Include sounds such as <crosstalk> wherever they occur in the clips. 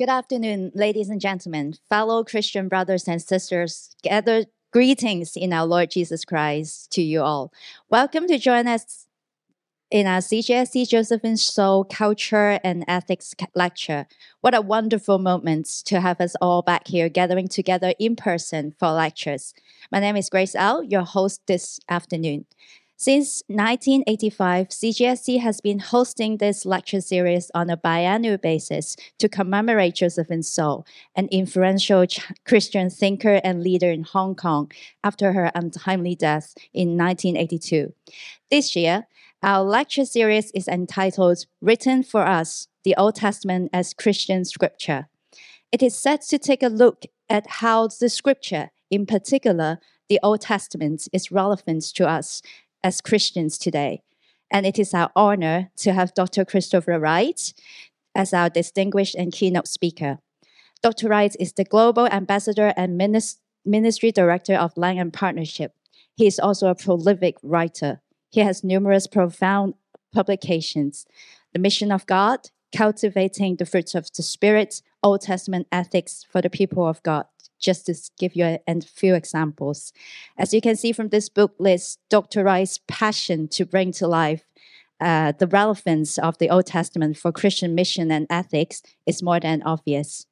Good afternoon, ladies and gentlemen, fellow Christian brothers and sisters. Gather greetings in our Lord Jesus Christ to you all. Welcome to join us in our CGST Josephine So Culture and Ethics lecture. What a wonderful moment to have us all back here gathering together in person for lectures. My name is Grace Au, your host this afternoon. Since 1985, CGST has been hosting this lecture series on a biannual basis to commemorate Josephine So, an influential Christian thinker and leader in Hong Kong after her untimely death in 1982. This year, our lecture series is entitled Written for Us The Old Testament as Christian Scripture. It is set to take a look at how the scripture, in particular, the Old Testament, is relevant to us as Christians today. And it is our honor to have Dr. Christopher Wright as our distinguished and keynote speaker. Dr. Wright is the Global Ambassador and Ministry Director of Langham Partnership. He is also a prolific writer. He has numerous profound publications The Mission of God, Cultivating the Fruits of the Spirit, Old Testament Ethics for the People of God, just to give you a, a few examples. As you can see from this book list, Dr. Wright's passion to bring to life uh, the relevance of the Old Testament for Christian mission and ethics is more than obvious.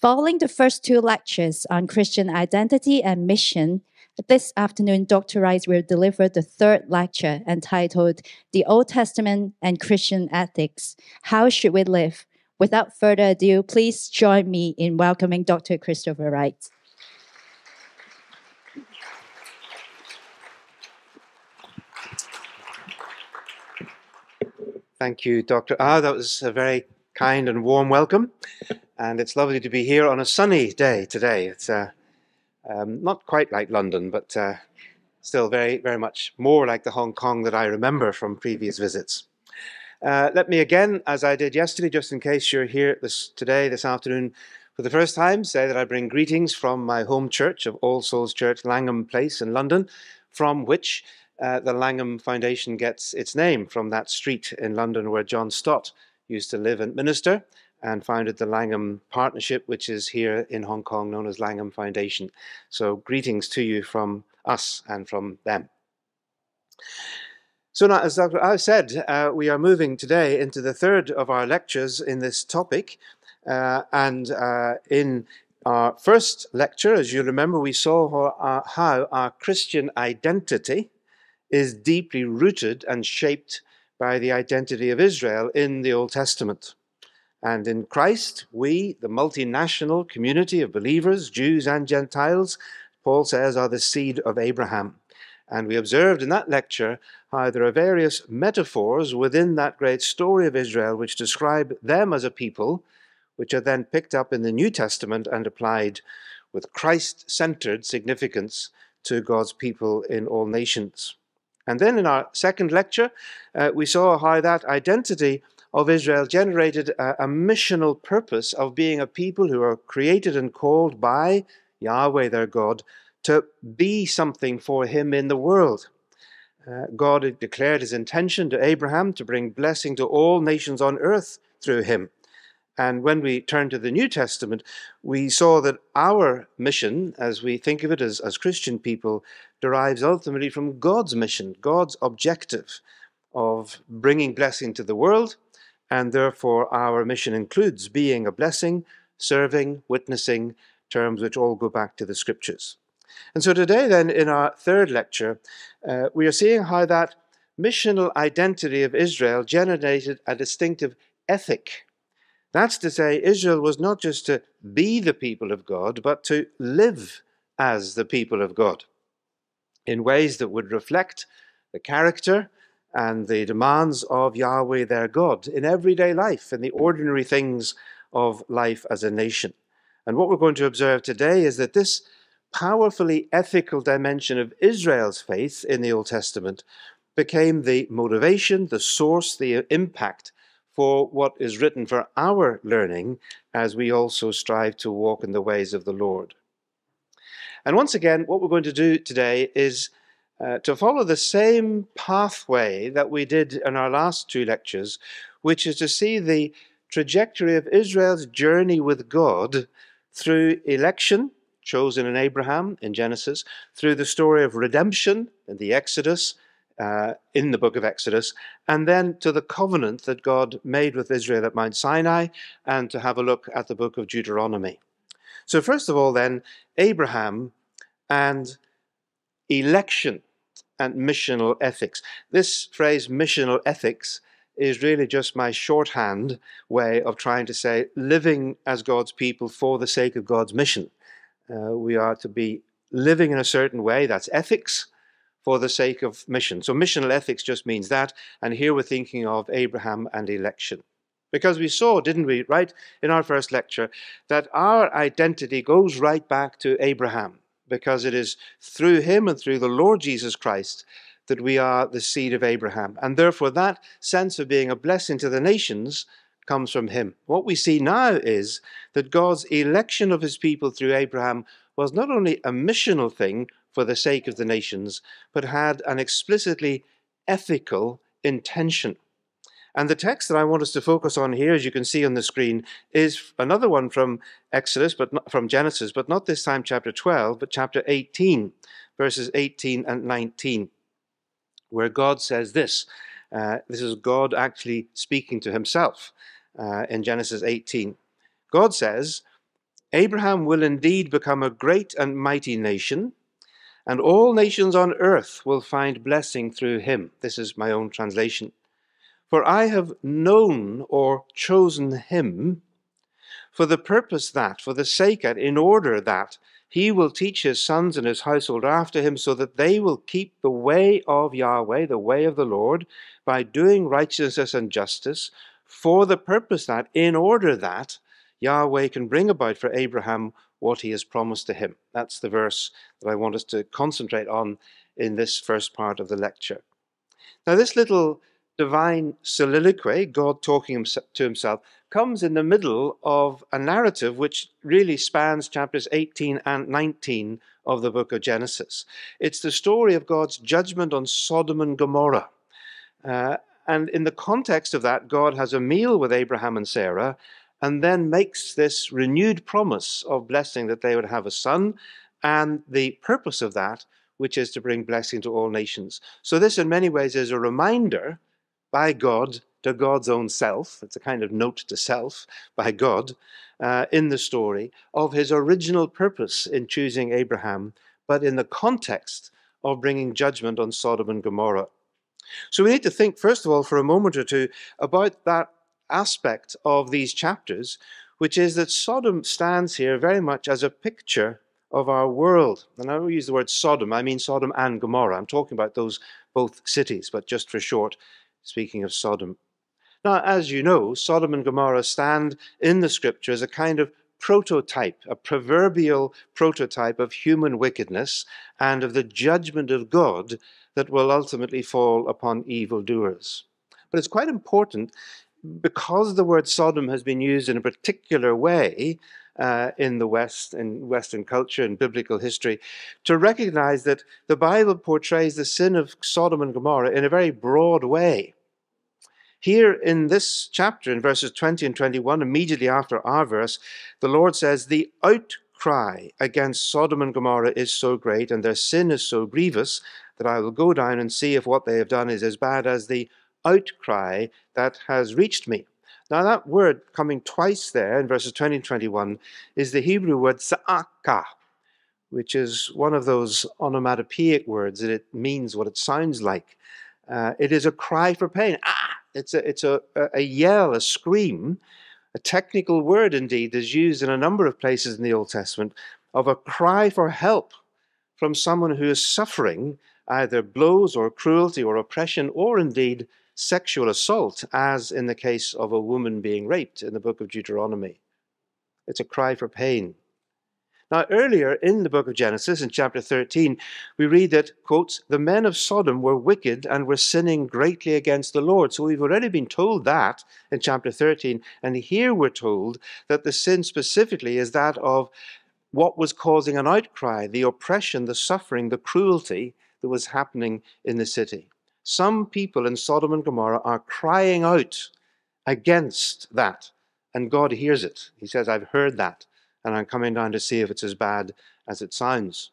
Following the first two lectures on Christian identity and mission, this afternoon, Dr. Wright will deliver the third lecture entitled The Old Testament and Christian Ethics How Should We Live Without further ado, please join me in welcoming Dr. Christopher Wright. Thank you, Dr. Ah. That was a very kind and warm welcome. And it's lovely to be here on a sunny day today. It's uh, um, not quite like London, but uh, still very, very much more like the Hong Kong that I remember from previous visits. Uh, let me again, as I did yesterday, just in case you're here this today, this afternoon, for the first time, say that I bring greetings from my home church of All Souls Church, Langham Place in London, from which uh, the Langham Foundation gets its name from that street in London where John Stott used to live and minister and founded the Langham Partnership, which is here in Hong Kong known as Langham Foundation. So, greetings to you from us and from them. So now, as Dr. Au said, uh, we are moving today into the third of our lectures in this topic. Uh, and uh, in our first lecture, as you remember, we saw how our, how our Christian identity is deeply rooted and shaped by the identity of Israel in the Old Testament. And in Christ, we, the multinational community of believers, Jews and Gentiles, Paul says, are the seed of Abraham. And we observed in that lecture how there are various metaphors within that great story of Israel which describe them as a people, which are then picked up in the New Testament and applied with Christ centered significance to God's people in all nations. And then in our second lecture, uh, we saw how that identity of Israel generated a, a missional purpose of being a people who are created and called by Yahweh their God to be something for him in the world. Uh, God had declared his intention to Abraham to bring blessing to all nations on earth through him. And when we turn to the New Testament, we saw that our mission, as we think of it as, as Christian people, derives ultimately from God's mission, God's objective of bringing blessing to the world. And therefore, our mission includes being a blessing, serving, witnessing, terms which all go back to the scriptures. And so today, then, in our third lecture, uh, we are seeing how that missional identity of Israel generated a distinctive ethic. That's to say, Israel was not just to be the people of God, but to live as the people of God in ways that would reflect the character and the demands of Yahweh their God in everyday life, in the ordinary things of life as a nation. And what we're going to observe today is that this powerfully ethical dimension of Israel's faith in the Old Testament became the motivation, the source, the impact for what is written for our learning as we also strive to walk in the ways of the Lord. And once again, what we're going to do today is uh, to follow the same pathway that we did in our last two lectures, which is to see the trajectory of Israel's journey with God through election, chosen in Abraham in Genesis, through the story of redemption in the Exodus, uh, in the book of Exodus, and then to the covenant that God made with Israel at Mount Sinai, and to have a look at the book of Deuteronomy. So, first of all, then, Abraham and election and missional ethics. This phrase, missional ethics, is really just my shorthand way of trying to say living as God's people for the sake of God's mission. Uh, we are to be living in a certain way, that's ethics, for the sake of mission. So missional ethics just means that, and here we're thinking of Abraham and election. Because we saw, didn't we, right in our first lecture, that our identity goes right back to Abraham, because it is through him and through the Lord Jesus Christ that we are the seed of Abraham. And therefore, that sense of being a blessing to the nations comes from him. What we see now is that God's election of his people through Abraham was not only a missional thing for the sake of the nations, but had an explicitly ethical intention. And the text that I want us to focus on here, as you can see on the screen, is another one from Exodus, but not, from Genesis, but not this time chapter 12, but chapter 18, verses 18 and 19 where God says this. Uh, this is God actually speaking to himself uh, in Genesis 18. God says, Abraham will indeed become a great and mighty nation, and all nations on earth will find blessing through him. This is my own translation. For I have known or chosen him for the purpose that, for the sake that, in order that he will teach his sons and his household after him, so that they will keep the way of Yahweh, the way of the Lord, by doing righteousness and justice, for the purpose that, in order that, Yahweh can bring about for Abraham what he has promised to him. That's the verse that I want us to concentrate on in this first part of the lecture. Now, this little divine soliloquy, God talking to himself, comes in the middle of a narrative which really spans chapters 18 and 19 of the book of Genesis. It's the story of God's judgment on Sodom and Gomorrah. Uh, and in the context of that, God has a meal with Abraham and Sarah and then makes this renewed promise of blessing that they would have a son, and the purpose of that, which is to bring blessing to all nations. So, this in many ways is a reminder by God to God's own self. It's a kind of note to self by God uh, in the story of his original purpose in choosing Abraham, but in the context of bringing judgment on Sodom and Gomorrah. So we need to think, first of all, for a moment or two about that aspect of these chapters, which is that Sodom stands here very much as a picture of our world. And I don't use the word Sodom, I mean Sodom and Gomorrah. I'm talking about those both cities, but just for short, speaking of Sodom. Now, as you know, Sodom and Gomorrah stand in the scripture as a kind of prototype, a proverbial prototype of human wickedness and of the judgment of God that will ultimately fall upon evildoers. But it's quite important because the word Sodom has been used in a particular way uh, in the West, in Western culture and biblical history, to recognize that the Bible portrays the sin of Sodom and Gomorrah in a very broad way. Here in this chapter, in verses 20 and 21, immediately after our verse, the Lord says, The outcry against Sodom and Gomorrah is so great, and their sin is so grievous, that I will go down and see if what they have done is as bad as the outcry that has reached me. Now, that word coming twice there in verses 20 and 21 is the Hebrew word sa'aka, which is one of those onomatopoeic words, and it means what it sounds like. Uh, it is a cry for pain. Ah! It's a, it's a, a yell, a scream, a technical word indeed that's used in a number of places in the Old Testament of a cry for help from someone who is suffering either blows or cruelty or oppression or indeed sexual assault, as in the case of a woman being raped in the book of Deuteronomy. It's a cry for pain. Now, earlier in the book of Genesis, in chapter 13, we read that, quotes, the men of Sodom were wicked and were sinning greatly against the Lord. So we've already been told that in chapter 13. And here we're told that the sin specifically is that of what was causing an outcry, the oppression, the suffering, the cruelty that was happening in the city. Some people in Sodom and Gomorrah are crying out against that And God hears it. He says, I've heard that, and I'm coming down to see if it's as bad as it sounds.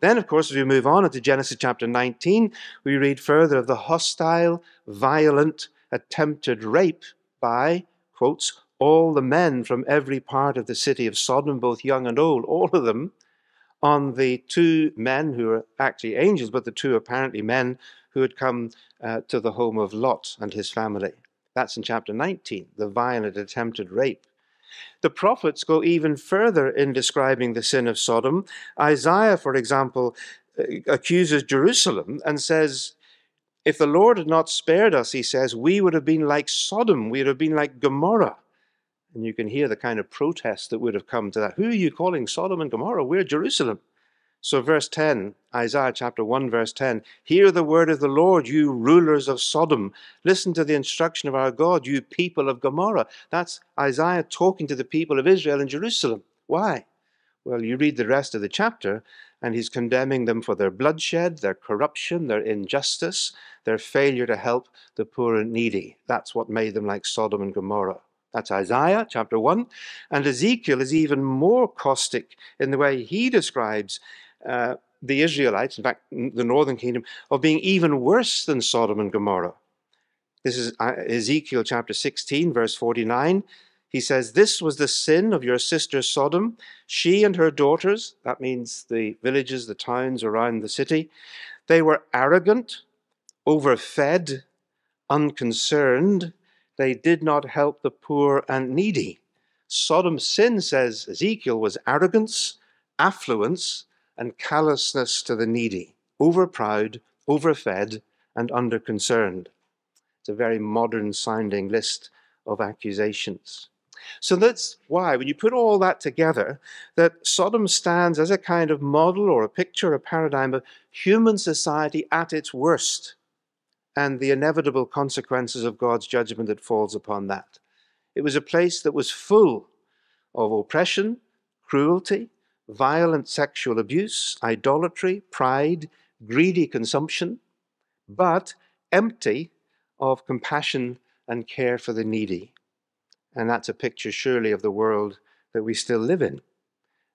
Then, of course, as we move on into Genesis chapter 19, we read further of the hostile, violent, attempted rape by, quotes, all the men from every part of the city of Sodom, both young and old, all of them, on the two men who are actually angels, but the two apparently men who had come uh, to the home of Lot and his family. That's in chapter 19, the violent attempted rape. The prophets go even further in describing the sin of Sodom. Isaiah, for example, uh, accuses Jerusalem and says, If the Lord had not spared us, he says, we would have been like Sodom, we would have been like Gomorrah. And you can hear the kind of protest that would have come to that. Who are you calling Sodom and Gomorrah? We're Jerusalem. So, verse 10, Isaiah chapter 1, verse 10 Hear the word of the Lord, you rulers of Sodom. Listen to the instruction of our God, you people of Gomorrah. That's Isaiah talking to the people of Israel in Jerusalem. Why? Well, you read the rest of the chapter, and he's condemning them for their bloodshed, their corruption, their injustice, their failure to help the poor and needy. That's what made them like Sodom and Gomorrah. That's Isaiah chapter 1. And Ezekiel is even more caustic in the way he describes uh, the Israelites, in fact, the northern kingdom, of being even worse than Sodom and Gomorrah. This is uh, Ezekiel chapter 16, verse 49. He says, This was the sin of your sister Sodom. She and her daughters, that means the villages, the towns around the city, they were arrogant, overfed, unconcerned, they did not help the poor and needy. Sodom's sin, says Ezekiel, was arrogance, affluence, and callousness to the needy, overproud, overfed, and underconcerned. It's a very modern sounding list of accusations. So that's why, when you put all that together, that Sodom stands as a kind of model or a picture, a paradigm of human society at its worst and the inevitable consequences of God's judgment that falls upon that. It was a place that was full of oppression, cruelty, violent sexual abuse, idolatry, pride, greedy consumption, but empty of compassion and care for the needy. And that's a picture, surely, of the world that we still live in.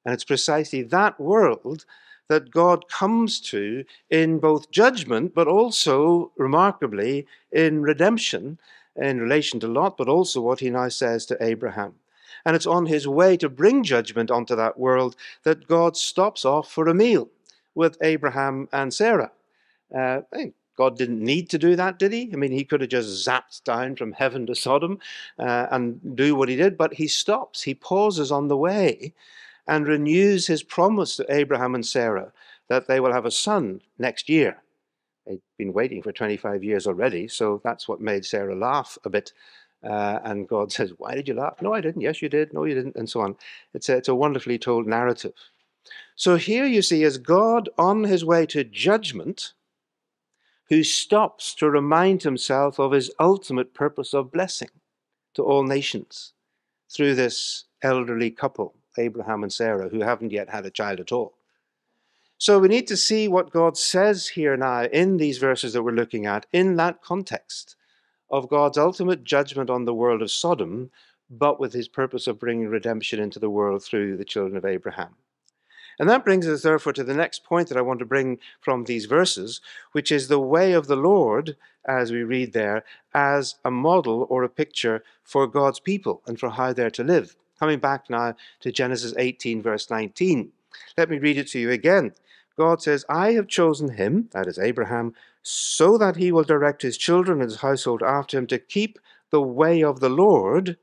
And it's precisely that world that God comes to in both judgment, but also, remarkably, in redemption in relation to Lot, but also what he now says to Abraham. And it's on his way to bring judgment onto that world that God stops off for a meal with Abraham and Sarah. Uh, God didn't need to do that, did he? I mean, he could have just zapped down from heaven to Sodom uh, and do what he did, but he stops. He pauses on the way and renews his promise to Abraham and Sarah that they will have a son next year. They'd been waiting for 25 years already, so that's what made Sarah laugh a bit. Uh, and God says, Why did you laugh? No, I didn't. Yes, you did. No, you didn't. And so on. It's a, it's a wonderfully told narrative. So here you see, as God on his way to judgment, who stops to remind himself of his ultimate purpose of blessing to all nations through this elderly couple Abraham and Sarah, who haven't yet had a child at all. So we need to see what God says here now in these verses that we're looking at in that context of God's ultimate judgment on the world of Sodom, but with his purpose of bringing redemption into the world through the children of Abraham. And that brings us, therefore, to the next point that I want to bring from these verses, which is the way of the Lord, as we read there, as a model or a picture for God's people and for how they're to live. Coming back now to Genesis 18, verse 19. Let me read it to you again. God says, I have chosen him, that is Abraham, so that he will direct his children and his household after him to keep the way of the Lord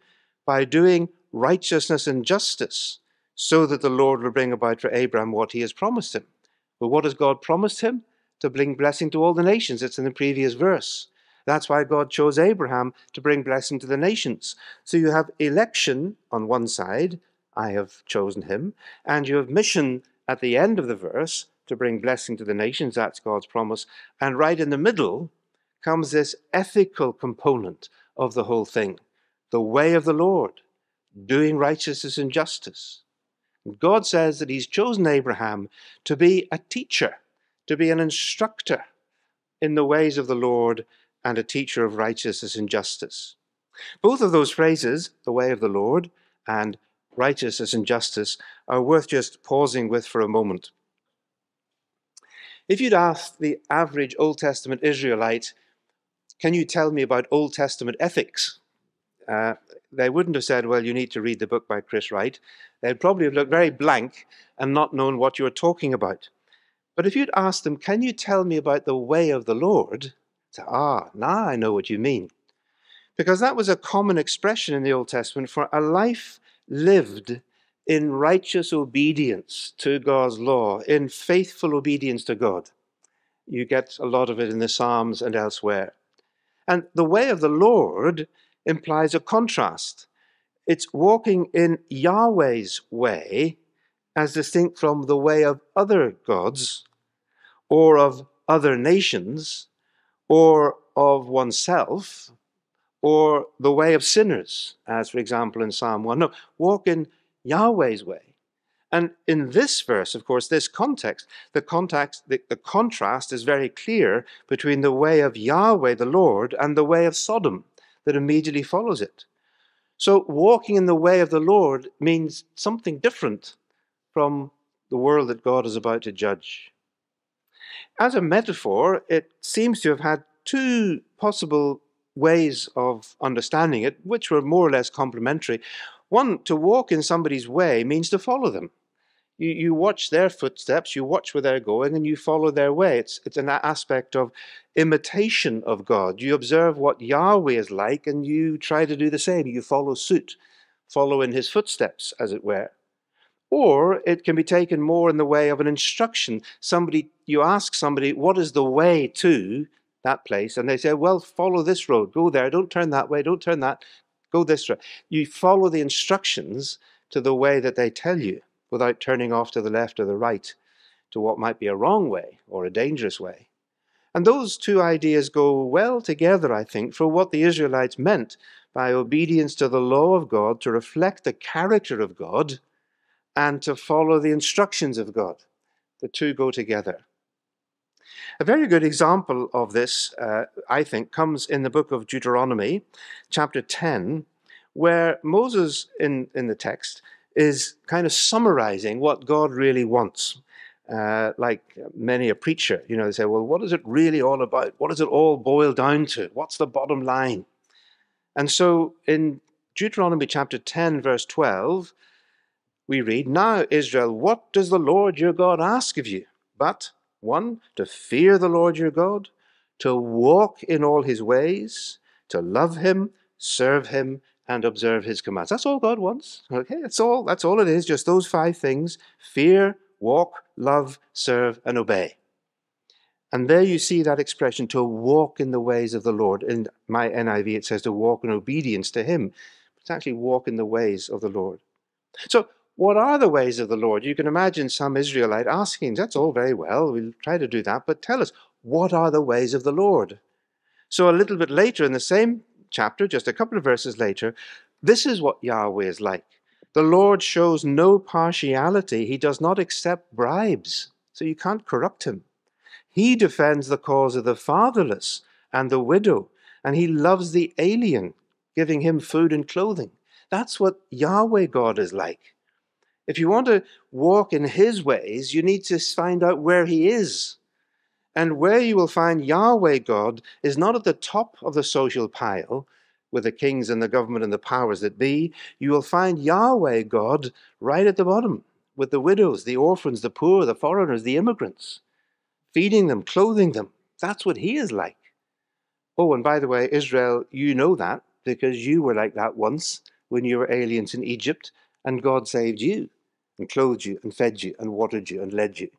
by doing righteousness and justice, so that the Lord will bring about for Abraham what he has promised him. But what has God promised him? To bring blessing to all the nations. It's in the previous verse. That's why God chose Abraham to bring blessing to the nations. So you have election on one side, I have chosen him, and you have mission at the end of the verse to bring blessing to the nations. That's God's promise. And right in the middle comes this ethical component of the whole thing the way of the Lord, doing righteousness and justice. God says that He's chosen Abraham to be a teacher, to be an instructor in the ways of the Lord and a teacher of righteousness and justice. Both of those phrases, the way of the Lord and righteousness and justice, are worth just pausing with for a moment. If you'd asked the average Old Testament Israelite, can you tell me about Old Testament ethics? Uh, they wouldn't have said, well, you need to read the book by Chris Wright. They'd probably have looked very blank and not known what you were talking about. But if you'd asked them, can you tell me about the way of the Lord? Say, ah, now I know what you mean. Because that was a common expression in the Old Testament for a life lived in righteous obedience to God's law, in faithful obedience to God. You get a lot of it in the Psalms and elsewhere. And the way of the Lord implies a contrast. It's walking in Yahweh's way as distinct from the way of other gods or of other nations or of oneself or the way of sinners, as for example in Psalm 1. No, walk in Yahweh's way. And in this verse, of course, this context, the context, the, the contrast is very clear between the way of Yahweh the Lord and the way of Sodom that immediately follows it. So walking in the way of the Lord means something different from the world that God is about to judge. As a metaphor, it seems to have had two possible ways of understanding it, which were more or less complementary. One, to walk in somebody's way means to follow them. You, you watch their footsteps, you watch where they're going, and you follow their way. It's, it's an aspect of imitation of God. You observe what Yahweh is like, and you try to do the same. You follow suit, follow in his footsteps, as it were. Or it can be taken more in the way of an instruction. Somebody, you ask somebody, what is the way to that place? And they say, well, follow this road, go there, don't turn that way, don't turn that, go this way. You follow the instructions to the way that they tell you without turning off to the left or the right to what might be a wrong way or a dangerous way. And those two ideas go well together, I think, for what the Israelites meant by obedience to the law of God to reflect the character of God and to follow the instructions of God. The two go together. A very good example of this, uh, I think, comes in the book of Deuteronomy, chapter 10, where Moses in, in the text is kind of summarizing what God really wants. Uh, like many a preacher, you know, they say, well, what is it really all about? What does it all boil down to? What's the bottom line? And so in Deuteronomy chapter 10, verse 12, we read, Now, Israel, what does the Lord your God ask of you? But, one, to fear the Lord your God, to walk in all his ways, to love him, serve him, and observe his commands. That's all God wants. Okay, that's all. That's all it is. Just those five things: fear, walk, love, serve, and obey. And there you see that expression to walk in the ways of the Lord. In my NIV, it says to walk in obedience to Him. It's actually walk in the ways of the Lord. So, what are the ways of the Lord? You can imagine some Israelite asking, That's all very well. We'll try to do that. But tell us, what are the ways of the Lord? So, a little bit later in the same chapter, just a couple of verses later, this is what Yahweh is like. The Lord shows no partiality. He does not accept bribes, so you can't corrupt him. He defends the cause of the fatherless and the widow, and he loves the alien, giving him food and clothing. That's what Yahweh God is like. If you want to walk in his ways, you need to find out where he is. And where you will find Yahweh God is not at the top of the social pile with the kings and the government and the powers that be. You will find Yahweh God right at the bottom with the widows, the orphans, the poor, the foreigners, the immigrants, feeding them, clothing them. That's what He is like. Oh, and by the way, Israel, you know that because you were like that once when you were aliens in Egypt and God saved you and clothed you and fed you and watered you and led you.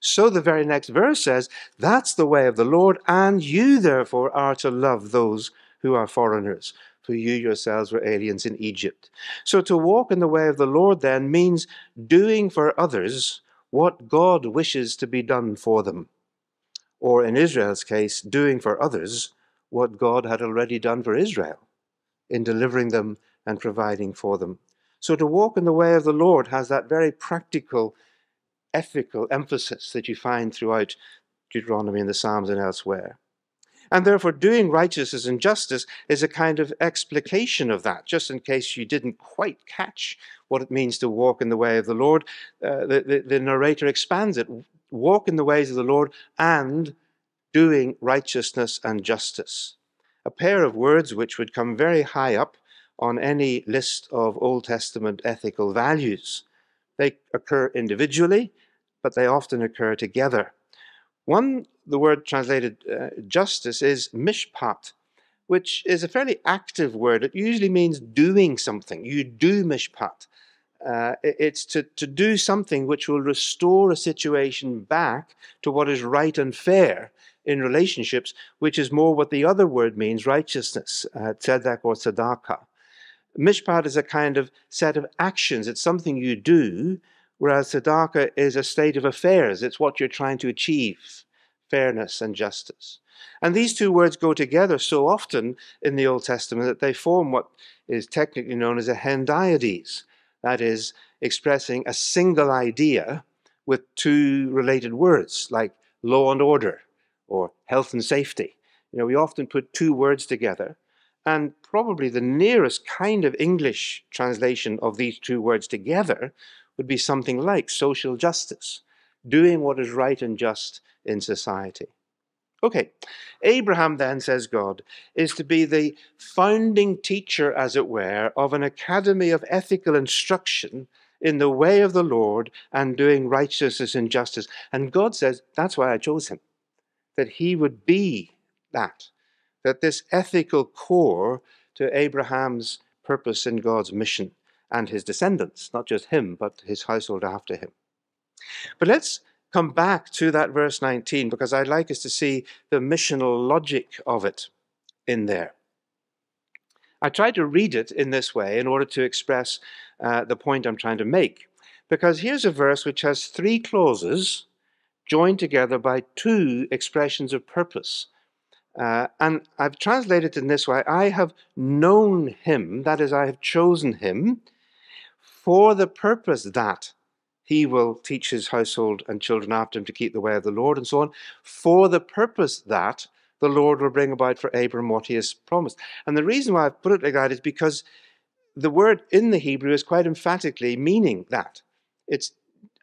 So the very next verse says, That's the way of the Lord, and you therefore are to love those who are foreigners, for you yourselves were aliens in Egypt. So to walk in the way of the Lord then means doing for others what God wishes to be done for them. Or in Israel's case, doing for others what God had already done for Israel in delivering them and providing for them. So to walk in the way of the Lord has that very practical ethical emphasis that you find throughout Deuteronomy and the Psalms and elsewhere. And therefore, doing righteousness and justice is a kind of explication of that, just in case you didn't quite catch what it means to walk in the way of the Lord. Uh, the, the, the narrator expands it walk in the ways of the Lord and doing righteousness and justice. A pair of words which would come very high up on any list of Old Testament ethical values. They occur individually, but they often occur together. One, the word translated uh, justice, is mishpat, which is a fairly active word. It usually means doing something. You do mishpat. Uh, it's to, to do something which will restore a situation back to what is right and fair in relationships, which is more what the other word means, righteousness, uh, tzedek or tzedakah. Mishpat is a kind of set of actions. It's something you do, whereas tzedakah is a state of affairs. It's what you're trying to achieve, fairness and justice. And these two words go together so often in the Old Testament that they form what is technically known as a hendiadys. That is, expressing a single idea with two related words, like law and order or health and safety. You know, we often put two words together, and probably the nearest kind of English translation of these two words together would be something like social justice, doing what is right and just in society. Okay, Abraham then, says God, is to be the founding teacher, as it were, of an academy of ethical instruction in the way of the Lord and doing righteousness and justice. And God says, that's why I chose him, that he would be that, that this ethical core to Abraham's purpose in God's mission and his descendants, not just him, but his household after him. But let's come back to that verse 19 because I'd like us to see the missional logic of it in there. I tried to read it in this way in order to express uh, the point I'm trying to make. Because here's a verse which has three clauses joined together by two expressions of purpose. Uh, and I've translated it in this way I have known him, that is, I have chosen him, for the purpose that he will teach his household and children after him to keep the way of the Lord, and so on, for the purpose that the Lord will bring about for Abram what he has promised. And the reason why I've put it like that is because the word in the Hebrew is quite emphatically meaning that. It's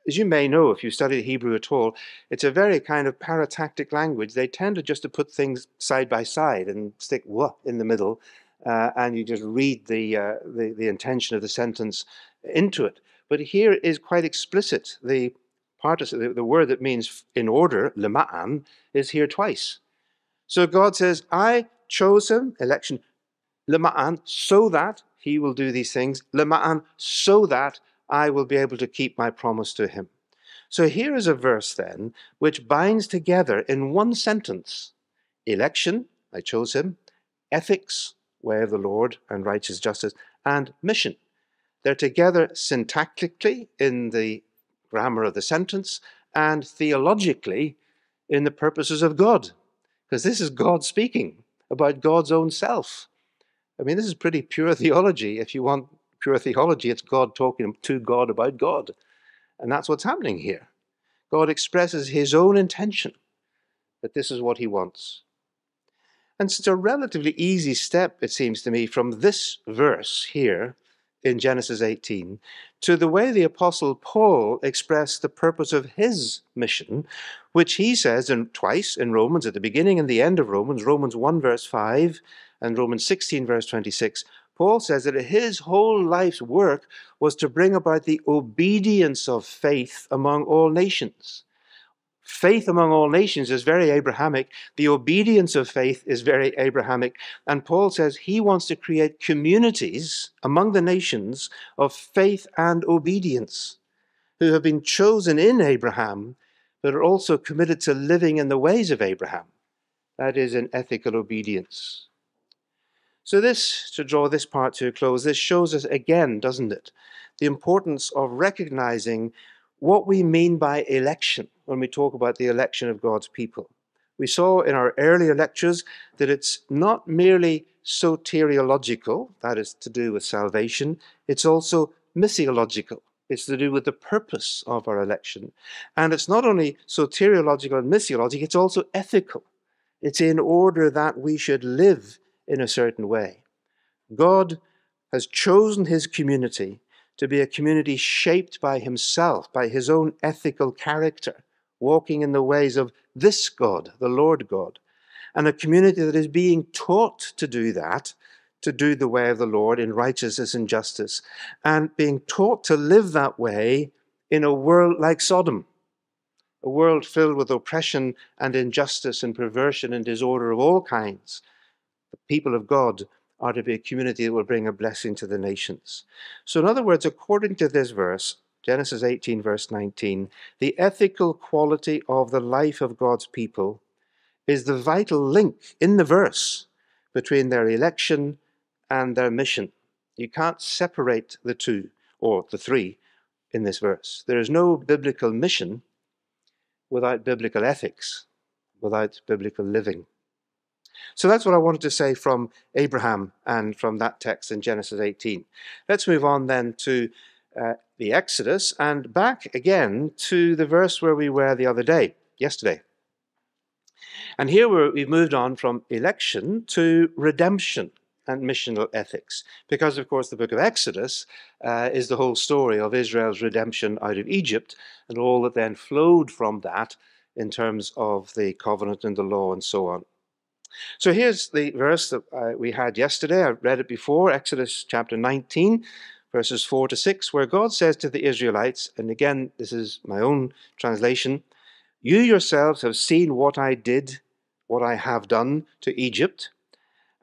as you may know if you study Hebrew at all, it's a very kind of paratactic language. They tend to just to put things side by side and stick "wa" in the middle, uh, and you just read the, uh, the the intention of the sentence into it. But here is quite explicit. The participle, the, the word that means in order, lema'an, is here twice. So God says, I chose him, election, lema'an, so that he will do these things, lema'an, so that I will be able to keep my promise to him. So here is a verse then which binds together in one sentence election, I chose him, ethics, way of the Lord and righteous justice, and mission, they're together syntactically in the grammar of the sentence and theologically in the purposes of God. Because this is God speaking about God's own self. I mean, this is pretty pure <laughs> theology. If you want pure theology, it's God talking to God about God. And that's what's happening here. God expresses his own intention that this is what he wants. And it's a relatively easy step, it seems to me, from this verse here in Genesis 18 to the way the Apostle Paul expressed the purpose of his mission, which he says in, twice in Romans, at the beginning and the end of Romans, Romans 1 verse 5 and Romans 16 verse 26. Paul says that his whole life's work was to bring about the obedience of faith among all nations. Faith among all nations is very Abrahamic. The obedience of faith is very Abrahamic. And Paul says he wants to create communities among the nations of faith and obedience who have been chosen in Abraham, but are also committed to living in the ways of Abraham. That is, in ethical obedience. So, this, to draw this part to a close, this shows us again, doesn't it, the importance of recognizing what we mean by election when we talk about the election of God's people. We saw in our earlier lectures that it's not merely soteriological, that is to do with salvation, it's also missiological. It's to do with the purpose of our election. And it's not only soteriological and missiological, it's also ethical. It's in order that we should live in a certain way. God has chosen his community to be a community shaped by himself, by his own ethical character, walking in the ways of this God, the Lord God, and a community that is being taught to do that, to do the way of the Lord in righteousness and justice, and being taught to live that way in a world like Sodom, a world filled with oppression and injustice and perversion and disorder of all kinds. The people of God are to be a community that will bring a blessing to the nations. So, in other words, according to this verse, Genesis 18, verse 19, the ethical quality of the life of God's people is the vital link in the verse between their election and their mission. You can't separate the two or the three in this verse. There is no biblical mission without biblical ethics, without biblical living. So that's what I wanted to say from Abraham and from that text in Genesis 18. Let's move on then to uh, the Exodus and back again to the verse where we were the other day, yesterday. And here we've moved on from election to redemption and missional ethics. Because, of course, the book of Exodus uh, is the whole story of Israel's redemption out of Egypt and all that then flowed from that in terms of the covenant and the law and so on. So here's the verse that uh, we had yesterday. I read it before, Exodus chapter 19, verses 4 to 6, where God says to the Israelites, and again, this is my own translation You yourselves have seen what I did, what I have done to Egypt,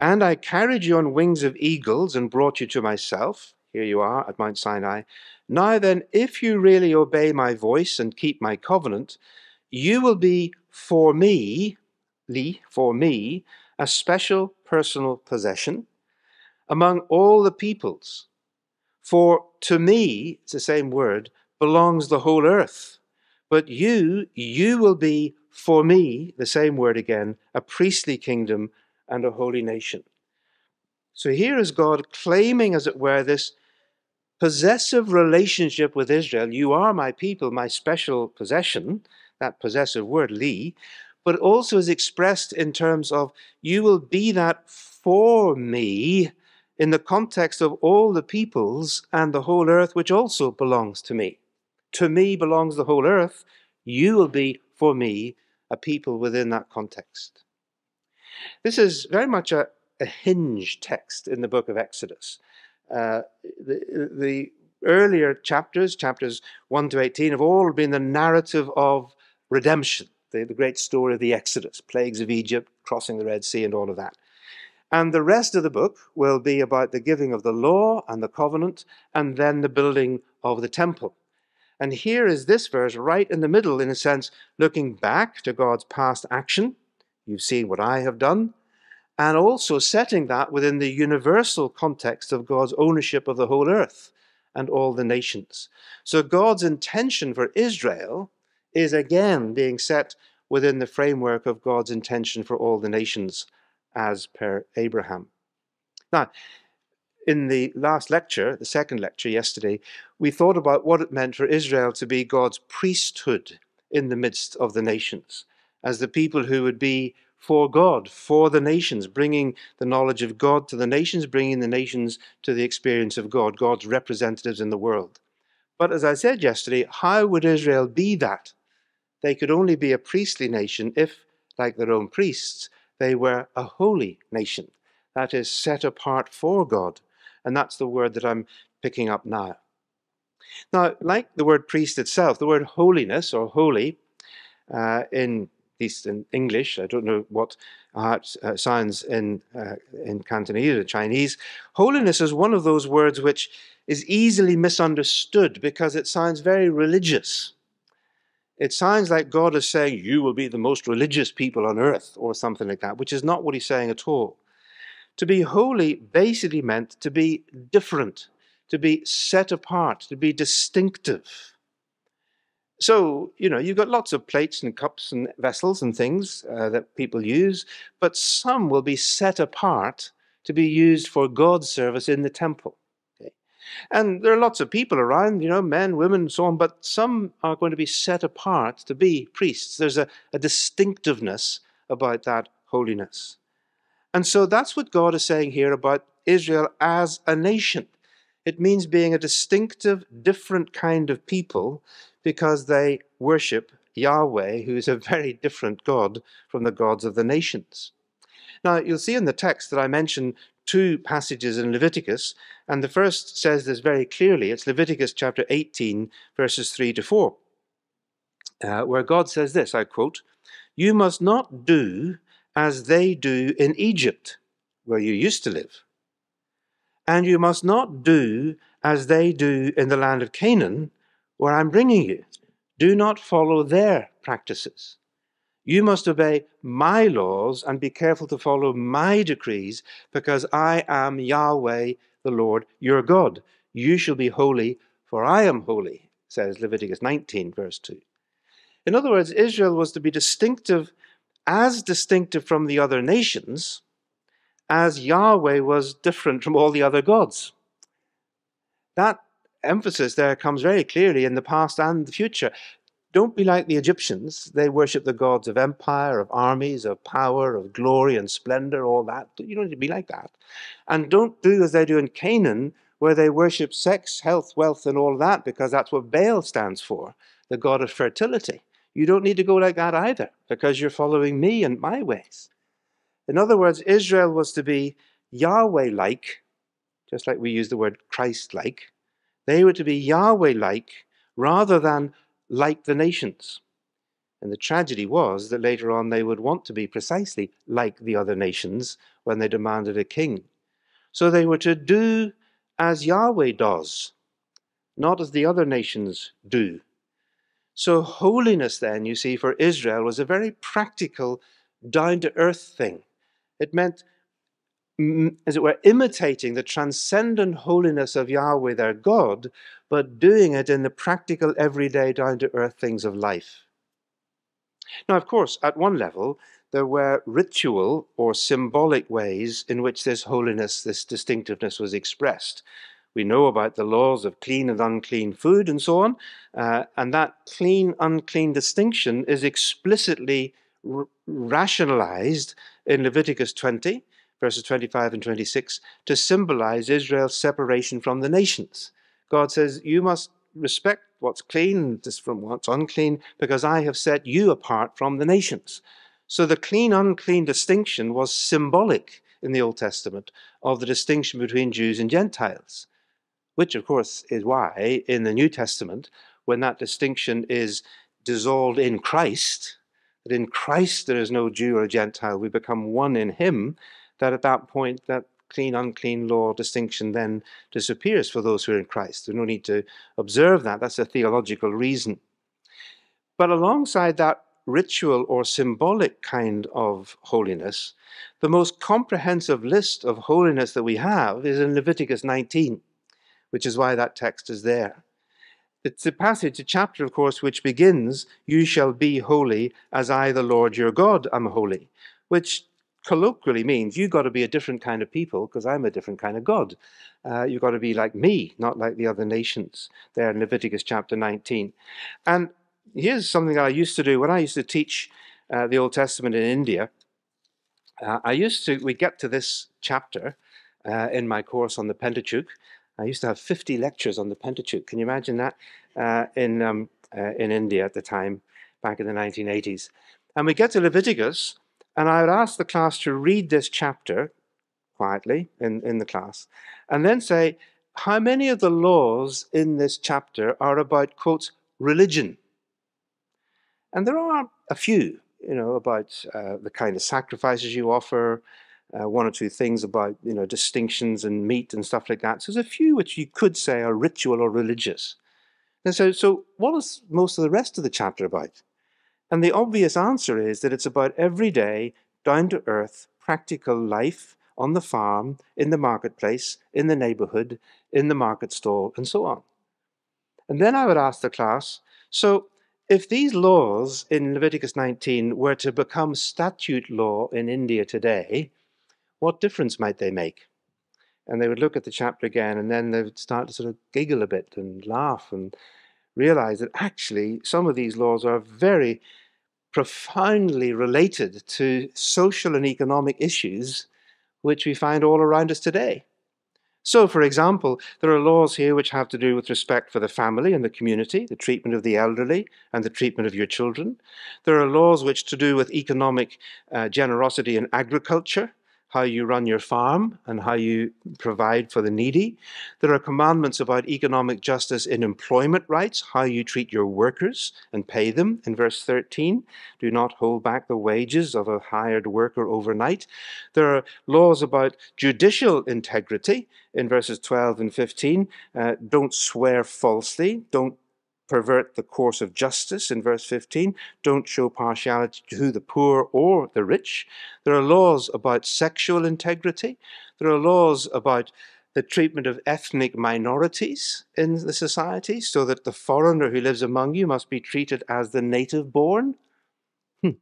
and I carried you on wings of eagles and brought you to myself. Here you are at Mount Sinai. Now then, if you really obey my voice and keep my covenant, you will be for me for me, a special personal possession among all the peoples. For to me, it's the same word, belongs the whole earth. But you, you will be for me, the same word again, a priestly kingdom and a holy nation. So here is God claiming, as it were, this possessive relationship with Israel. You are my people, my special possession, that possessive word, li, but also is expressed in terms of you will be that for me in the context of all the peoples and the whole earth, which also belongs to me. To me belongs the whole earth. You will be for me a people within that context. This is very much a, a hinge text in the book of Exodus. Uh, the, the earlier chapters, chapters 1 to 18, have all been the narrative of redemption the, the great story of the Exodus, plagues of Egypt, crossing the Red Sea, and all of that. And the rest of the book will be about the giving of the law and the covenant, and then the building of the temple. And here is this verse right in the middle, in a sense, looking back to God's past action. You've seen what I have done. And also setting that within the universal context of God's ownership of the whole earth and all the nations. So God's intention for Israel is again being set within the framework of God's intention for all the nations as per Abraham. Now, in the last lecture, the second lecture yesterday, we thought about what it meant for Israel to be God's priesthood in the midst of the nations, as the people who would be for God, for the nations, bringing the knowledge of God to the nations, bringing the nations to the experience of God, God's representatives in the world. But as I said yesterday, how would Israel be that? They could only be a priestly nation if, like their own priests, they were a holy nation, that is, set apart for God. And that's the word that I'm picking up now. Now, like the word priest itself, the word holiness or holy, uh, in at least in English, I don't know what uh, sounds in uh, in Cantonese or Chinese. Holiness is one of those words which is easily misunderstood because it sounds very religious. It sounds like God is saying, You will be the most religious people on earth, or something like that, which is not what he's saying at all. To be holy basically meant to be different, to be set apart, to be distinctive. So, you know, you've got lots of plates and cups and vessels and things uh, that people use, but some will be set apart to be used for God's service in the temple. And there are lots of people around, you know, men, women, so on, but some are going to be set apart to be priests. There's a, a distinctiveness about that holiness. And so that's what God is saying here about Israel as a nation. It means being a distinctive, different kind of people because they worship Yahweh, who is a very different God from the gods of the nations. Now, you'll see in the text that I mentioned two passages in Leviticus, and the first says this very clearly. It's Leviticus chapter 18, verses 3 to 4, uh, where God says this I quote, You must not do as they do in Egypt, where you used to live. And you must not do as they do in the land of Canaan, where I'm bringing you. Do not follow their practices. You must obey my laws and be careful to follow my decrees, because I am Yahweh, the Lord your God. You shall be holy, for I am holy, says Leviticus 19, verse 2. In other words, Israel was to be distinctive, as distinctive from the other nations, as Yahweh was different from all the other gods. That emphasis there comes very clearly in the past and the future. Don't be like the Egyptians. They worship the gods of empire, of armies, of power, of glory and splendor, all that. You don't need to be like that. And don't do as they do in Canaan, where they worship sex, health, wealth, and all that, because that's what Baal stands for, the god of fertility. You don't need to go like that either, because you're following me and my ways. In other words, Israel was to be Yahweh like, just like we use the word Christ like. They were to be Yahweh like rather than like the nations. And the tragedy was that later on they would want to be precisely like the other nations when they demanded a king. So they were to do as Yahweh does, not as the other nations do. So holiness, then, you see, for Israel was a very practical, down to earth thing. It meant, as it were, imitating the transcendent holiness of Yahweh, their God, but doing it in the practical, everyday, down to earth things of life. Now, of course, at one level, there were ritual or symbolic ways in which this holiness, this distinctiveness was expressed. We know about the laws of clean and unclean food and so on, uh, and that clean unclean distinction is explicitly rationalized in Leviticus 20, verses 25 and 26, to symbolize Israel's separation from the nations. God says, You must respect what's clean from what's unclean, because I have set you apart from the nations. So the clean unclean distinction was symbolic in the Old Testament of the distinction between Jews and Gentiles, which, of course, is why in the New Testament, when that distinction is dissolved in Christ, that in Christ there is no Jew or Gentile, we become one in Him, that at that point that clean, unclean law distinction then disappears for those who are in Christ. There's no need to observe that. That's a theological reason. But alongside that ritual or symbolic kind of holiness, the most comprehensive list of holiness that we have is in Leviticus 19, which is why that text is there. It's a passage, a chapter, of course, which begins, You shall be holy as I, the Lord your God, am holy, which colloquially means you've got to be a different kind of people because I'm a different kind of God. Uh, you've got to be like me, not like the other nations, there in Leviticus chapter 19. And here's something I used to do when I used to teach uh, the Old Testament in India. Uh, I used to, we get to this chapter uh, in my course on the Pentateuch. I used to have 50 lectures on the Pentateuch. Can you imagine that uh, in, um, uh, in India at the time, back in the 1980s? And we get to Leviticus, and I would ask the class to read this chapter quietly in, in the class, and then say, how many of the laws in this chapter are about, quotes, religion? And there are a few, you know, about uh, the kind of sacrifices you offer, uh, one or two things about, you know, distinctions and meat and stuff like that. So there's a few which you could say are ritual or religious. And so, so what is most of the rest of the chapter about? And the obvious answer is that it's about everyday, down to earth, practical life on the farm, in the marketplace, in the neighborhood, in the market stall, and so on. And then I would ask the class so, if these laws in Leviticus 19 were to become statute law in India today, what difference might they make? And they would look at the chapter again, and then they would start to sort of giggle a bit and laugh and realize that actually some of these laws are very profoundly related to social and economic issues which we find all around us today. So, for example, there are laws here which have to do with respect for the family and the community, the treatment of the elderly, and the treatment of your children. There are laws which to do with economic uh, generosity in agriculture, how you run your farm and how you provide for the needy. There are commandments about economic justice in employment rights, how you treat your workers and pay them in verse 13. Do not hold back the wages of a hired worker overnight. There are laws about judicial integrity in verses 12 and 15. Uh, don't swear falsely. Don't pervert the course of justice in verse 15. Don't show partiality to the poor or the rich. There are laws about sexual integrity. There are laws about the treatment of ethnic minorities in the society, so that the foreigner who lives among you must be treated as the native born. Hmm.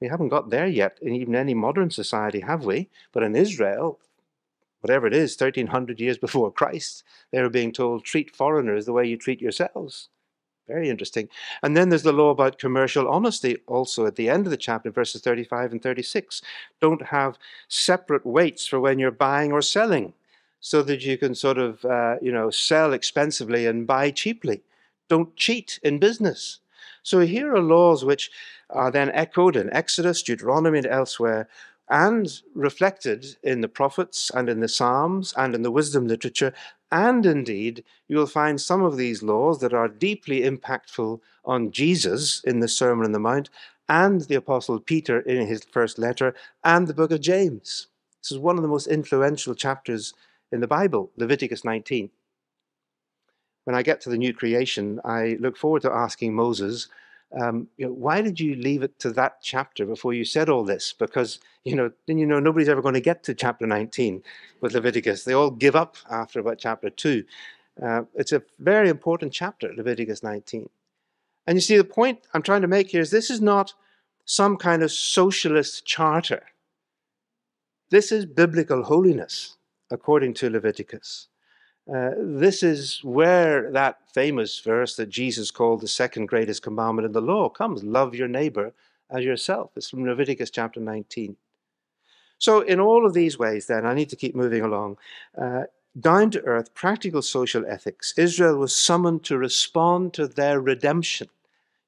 We haven't got there yet in even any modern society, have we? But in Israel, whatever it is, 1300 years <laughs> before Christ, they were being told, treat foreigners the way you treat yourselves. Very interesting. And then there's the law about commercial honesty also at the end of the chapter, verses 35 and 36. Don't have separate weights for when you're buying or selling so that you can sort of, uh, you know, sell expensively and buy cheaply. Don't cheat in business. So here are laws which are then echoed in Exodus, Deuteronomy, and elsewhere, and reflected in the prophets and in the Psalms and in the wisdom literature and indeed, you will find some of these laws that are deeply impactful on Jesus in the Sermon on the Mount and the Apostle Peter in his first letter and the book of James. This is one of the most influential chapters in the Bible, Leviticus 19. When I get to the new creation, I look forward to asking Moses, um, you know, why did you leave it to that chapter before you said all this? Because, you know, then you know nobody's ever going to get to chapter 19 with Leviticus. They all give up after about chapter 2. Uh, it's a very important chapter, Leviticus 19. And you see, the point I'm trying to make here is this is not some kind of socialist charter. This is biblical holiness, according to Leviticus. Uh, this is where that famous verse that Jesus called the second greatest commandment in the law comes love your neighbor as yourself. It's from Leviticus chapter 19. So, in all of these ways, then, I need to keep moving along. Uh, down to earth, practical social ethics, Israel was summoned to respond to their redemption.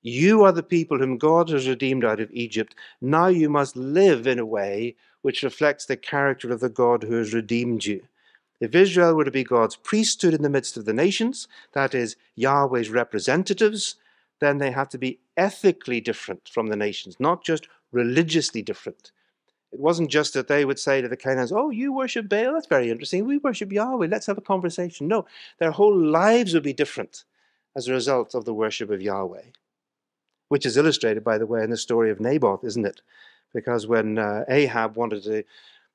You are the people whom God has redeemed out of Egypt. Now you must live in a way which reflects the character of the God who has redeemed you. If Israel were to be God's priesthood in the midst of the nations, that is, Yahweh's representatives, then they have to be ethically different from the nations, not just religiously different. It wasn't just that they would say to the Canaanites, Oh, you worship Baal? That's very interesting. We worship Yahweh. Let's have a conversation. No, their whole lives would be different as a result of the worship of Yahweh, which is illustrated, by the way, in the story of Naboth, isn't it? Because when uh, Ahab wanted to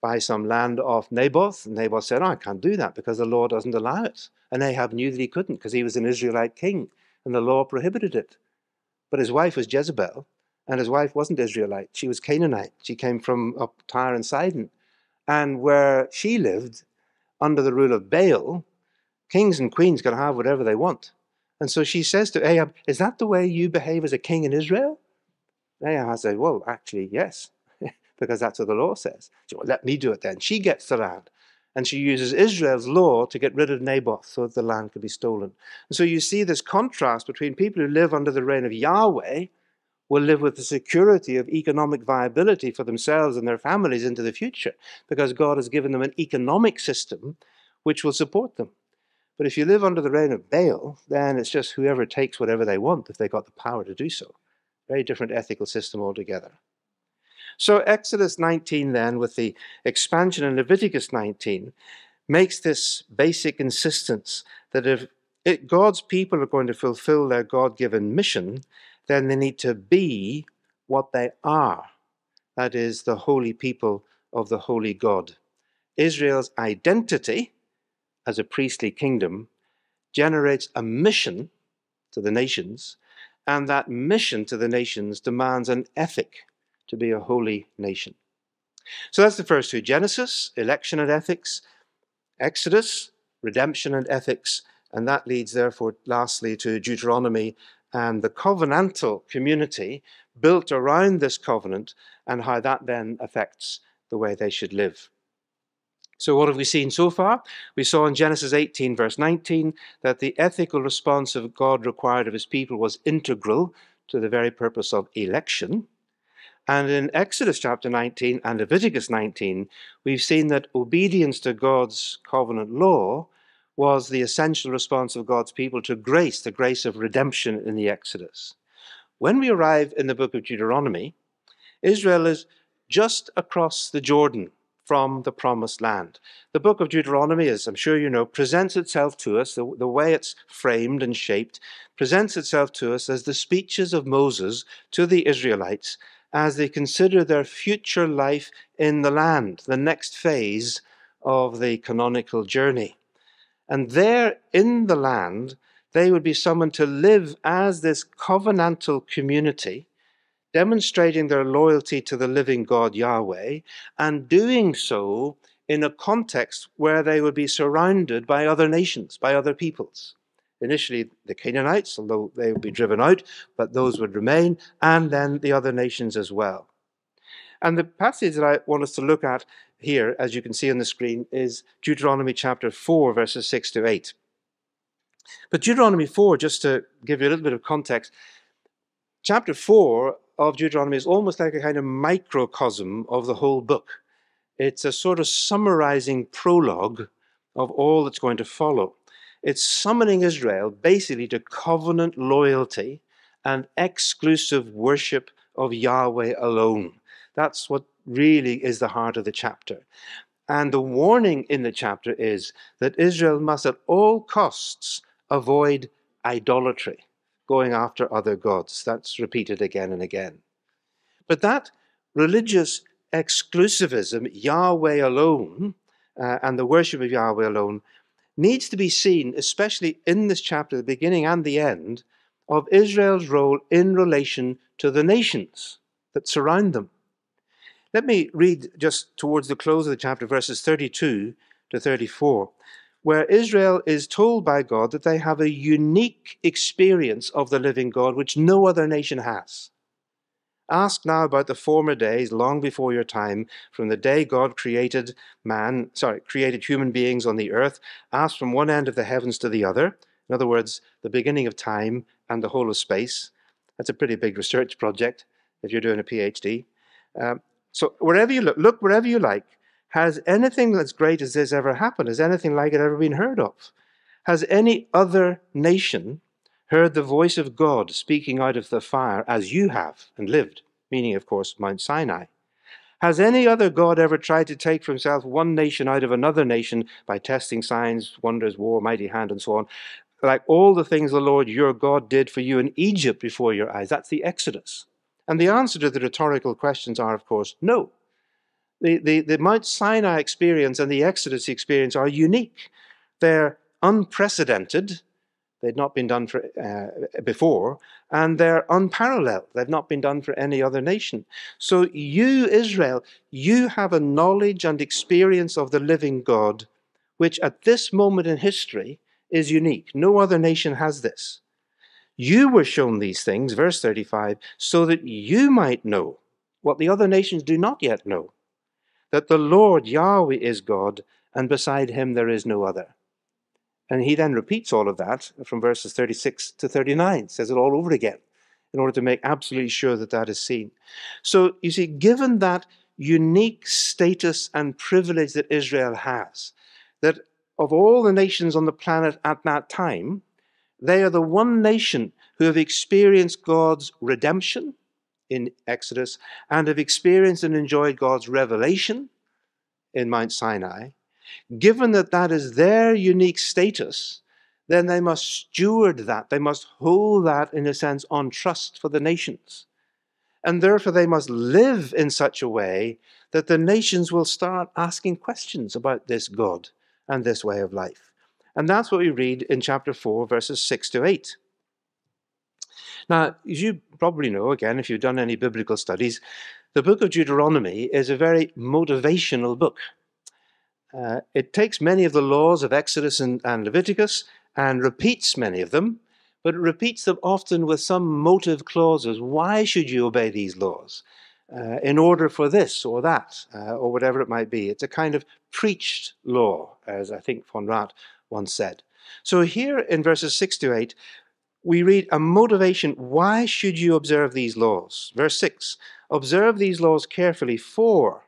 buy some land off Naboth. And Naboth said, oh, I can't do that because the law doesn't allow it. And Ahab knew that he couldn't because he was an Israelite king and the law prohibited it. But his wife was Jezebel, and his wife wasn't Israelite. She was Canaanite. She came from up Tyre and Sidon. And where she lived, under the rule of Baal, kings and queens can have whatever they want. And so she says to Ahab, Is that the way you behave as a king in Israel? Ahab said, Well, actually, yes because that's what the law says. She well, let me do it then. She gets the land. And she uses Israel's law to get rid of Naboth so that the land could be stolen. And so you see this contrast between people who live under the reign of Yahweh will live with the security of economic viability for themselves and their families into the future because God has given them an economic system which will support them. But if you live under the reign of Baal, then it's just whoever takes whatever they want if they've got the power to do so. Very different ethical system altogether. So Exodus 19 then, with the expansion in Leviticus 19, makes this basic insistence that if it, God's people are going to fulfill their God-given mission, then they need to be what they are. That is, the holy people of the holy God. Israel's identity as a priestly kingdom generates a mission to the nations, and that mission to the nations demands an ethic to be a holy nation. So that's the first two Genesis, election and ethics, Exodus, redemption and ethics, and that leads, therefore, lastly to Deuteronomy and the covenantal community built around this covenant and how that then affects the way they should live. So, what have we seen so far? We saw in Genesis 18, verse 19, that the ethical response of God required of his people was integral to the very purpose of election. And in Exodus chapter 19 and Leviticus 19, we've seen that obedience to God's covenant law was the essential response of God's people to grace, the grace of redemption in the Exodus. When we arrive in the book of Deuteronomy, Israel is just across the Jordan from the promised land. The book of Deuteronomy, as I'm sure you know, presents itself to us, the, the way it's framed and shaped, presents itself to us as the speeches of Moses to the Israelites as they consider their future life in the land, the next phase of the canonical journey. And there in the land, they would be summoned to live as this covenantal community demonstrating their loyalty to the living God Yahweh, and doing so in a context where they would be surrounded by other nations, by other peoples. Initially, the Canaanites, although they would be driven out, but those would remain, and then the other nations as well. And the passage that I want us to look at here, as you can see on the screen, is Deuteronomy chapter 4, verses 6 to 8. But Deuteronomy 4, just to give you a little bit of context, chapter 4 of Deuteronomy is almost like a kind of microcosm of the whole book. It's a sort of summarizing prologue of all that's going to follow. It's summoning Israel basically to covenant loyalty and exclusive worship of Yahweh alone. That's what really is the heart of the chapter. And the warning in the chapter is that Israel must at all costs avoid idolatry going after other gods. That's repeated again and again. But that religious exclusivism, Yahweh alone, uh, and the worship of Yahweh alone, needs to be seen, especially in this chapter, the beginning and the end, of Israel's role in relation to the nations that surround them. Let me read just towards the close of the chapter, verses 32 to 34 where Israel is told by God that they have a unique experience of the living God which no other nation has. Ask now about the former days, long before your time, from the day God created man, sorry, created human beings on the earth. Ask from one end of the heavens to the other. In other words, the beginning of time and the whole of space. That's a pretty big research project if you're doing a PhD. Um, so wherever you look, look wherever you like, has anything as great as this ever happened? Has anything like it ever been heard of? Has any other nation heard the voice of God speaking out of the fire as you have and lived? Meaning, of course, Mount Sinai. Has any other God ever tried to take for himself one nation out of another nation by testing signs, wonders, war, mighty hand, and so on? Like all the things the Lord your God did for you in Egypt before your eyes. That's the Exodus. And the answer to the rhetorical questions are, of course, no the, the, the Mount Sinai experience and the Exodus experience are unique. They're unprecedented. They'd not been done for, uh, before, and they're unparalleled. They've not been done for any other nation. So, you, Israel, you have a knowledge and experience of the living God, which at this moment in history is unique. No other nation has this. You were shown these things, verse 35, so that you might know what the other nations do not yet know that the Lord Yahweh is God, and beside him there is no other. And he then repeats all of that from verses 36 to 39, says it all over again, in order to make absolutely sure that that is seen. So you see, given that unique status and privilege that Israel has, that of all the nations on the planet at that time, they are the one nation who have experienced God's redemption in Exodus and have experienced and enjoyed God's revelation in Mount Sinai, given that that is their unique status, then they must steward that. They must hold that, in a sense, on trust for the nations. And therefore, they must live in such a way that the nations will start asking questions about this God and this way of life. And that's what we read in chapter 4, verses 6 to 8. Now, as you probably know, again, if you've done any biblical studies, the book of Deuteronomy is a very motivational book. Uh, it takes many of the laws of Exodus and, and Leviticus and repeats many of them, but it repeats them often with some motive clauses. Why should you obey these laws? Uh, in order for this or that, uh, or whatever it might be. It's a kind of preached law, as I think von Rad once said. So here in verses 6 to 8, we read a motivation. Why should you observe these laws? Verse 6 Observe these laws carefully, for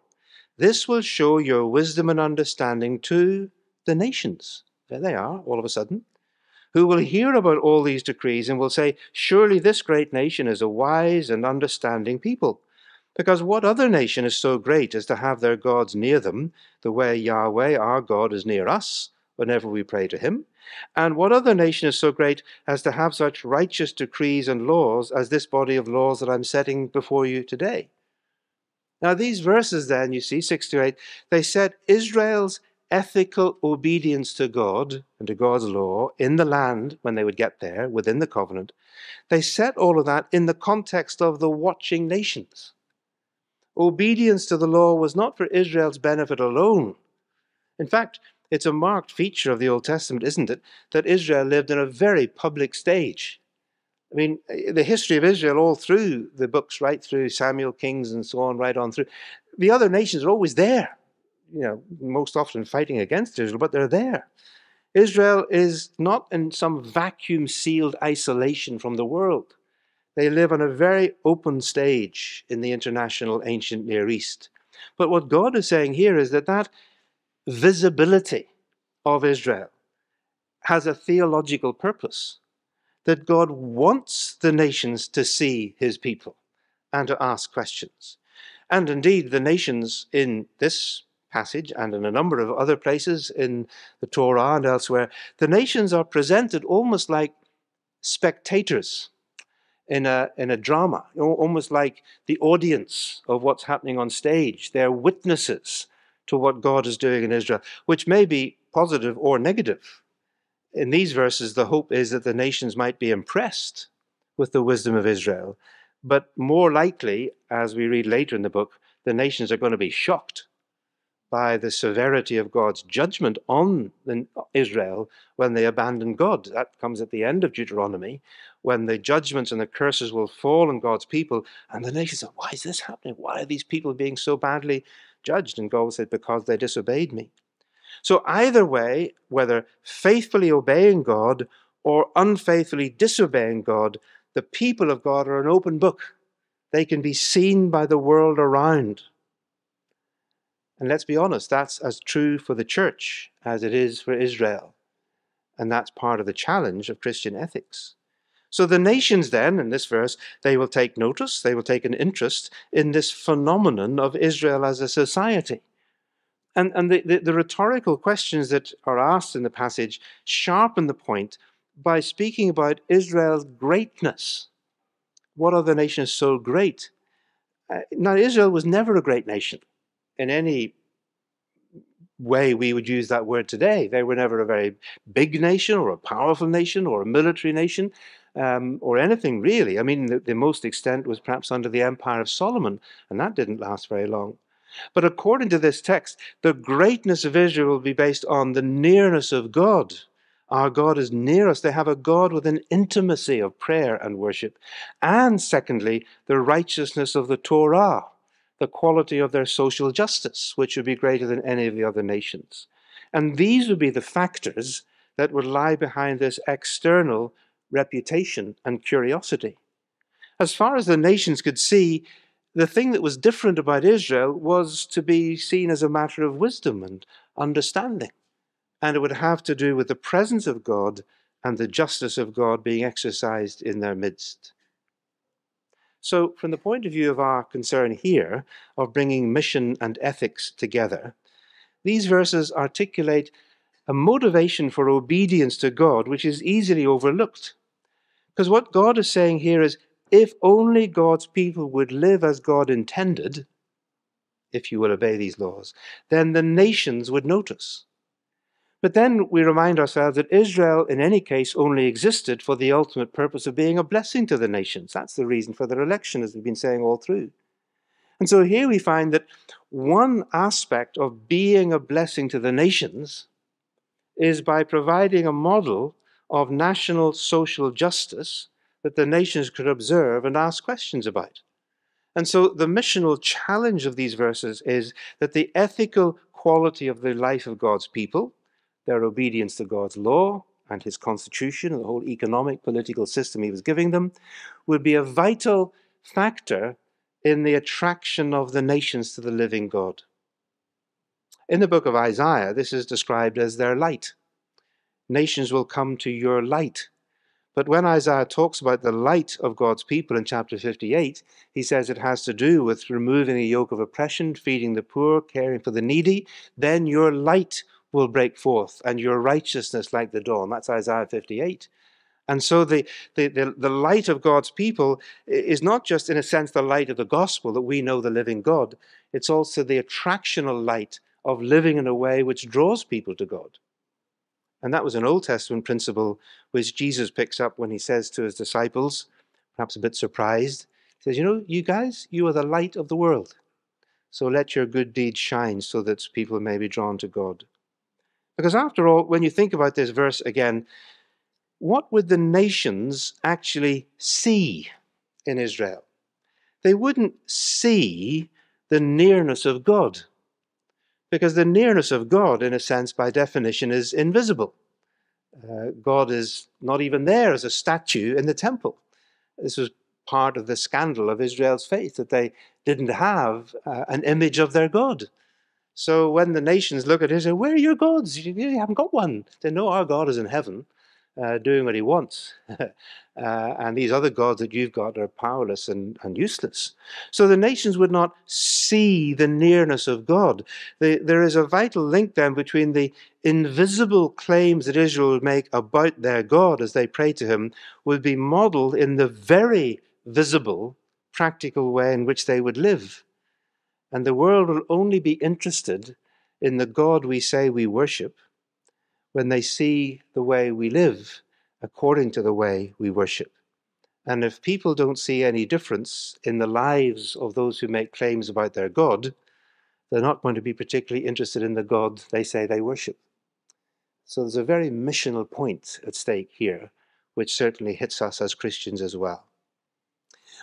this will show your wisdom and understanding to the nations. There they are, all of a sudden who will hear about all these decrees and will say, Surely this great nation is a wise and understanding people. Because what other nation is so great as to have their gods near them, the way Yahweh our God is near us whenever we pray to him? And what other nation is so great as to have such righteous decrees and laws as this body of laws that I'm setting before you today? Now, these verses, then, you see, 6 to 8, they set Israel's ethical obedience to God and to God's law in the land when they would get there within the covenant, they set all of that in the context of the watching nations. Obedience to the law was not for Israel's benefit alone. In fact, it's a marked feature of the Old Testament, isn't it, that Israel lived in a very public stage. I mean, eh, the history of Israel, all through the books, right through Samuel, Kings, and so on, right on through, the other nations are always there you know, most often fighting against Israel, but they're there. Israel is not in some vacuum sealed isolation from the world. They live on a very open stage in the international ancient Near East. But what God is saying here is that that visibility of Israel has a theological purpose. That God wants the nations to see his people and to ask questions. And indeed, the nations in this passage and in a number of other places in the Torah and elsewhere, the nations are presented almost like spectators in a, in a drama, almost like the audience of what's happening on stage. They're witnesses to what God is doing in Israel, which may be positive or negative. In these verses, the hope is that the nations might be impressed with the wisdom of Israel, but more likely, as we read later in the book, the nations are going to be shocked by the severity of God's judgment on Israel when they abandon God. That comes at the end of Deuteronomy, when the judgments and the curses will fall on God's people. And the nation said, Why is this happening? Why are these people being so badly judged? And God said, Because they disobeyed me. So, either way, whether faithfully obeying God or unfaithfully disobeying God, the people of God are an open book. They can be seen by the world around. And let's be honest, that's as true for the church as it is for Israel. And that's part of the challenge of Christian ethics. So the nations, then, in this verse, they will take notice, they will take an interest in this phenomenon of Israel as a society. And, and the, the, the rhetorical questions that are asked in the passage sharpen the point by speaking about Israel's greatness. What other nation is so great? Uh, now, Israel was never a great nation in any way we would use that word today. They were never a very big nation or a powerful nation or a military nation um, or anything really. I mean, the, the most extent was perhaps under the empire of Solomon, and that didn't last very long. But according to this text, the greatness of Israel will be based on the nearness of God. Our God is near us. They have a God with an intimacy of prayer and worship. And secondly, the righteousness of the Torah the quality of their social justice, which would be greater than any of the other nations. And these would be the factors that would lie behind this external reputation and curiosity. As far as the nations could see, the thing that was different about Israel was to be seen as a matter of wisdom and understanding. And it would have to do with the presence of God and the justice of God being exercised in their midst. So, from the point of view of our concern here of bringing mission and ethics together, these verses articulate a motivation for obedience to God which is easily overlooked. Because what God is saying here is if only God's people would live as God intended, if you will obey these laws, then the nations would notice. But then we remind ourselves that Israel, in any case, only existed for the ultimate purpose of being a blessing to the nations. That's the reason for their election, as we've been saying all through. And so here we find that one aspect of being a blessing to the nations is by providing a model of national social justice that the nations could observe and ask questions about. And so the missional challenge of these verses is that the ethical quality of the life of God's people, their obedience to God's law and his constitution and the whole economic, political system he was giving them, would be a vital factor in the attraction of the nations to the living God. In the book of Isaiah, this is described as their light. Nations will come to your light. But when Isaiah talks about the light of God's people in chapter 58, he says it has to do with removing the yoke of oppression, feeding the poor, caring for the needy. Then your light will break forth and your righteousness like the dawn. That's Isaiah 58. And so the, the, the, the, light of God's people is not just, in a sense, the light of the gospel that we know the living God, it's also the attractional light of living in a way which draws people to God. And that was an Old Testament principle which Jesus picks up when he says to his disciples, perhaps a bit surprised, he says, You know, you guys, you are the light of the world. So let your good deeds shine so that people may be drawn to God. Because after all, when you think about this verse again, what would the nations actually see in Israel? They wouldn't see the nearness of God because the nearness of God, in a sense, by definition, is invisible. Uh, God is not even there as a statue in the temple. This was part of the scandal of Israel's faith that they didn't have uh, an image of their God. So when the nations look at Israel, where are your gods? You, you haven't got one. They know our God is in heaven uh, doing what he wants. <laughs> uh, and these other gods that you've got are powerless and, and useless. So the nations would not see the nearness of God. The, there is a vital link then between the invisible claims that Israel would make about their God as they pray to him, would be modeled in the very visible, practical way in which they would live. And the world will only be interested in the God we say we worship when they see the way we live according to the way we worship. And if people don't see any difference in the lives of those who make claims about their God, they're not going to be particularly interested in the God they say they worship. So there's a very missional point at stake here, which certainly hits us as Christians as well.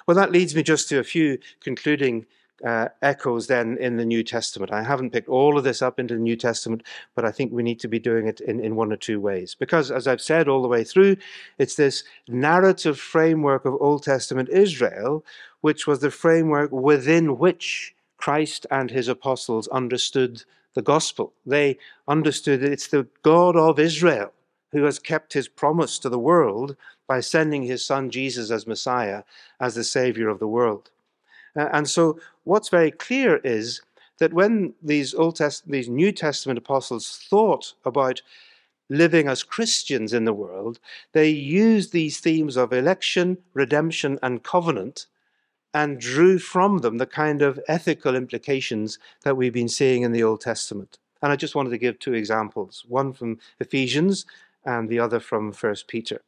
Well, that leads me just to a few concluding uh, echoes then in the New Testament. I haven't picked all of this up into the New Testament, but I think we need to be doing it in, in one or two ways. Because, as I've said all the way through, it's this narrative framework of Old Testament Israel, which was the framework within which Christ and his apostles understood the gospel. They understood that it's the God of Israel who has kept his promise to the world by sending his son Jesus as Messiah, as the Savior of the world. Uh, and so, what's very clear is that when these Old Test- these New Testament apostles thought about living as Christians in the world, they used these themes of election, redemption, and covenant and drew from them the kind of ethical implications that we've been seeing in the Old Testament. And I just wanted to give two examples one from Ephesians and the other from 1 Peter.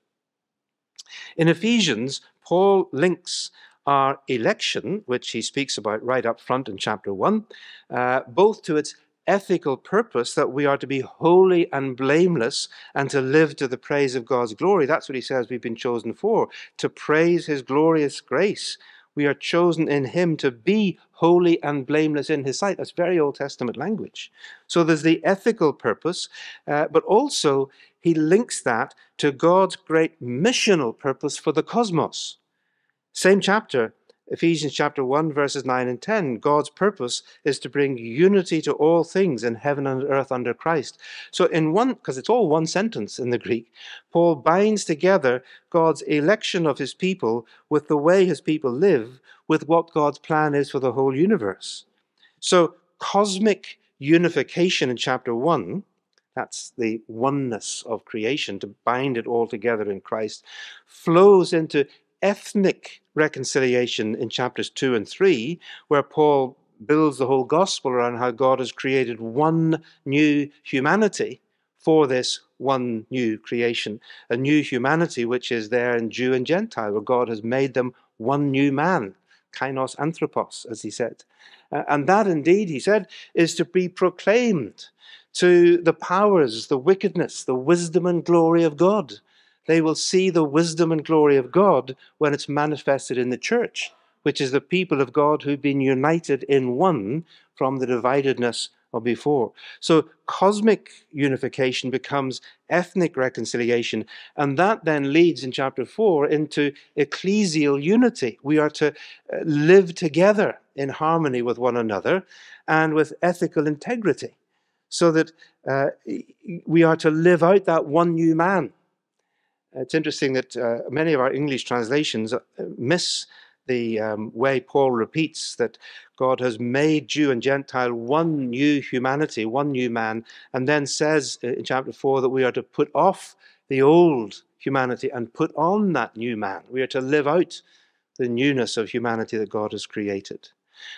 In Ephesians, Paul links our election, which he speaks about right up front in chapter 1, uh, both to its ethical purpose that we are to be holy and blameless and to live to the praise of God's glory. That's what he says we've been chosen for, to praise his glorious grace. We are chosen in him to be holy and blameless in his sight. That's very Old Testament language. So there's the ethical purpose, uh, but also he links that to God's great missional purpose for the cosmos. Same chapter, Ephesians chapter 1, verses 9 and 10. God's purpose is to bring unity to all things in heaven and earth under Christ. So, in one, because it's all one sentence in the Greek, Paul binds together God's election of his people with the way his people live, with what God's plan is for the whole universe. So, cosmic unification in chapter 1 that's the oneness of creation, to bind it all together in Christ, flows into ethnic reconciliation in chapters 2 and 3, where Paul builds the whole gospel around how God has created one new humanity for this one new creation, a new humanity which is there in Jew and Gentile, where God has made them one new man, kainos anthropos, as he said. Uh, and that indeed, he said, is to be proclaimed to the powers, the wickedness, the wisdom and glory of God they will see the wisdom and glory of God when it's manifested in the church, which is the people of God who've been united in one from the dividedness of before. So cosmic unification becomes ethnic reconciliation, and that then leads in chapter 4 into ecclesial unity. We are to uh, live together in harmony with one another and with ethical integrity, so that uh, we are to live out that one new man. It's interesting that uh, many of our English translations uh, miss the um, way Paul repeats that God has made Jew and Gentile one new humanity, one new man, and then says in chapter 4 that we are to put off the old humanity and put on that new man. We are to live out the newness of humanity that God has created.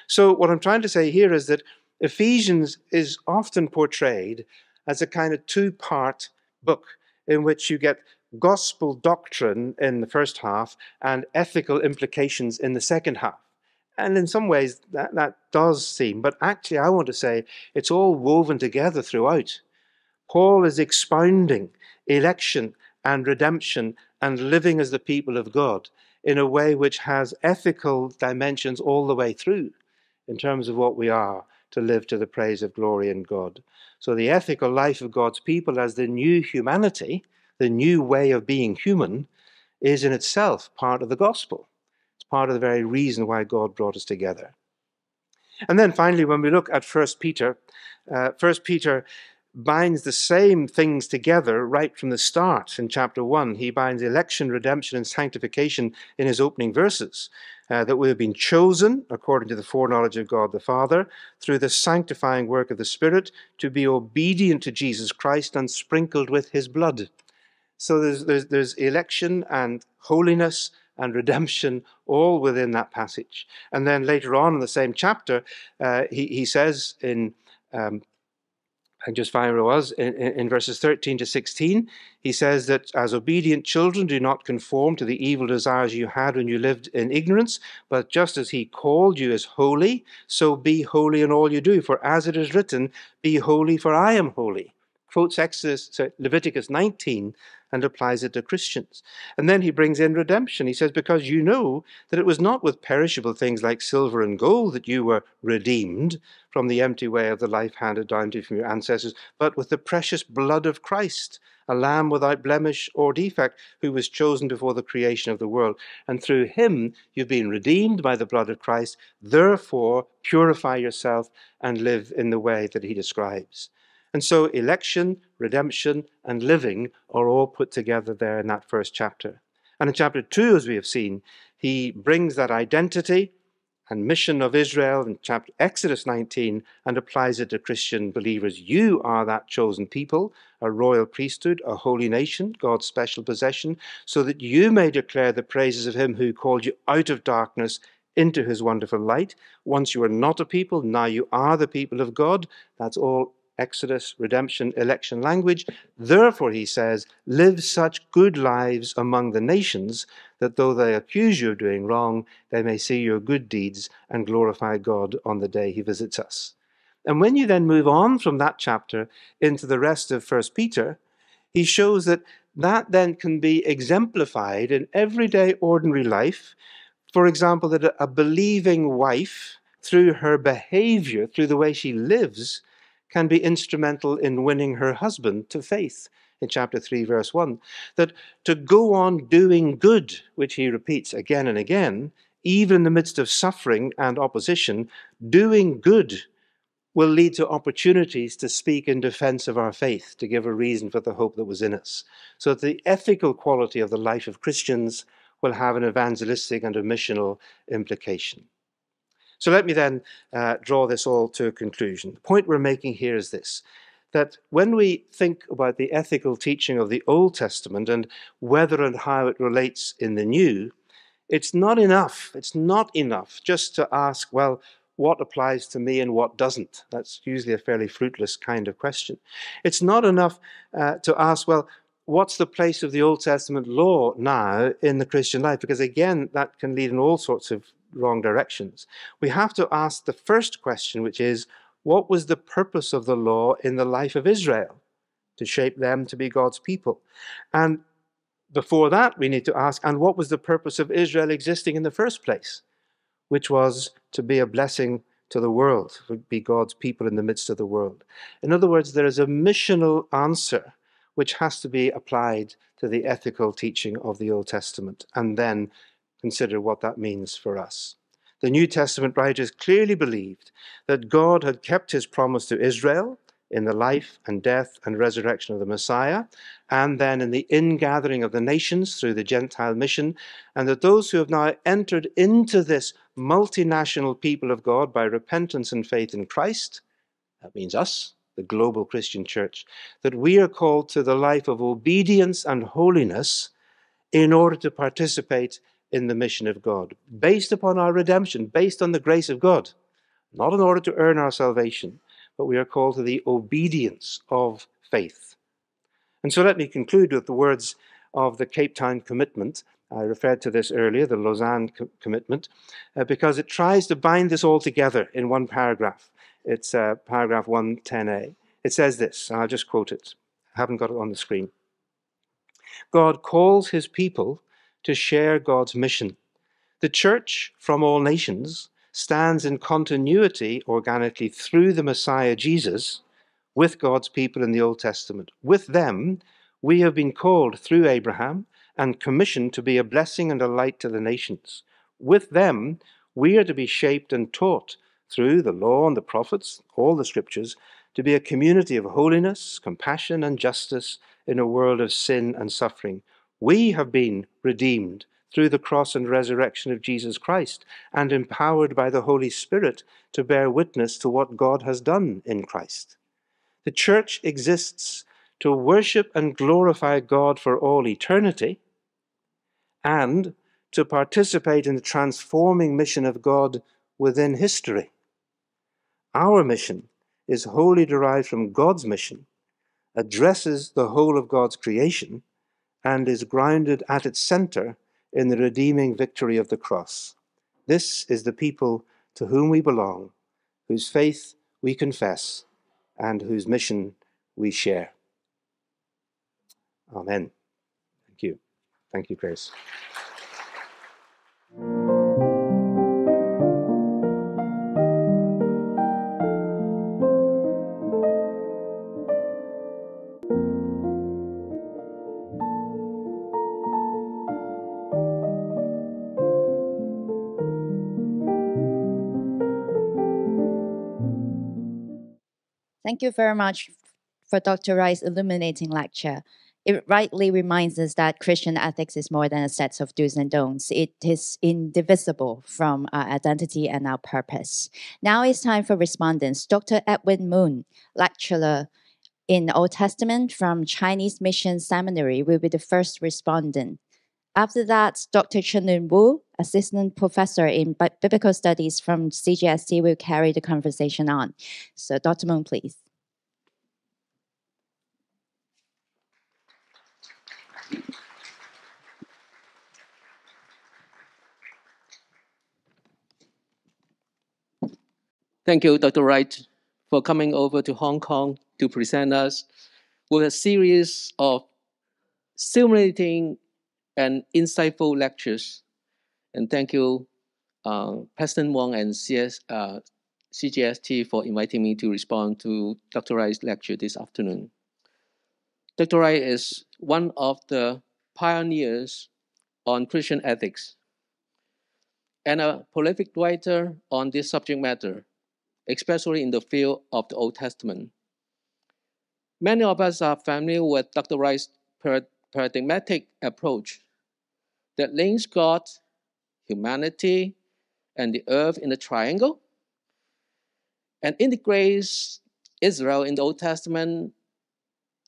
So, what I'm trying to say here is that Ephesians is often portrayed as a kind of two part book in which you get gospel doctrine in the first half and ethical implications in the second half. And in some ways, that, that does seem, but actually, I want to say it's all woven together throughout. Paul is expounding election and redemption and living as the people of God in a way which has ethical dimensions all the way through in terms of what we are to live to the praise of glory in God. So, the ethical life of God's people as the new humanity the new way of being human is in itself part of the gospel. It's part of the very reason why God brought us together. And then finally, when we look at First Peter, uh, First Peter binds the same things together right from the start in chapter 1. He binds election, redemption, and sanctification in his opening verses. Uh, that we have been chosen, according to the foreknowledge of God the Father, through the sanctifying work of the Spirit, to be obedient to Jesus Christ and sprinkled with his blood. So there's, there's, there's election and holiness and redemption all within that passage. And then later on in the same chapter, uh, he, he says in, um, I just find where it was, in, in, verses 13 to 16, he says that as obedient children, do not conform to the evil desires you had when you lived in ignorance, but just as he called you as holy, so be holy in all you do. For as it is written, be holy, for I am holy. Quotes Exodus, Leviticus 19 and applies it to Christians. And then he brings in redemption. He says, Because you know that it was not with perishable things like silver and gold that you were redeemed from the empty way of the life handed down to you from your ancestors, but with the precious blood of Christ, a lamb without blemish or defect, who was chosen before the creation of the world. And through him you've been redeemed by the blood of Christ. Therefore, purify yourself and live in the way that he describes. And so election, redemption, and living are all put together there in that first chapter. And in chapter 2, as we have seen, he brings that identity and mission of Israel in chapter Exodus 19 and applies it to Christian believers. You are that chosen people, a royal priesthood, a holy nation, God's special possession, so that you may declare the praises of him who called you out of darkness into his wonderful light. Once you were not a people, now you are the people of God. That's all Exodus, redemption, election language. Therefore, he says, live such good lives among the nations that though they accuse you of doing wrong, they may see your good deeds and glorify God on the day he visits us. And when you then move on from that chapter into the rest of First Peter, he shows that that then can be exemplified in everyday ordinary life. For example, that a believing wife, through her behavior, through the way she lives, can be instrumental in winning her husband to faith in chapter 3, verse 1. That to go on doing good, which he repeats again and again, even in the midst of suffering and opposition, doing good will lead to opportunities to speak in defense of our faith, to give a reason for the hope that was in us. So that the ethical quality of the life of Christians will have an evangelistic and a missional implication. So let me then uh, draw this all to a conclusion. The point we're making here is this that when we think about the ethical teaching of the Old Testament and whether and how it relates in the New, it's not enough. It's not enough just to ask, well, what applies to me and what doesn't? That's usually a fairly fruitless kind of question. It's not enough uh, to ask, well, what's the place of the Old Testament law now in the Christian life? Because again, that can lead in all sorts of wrong directions. We have to ask the first question, which is what was the purpose of the law in the life of Israel? To shape them to be God's people. And before that, we need to ask, and what was the purpose of Israel existing in the first place? Which was to be a blessing to the world, to be God's people in the midst of the world. In other words, there is a missional answer which has to be applied to the ethical teaching of the Old Testament, and then consider what that means for us. The New Testament writers clearly believed that God had kept his promise to Israel in the life and death and resurrection of the Messiah, and then in the ingathering of the nations through the Gentile mission, and that those who have now entered into this multinational people of God by repentance and faith in Christ, that means us, the global Christian church, that we are called to the life of obedience and holiness in order to participate in the mission of God, based upon our redemption, based on the grace of God, not in order to earn our salvation, but we are called to the obedience of faith. And so let me conclude with the words of the Cape Town Commitment. I referred to this earlier, the Lausanne co- Commitment, uh, because it tries to bind this all together in one paragraph. It's uh, paragraph 110a. It says this, I'll just quote it. I haven't got it on the screen. God calls his people to share God's mission. The church from all nations stands in continuity organically through the Messiah Jesus with God's people in the Old Testament. With them, we have been called through Abraham and commissioned to be a blessing and a light to the nations. With them, we are to be shaped and taught through the law and the prophets, all the scriptures, to be a community of holiness, compassion, and justice in a world of sin and suffering. We have been redeemed through the cross and resurrection of Jesus Christ and empowered by the Holy Spirit to bear witness to what God has done in Christ. The church exists to worship and glorify God for all eternity and to participate in the transforming mission of God within history. Our mission is wholly derived from God's mission, addresses the whole of God's creation, and is grounded at its center in the redeeming victory of the cross. This is the people to whom we belong, whose faith we confess, and whose mission we share. Amen. Thank you. Thank you, Grace. Thank you very much for Dr. Wright's illuminating lecture. It rightly reminds us that Christian ethics is more than a set of do's and don'ts. It is indivisible from our identity and our purpose. Now it's time for respondents. Dr. Edwin Moon, lecturer in Old Testament from Chinese Mission Seminary, will be the first respondent. After that, Dr. Chenun Wu, assistant professor in biblical studies from CGST, will carry the conversation on. So, Dr. Moon, please. Thank you, Dr. Wright, for coming over to Hong Kong to present us with a series of stimulating and insightful lectures. And thank you, uh, President Wong and CS, uh, CGST for inviting me to respond to Dr. Wright's lecture this afternoon. Dr. Wright is one of the pioneers on Christian ethics and a prolific writer on this subject matter especially in the field of the Old Testament. Many of us are familiar with Dr. Wright's paradigmatic approach that links God, humanity, and the earth in a triangle and integrates Israel in the Old Testament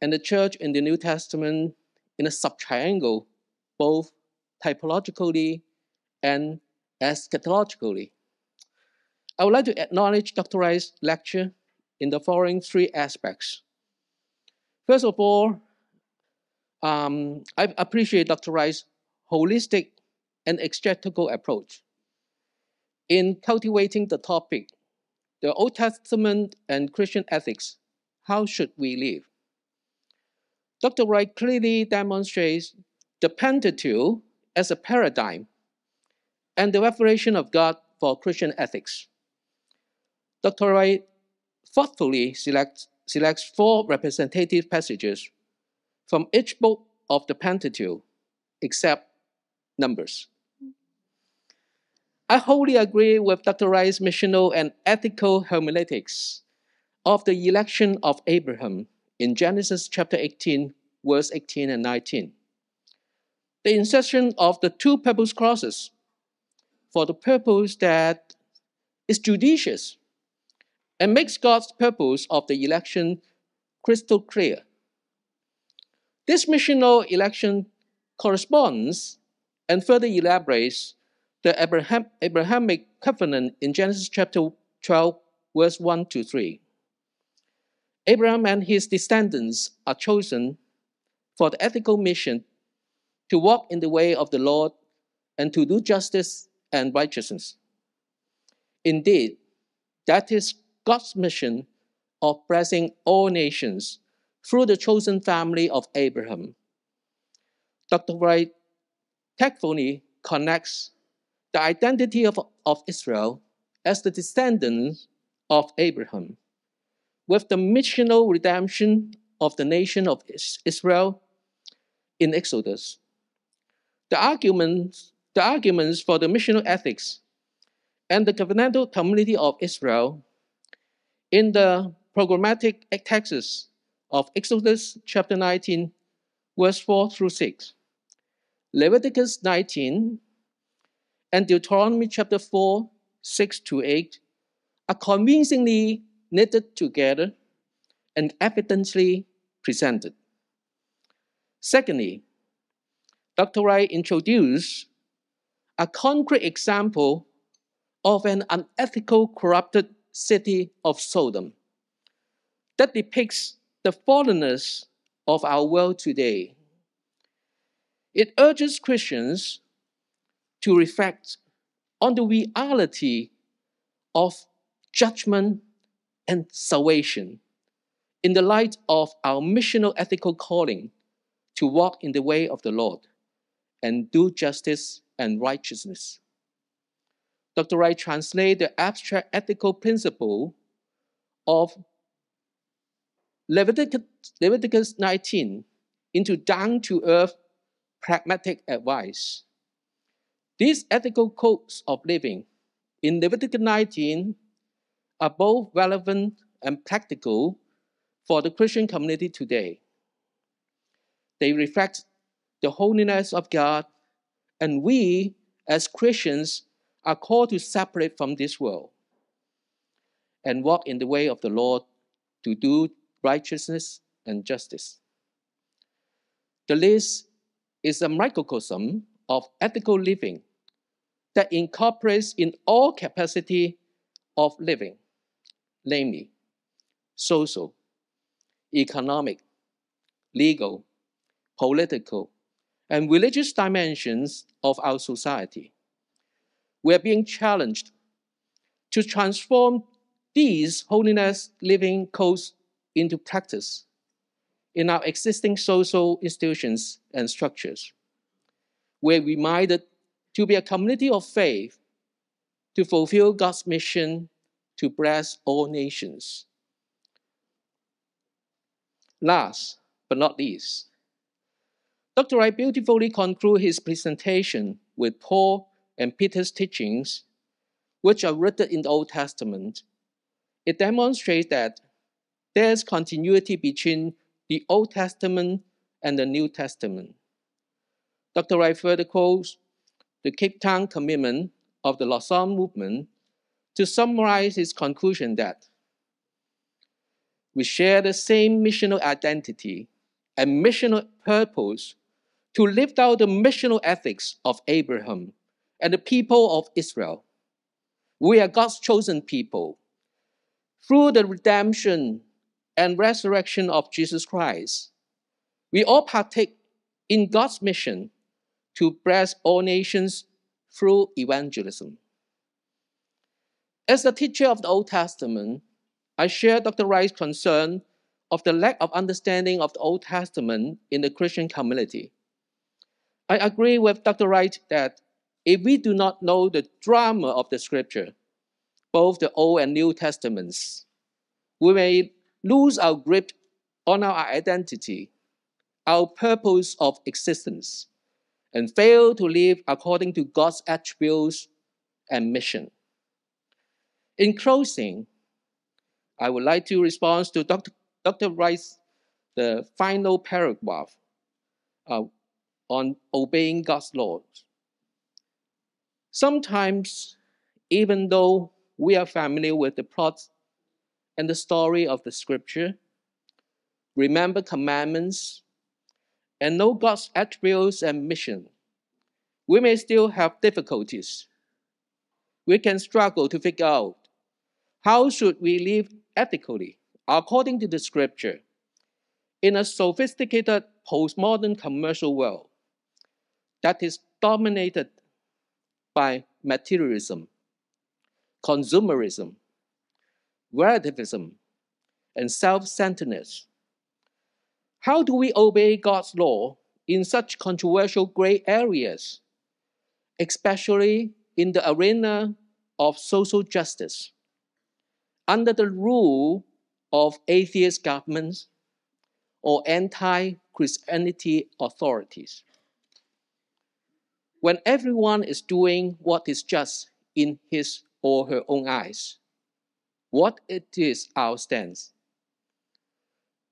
and the church in the New Testament in a subtriangle, both typologically and eschatologically. I would like to acknowledge Dr. Wright's lecture in the following three aspects. First of all, um, I appreciate Dr. Wright's holistic and exegetical approach in cultivating the topic, the Old Testament and Christian ethics, how should we live? Dr. Wright clearly demonstrates the Pentateuch as a paradigm and the revelation of God for Christian ethics. Dr. Wright thoughtfully selects, selects four representative passages from each book of the Pentateuch, except Numbers. I wholly agree with Dr. Wright's missional and ethical hermeneutics of the election of Abraham in Genesis chapter 18, verse 18 and 19. The insertion of the two purpose clauses for the purpose that is judicious and makes God's purpose of the election crystal clear. This missional election corresponds and further elaborates the Abraham, Abrahamic covenant in Genesis chapter 12, verse 1 to 3. Abraham and his descendants are chosen for the ethical mission to walk in the way of the Lord and to do justice and righteousness. Indeed, that is God's mission of blessing all nations through the chosen family of Abraham. Dr. Wright tactfully connects the identity of, of Israel as the descendants of Abraham with the missional redemption of the nation of Israel in Exodus. The arguments, the arguments for the missional ethics and the covenantal community of Israel in the programmatic texts of Exodus chapter 19, verse 4 through 6, Leviticus 19, and Deuteronomy chapter 4, 6 to 8 are convincingly knitted together and evidently presented. Secondly, Dr. Wright introduced a concrete example of an unethical, corrupted city of Sodom that depicts the fallenness of our world today. It urges Christians to reflect on the reality of judgment and salvation in the light of our missional ethical calling to walk in the way of the Lord and do justice and righteousness. Dr. Wright translates the abstract ethical principle of Leviticus, Leviticus 19 into down to earth pragmatic advice. These ethical codes of living in Leviticus 19 are both relevant and practical for the Christian community today. They reflect the holiness of God, and we, as Christians, are called to separate from this world and walk in the way of the Lord to do righteousness and justice. The list is a microcosm of ethical living that incorporates in all capacity of living, namely social, economic, legal, political, and religious dimensions of our society we are being challenged to transform these holiness living codes into practice in our existing social institutions and structures. We're reminded to be a community of faith to fulfill God's mission to bless all nations. Last but not least, Dr. Wright beautifully concludes his presentation with Paul and Peter's teachings, which are rooted in the Old Testament, it demonstrates that there is continuity between the Old Testament and the New Testament. Dr. Wright further quotes the Cape Town commitment of the Lausanne movement to summarize his conclusion that we share the same missional identity and missional purpose to live out the missional ethics of Abraham and the people of Israel. We are God's chosen people. Through the redemption and resurrection of Jesus Christ, we all partake in God's mission to bless all nations through evangelism. As a teacher of the Old Testament, I share Dr. Wright's concern of the lack of understanding of the Old Testament in the Christian community. I agree with Dr. Wright that if we do not know the drama of the scripture, both the Old and New Testaments, we may lose our grip on our identity, our purpose of existence, and fail to live according to God's attributes and mission. In closing, I would like to respond to Dr. Wright's the final paragraph uh, on obeying God's laws. Sometimes, even though we are familiar with the plot and the story of the scripture, remember commandments, and know God's attributes and mission, we may still have difficulties. We can struggle to figure out how should we live ethically according to the scripture in a sophisticated postmodern commercial world that is dominated by materialism, consumerism, relativism, and self centeredness. How do we obey God's law in such controversial gray areas, especially in the arena of social justice, under the rule of atheist governments or anti Christianity authorities? when everyone is doing what is just in his or her own eyes. What it is our stance?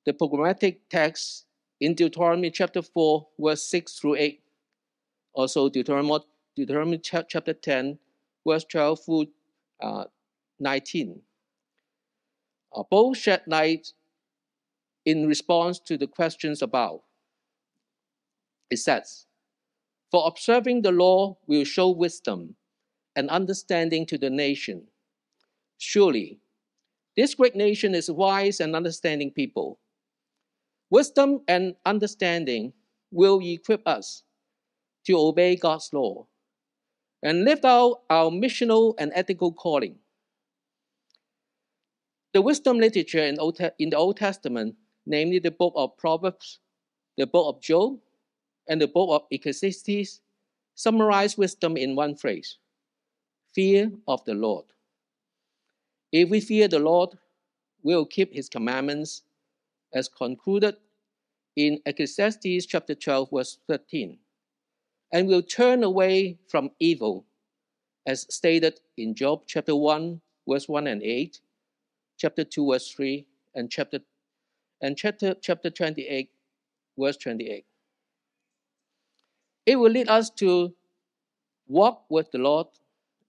The programmatic text in Deuteronomy chapter 4, verse 6 through 8, also Deuteronomy, Deuteronomy chapter 10, verse 12 through uh, 19. Uh, both shed light in response to the questions above. It says, for observing the law will show wisdom and understanding to the nation. Surely, this great nation is wise and understanding people. Wisdom and understanding will equip us to obey God's law and live out our missional and ethical calling. The wisdom literature in, in the Old Testament, namely the book of Proverbs, the book of Job, and the book of Ecclesiastes summarize wisdom in one phrase fear of the Lord. If we fear the Lord, we will keep his commandments as concluded in Ecclesiastes chapter 12, verse 13, and will turn away from evil, as stated in Job chapter 1, verse 1 and 8, chapter 2, verse 3, and chapter and chapter chapter 28, verse 28. It will lead us to walk with the Lord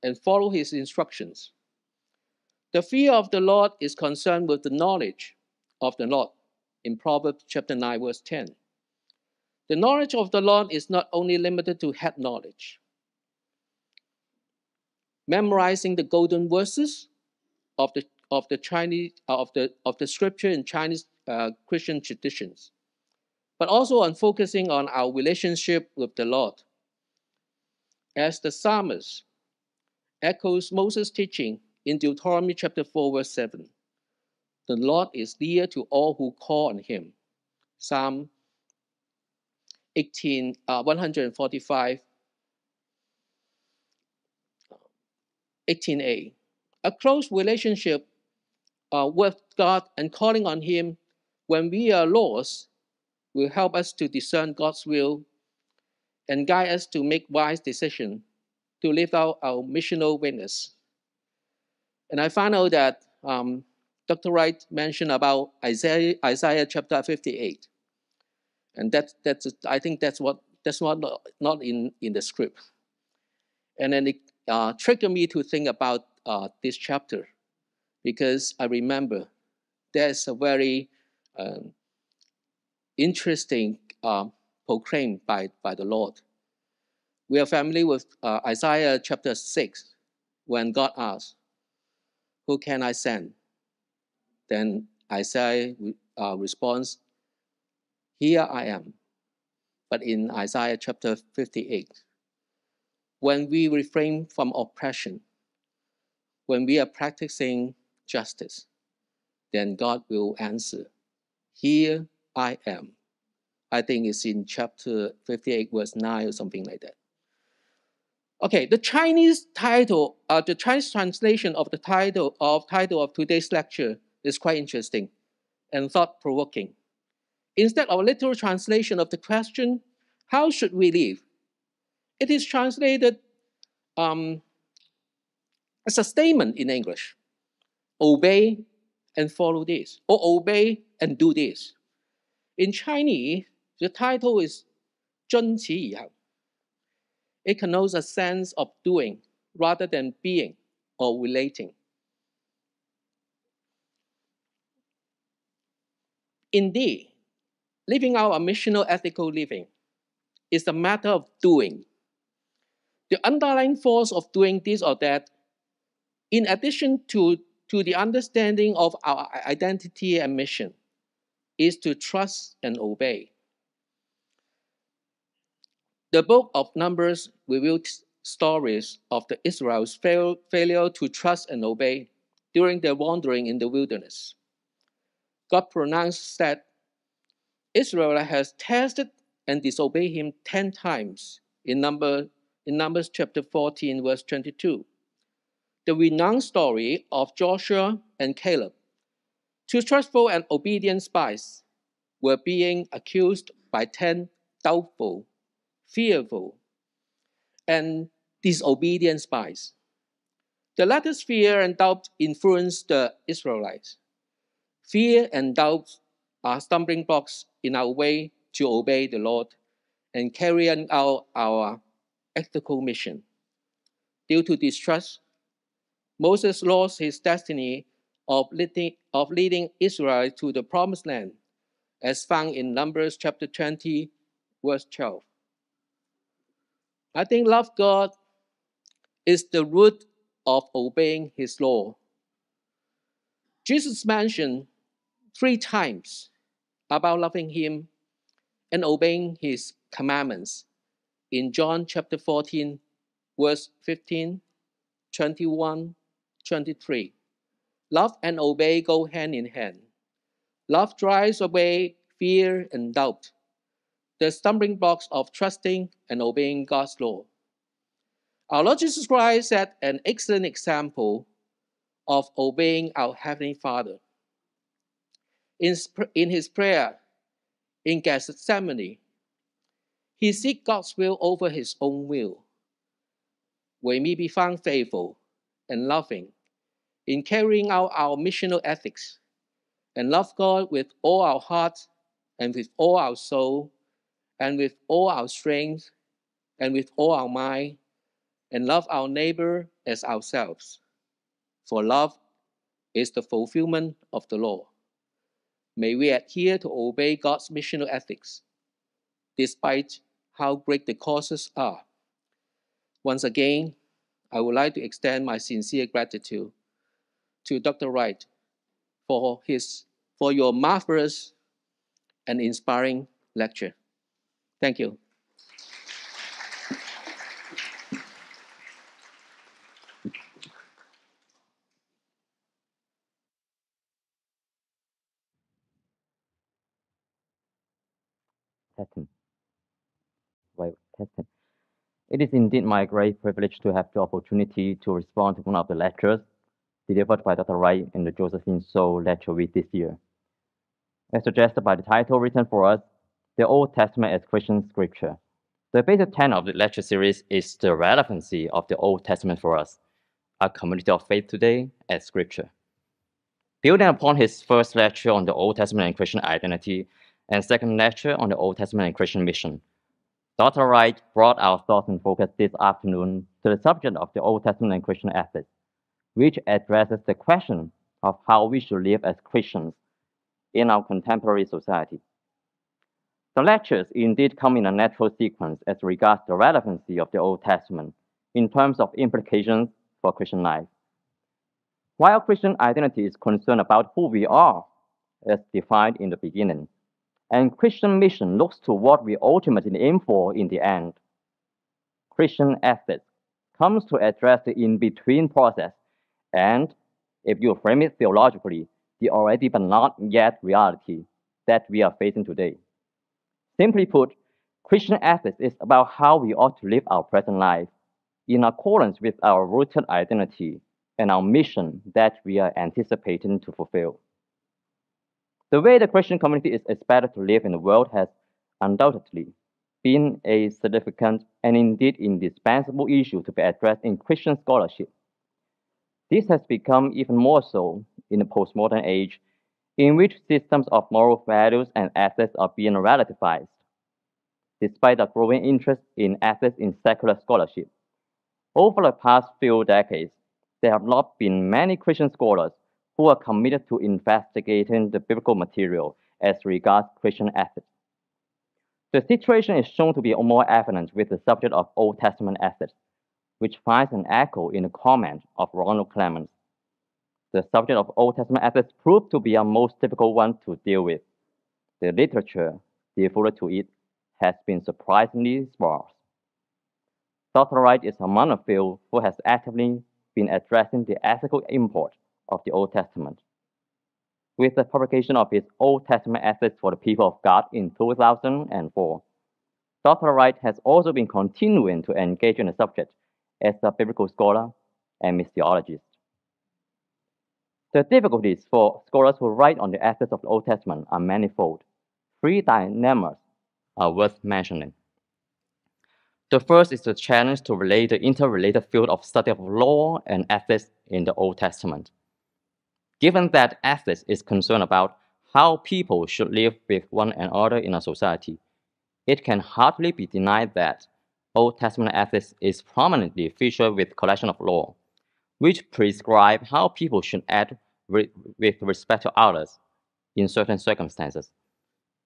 and follow his instructions. The fear of the Lord is concerned with the knowledge of the Lord in Proverbs chapter 9, verse 10. The knowledge of the Lord is not only limited to head knowledge. Memorizing the golden verses of the of the Chinese uh, of the of the scripture in Chinese uh, Christian traditions but also on focusing on our relationship with the Lord. As the psalmist echoes Moses' teaching in Deuteronomy chapter 4, verse 7 The Lord is near to all who call on him. Psalm 18, uh, 145, 18a. A close relationship uh, with God and calling on Him when we are lost will help us to discern God's will and guide us to make wise decisions to live out our missional witness. And I found out that um, Dr. Wright mentioned about Isaiah, Isaiah chapter 58. And that, that's, I think that's what that's what not, not in, in the script. And then it uh, triggered me to think about uh, this chapter because I remember there's a very um, interesting uh, proclaimed by, by the Lord. We are familiar with uh, Isaiah chapter 6 when God asks, Who can I send? Then Isaiah uh, responds, Here I am. But in Isaiah chapter 58, when we refrain from oppression, when we are practicing justice, then God will answer, Here I am. I think it's in chapter 58, verse 9 or something like that. Okay, the Chinese title, uh, the Chinese translation of the title of title of today's lecture is quite interesting and thought-provoking. Instead of a literal translation of the question, how should we live? It is translated um, as a statement in English Obey and follow this, or obey and do this. In Chinese, the title is 遵此而行. It connotes a sense of doing rather than being or relating. Indeed, living out a missional ethical living is a matter of doing. The underlying force of doing this or that, in addition to, to the understanding of our identity and mission, is to trust and obey. The book of Numbers reveals stories of the Israel's fail, failure to trust and obey during their wandering in the wilderness. God pronounced that Israel has tested and disobeyed him 10 times in, number, in Numbers chapter 14, verse 22. The renowned story of Joshua and Caleb, two trustful and obedient spies, were being accused by 10 doubtful fearful, and disobedient spies. The latter's fear and doubt influenced the Israelites. Fear and doubt are stumbling blocks in our way to obey the Lord and carrying out our ethical mission. Due to distrust, Moses lost his destiny of leading, of leading Israel to the promised land, as found in Numbers chapter 20, verse 12. I think love God is the root of obeying His law. Jesus mentioned three times about loving Him and obeying His commandments in John chapter 14, verse 15, 21, 23. Love and obey go hand in hand. Love drives away fear and doubt the stumbling blocks of trusting and obeying God's law. Our Lord Jesus Christ set an excellent example of obeying our Heavenly Father. In, in his prayer in Gethsemane, he seek God's will over his own will. We may be found faithful and loving in carrying out our missional ethics and love God with all our heart and with all our soul and with all our strength and with all our mind, and love our neighbor as ourselves. For love is the fulfillment of the law. May we adhere to obey God's missional ethics, despite how great the causes are. Once again, I would like to extend my sincere gratitude to Dr. Wright for, his, for your marvelous and inspiring lecture. Thank you. Testing. Testing. It is indeed my great privilege to have the opportunity to respond to one of the lectures delivered by Dr. Wright in the Josephine So Lecture Week this year. As suggested by the title written for us, the Old Testament as Christian scripture. The basic tenet of the lecture series is the relevancy of the Old Testament for us, a community of faith today as scripture. Building upon his first lecture on the Old Testament and Christian identity and second lecture on the Old Testament and Christian mission, Dr. Wright brought our thoughts and focus this afternoon to the subject of the Old Testament and Christian ethics, which addresses the question of how we should live as Christians in our contemporary society. The lectures indeed come in a natural sequence as regards the relevancy of the Old Testament in terms of implications for Christian life. While Christian identity is concerned about who we are, as defined in the beginning, and Christian mission looks to what we ultimately aim for in the end. Christian ethics comes to address the in-between process and, if you frame it theologically, the already but not yet reality that we are facing today. Simply put, Christian ethics is about how we ought to live our present life in accordance with our rooted identity and our mission that we are anticipating to fulfill. The way the Christian community is expected to live in the world has undoubtedly been a significant and indeed indispensable issue to be addressed in Christian scholarship. This has become even more so in the postmodern age, in which systems of moral values and ethics are being relativized. Despite the growing interest in ethics in secular scholarship, over the past few decades, there have not been many Christian scholars who are committed to investigating the biblical material as regards Christian ethics. The situation is shown to be more evident with the subject of Old Testament ethics, which finds an echo in the comment of Ronald Clements. The subject of Old Testament ethics proved to be a most difficult one to deal with. The literature devoted to it has been surprisingly sparse. Dr. Wright is among a few who has actively been addressing the ethical import of the Old Testament. With the publication of his Old Testament Ethics for the People of God in 2004, Dr. Wright has also been continuing to engage in the subject as a biblical scholar and missiologist. The difficulties for scholars who write on the ethics of the Old Testament are manifold. Three dilemmas are worth mentioning. The first is the challenge to relate the interrelated field of study of law and ethics in the Old Testament. Given that ethics is concerned about how people should live with one another in a society, it can hardly be denied that Old Testament ethics is prominently featured with collection of law, which prescribe how people should act with respect to others in certain circumstances.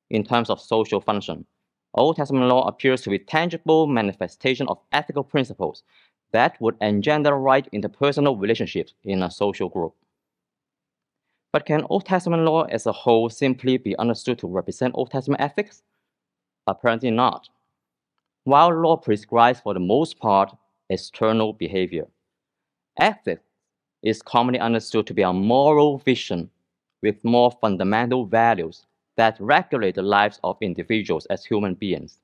In terms of social function, Old Testament law appears to be tangible manifestation of ethical principles that would engender right interpersonal relationships in a social group. But can Old Testament law as a whole simply be understood to represent Old Testament ethics? Apparently not. While law prescribes for the most part external behavior, ethics is commonly understood to be a moral vision with more fundamental values that regulate the lives of individuals as human beings.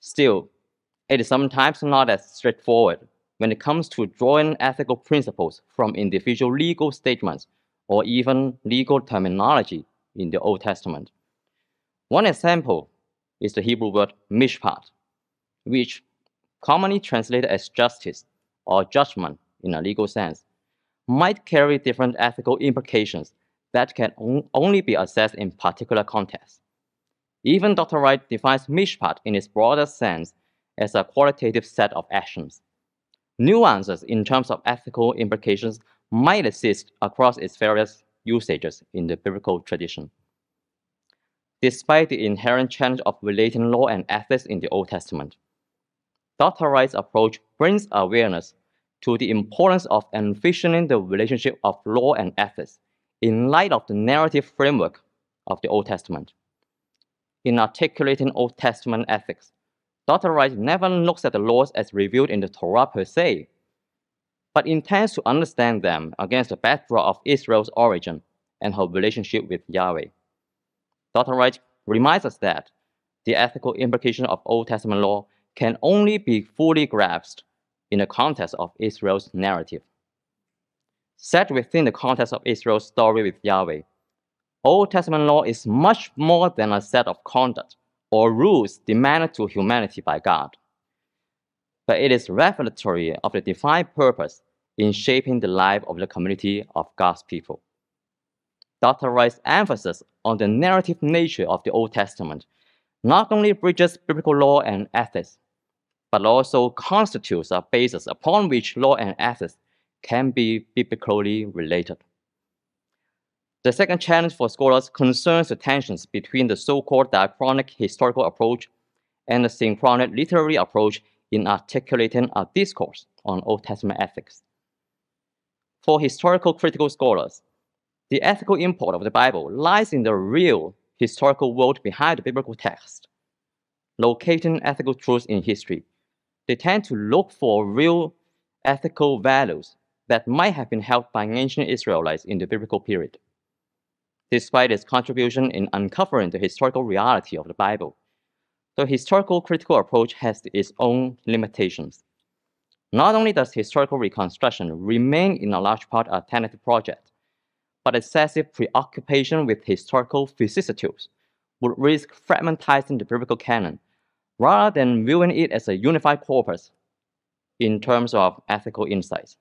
Still, it is sometimes not as straightforward when it comes to drawing ethical principles from individual legal statements or even legal terminology in the Old Testament. One example is the Hebrew word mishpat, which commonly translated as justice or judgment in a legal sense, might carry different ethical implications that can on only be assessed in particular contexts. Even Dr. Wright defines mishpat in its broader sense as a qualitative set of actions. Nuances in terms of ethical implications might exist across its various usages in the biblical tradition. Despite the inherent challenge of relating law and ethics in the Old Testament, Dr. Wright's approach brings awareness to the importance of envisioning the relationship of law and ethics in light of the narrative framework of the Old Testament. In articulating Old Testament ethics, Dr. Wright never looks at the laws as revealed in the Torah per se, but intends to understand them against the backdrop of Israel's origin and her relationship with Yahweh. Dr. Wright reminds us that the ethical implication of Old Testament law can only be fully grasped in the context of Israel's narrative. Set within the context of Israel's story with Yahweh, Old Testament law is much more than a set of conduct or rules demanded to humanity by God but it is revelatory of the divine purpose in shaping the life of the community of God's people. Dr. Wright's emphasis on the narrative nature of the Old Testament not only bridges biblical law and ethics, but also constitutes a basis upon which law and ethics can be biblically related. The second challenge for scholars concerns the tensions between the so-called diachronic historical approach and the synchronic literary approach in articulating a discourse on Old Testament ethics. For historical critical scholars, the ethical import of the Bible lies in the real historical world behind the biblical text. Locating ethical truths in history, they tend to look for real ethical values that might have been held by ancient Israelites in the biblical period. despite its contribution in uncovering the historical reality of the Bible. The historical critical approach has its own limitations. Not only does historical reconstruction remain in a large part a tentative project, but excessive preoccupation with historical vicissitudes would risk fragmentizing the biblical canon rather than viewing it as a unified corpus in terms of ethical insights.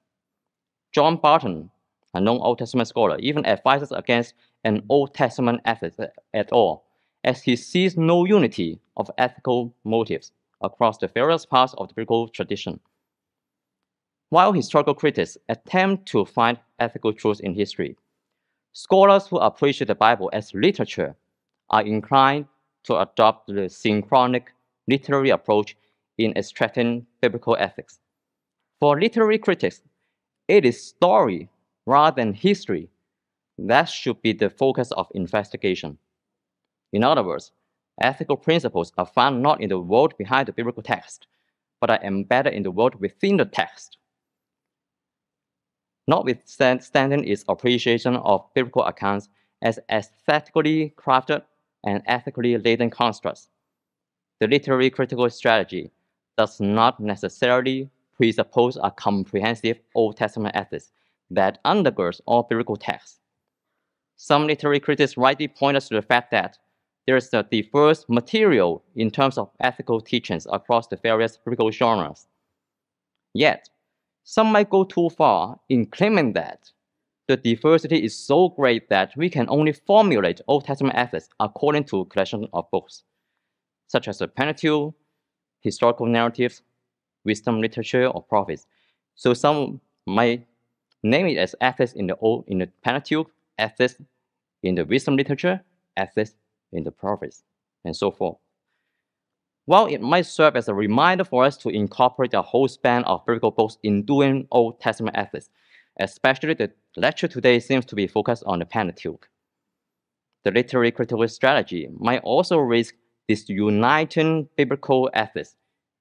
John Barton, a known Old Testament scholar, even advises against an Old Testament ethics at all, as he sees no unity of ethical motives across the various parts of the biblical tradition. While historical critics attempt to find ethical truths in history, scholars who appreciate the Bible as literature are inclined to adopt the synchronic literary approach in extracting biblical ethics. For literary critics, it is story rather than history that should be the focus of investigation. In other words, ethical principles are found not in the world behind the biblical text, but are embedded in the world within the text. Notwithstanding its appreciation of biblical accounts as aesthetically crafted and ethically laden constructs, the literary critical strategy does not necessarily presuppose a comprehensive Old Testament ethics that undergirds all biblical texts. Some literary critics rightly point us to the fact that there is a diverse material in terms of ethical teachings across the various biblical genres. Yet, some might go too far in claiming that the diversity is so great that we can only formulate Old Testament ethics according to a collection of books such as the Pentateuch, historical narratives, wisdom literature, or prophets. So some might name it as ethics in the old in the Pentateuch, ethics in the wisdom literature, ethics in the prophets, and so forth. While it might serve as a reminder for us to incorporate the whole span of biblical books in doing Old Testament ethics, especially the lecture today seems to be focused on the Pentateuch. The literary critical strategy might also risk disuniting biblical ethics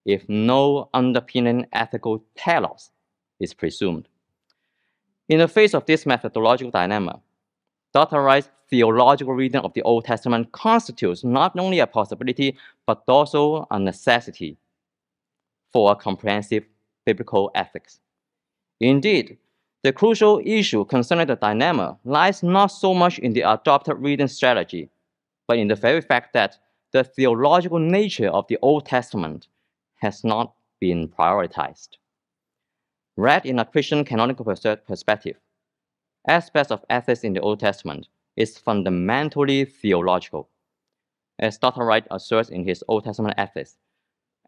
if no underpinning ethical telos is presumed. In the face of this methodological dilemma, Dr. Wright's theological reading of the Old Testament constitutes not only a possibility, but also a necessity for a comprehensive biblical ethics. Indeed, the crucial issue concerning the dilemma lies not so much in the adopted reading strategy, but in the very fact that the theological nature of the Old Testament has not been prioritized. Read in a Christian canonical perspective, aspects of ethics in the Old Testament is fundamentally theological. As Dr. Wright asserts in his Old Testament ethics,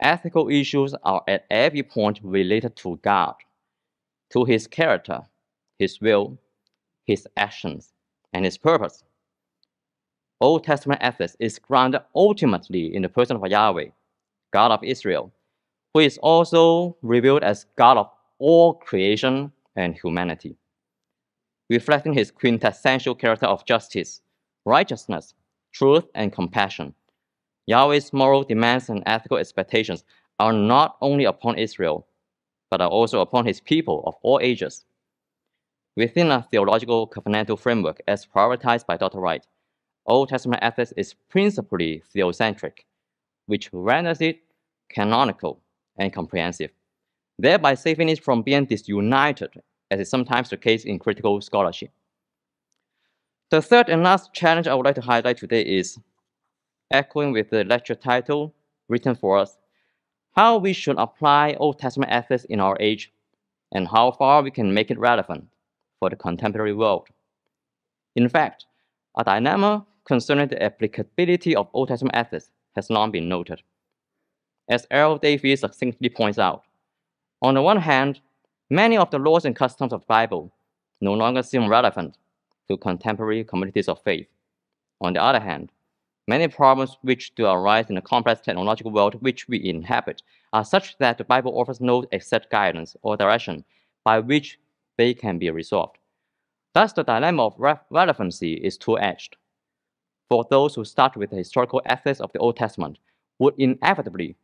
ethical issues are at every point related to God, to his character, his will, his actions, and his purpose. Old Testament ethics is grounded ultimately in the person of Yahweh, God of Israel, who is also revealed as God of all creation and humanity, reflecting his quintessential character of justice, righteousness, truth, and compassion. Yahweh's moral demands and ethical expectations are not only upon Israel, but are also upon his people of all ages. Within a theological covenantal framework as prioritized by Dr. Wright, Old Testament ethics is principally theocentric, which renders it canonical and comprehensive, thereby saving it from being disunited, as is sometimes the case in critical scholarship. The third and last challenge I would like to highlight today is, echoing with the lecture title written for us, how we should apply Old Testament ethics in our age and how far we can make it relevant for the contemporary world. In fact, a dilemma concerning the applicability of Old Testament ethics has long been noted. As L. Davies succinctly points out, on the one hand, many of the laws and customs of the Bible no longer seem relevant to contemporary communities of faith. On the other hand, many problems which do arise in the complex technological world which we inhabit are such that the Bible offers no exact guidance or direction by which they can be resolved. Thus, the dilemma of re relevancy is two-edged for those who start with the historical ethics of the Old Testament would inevitably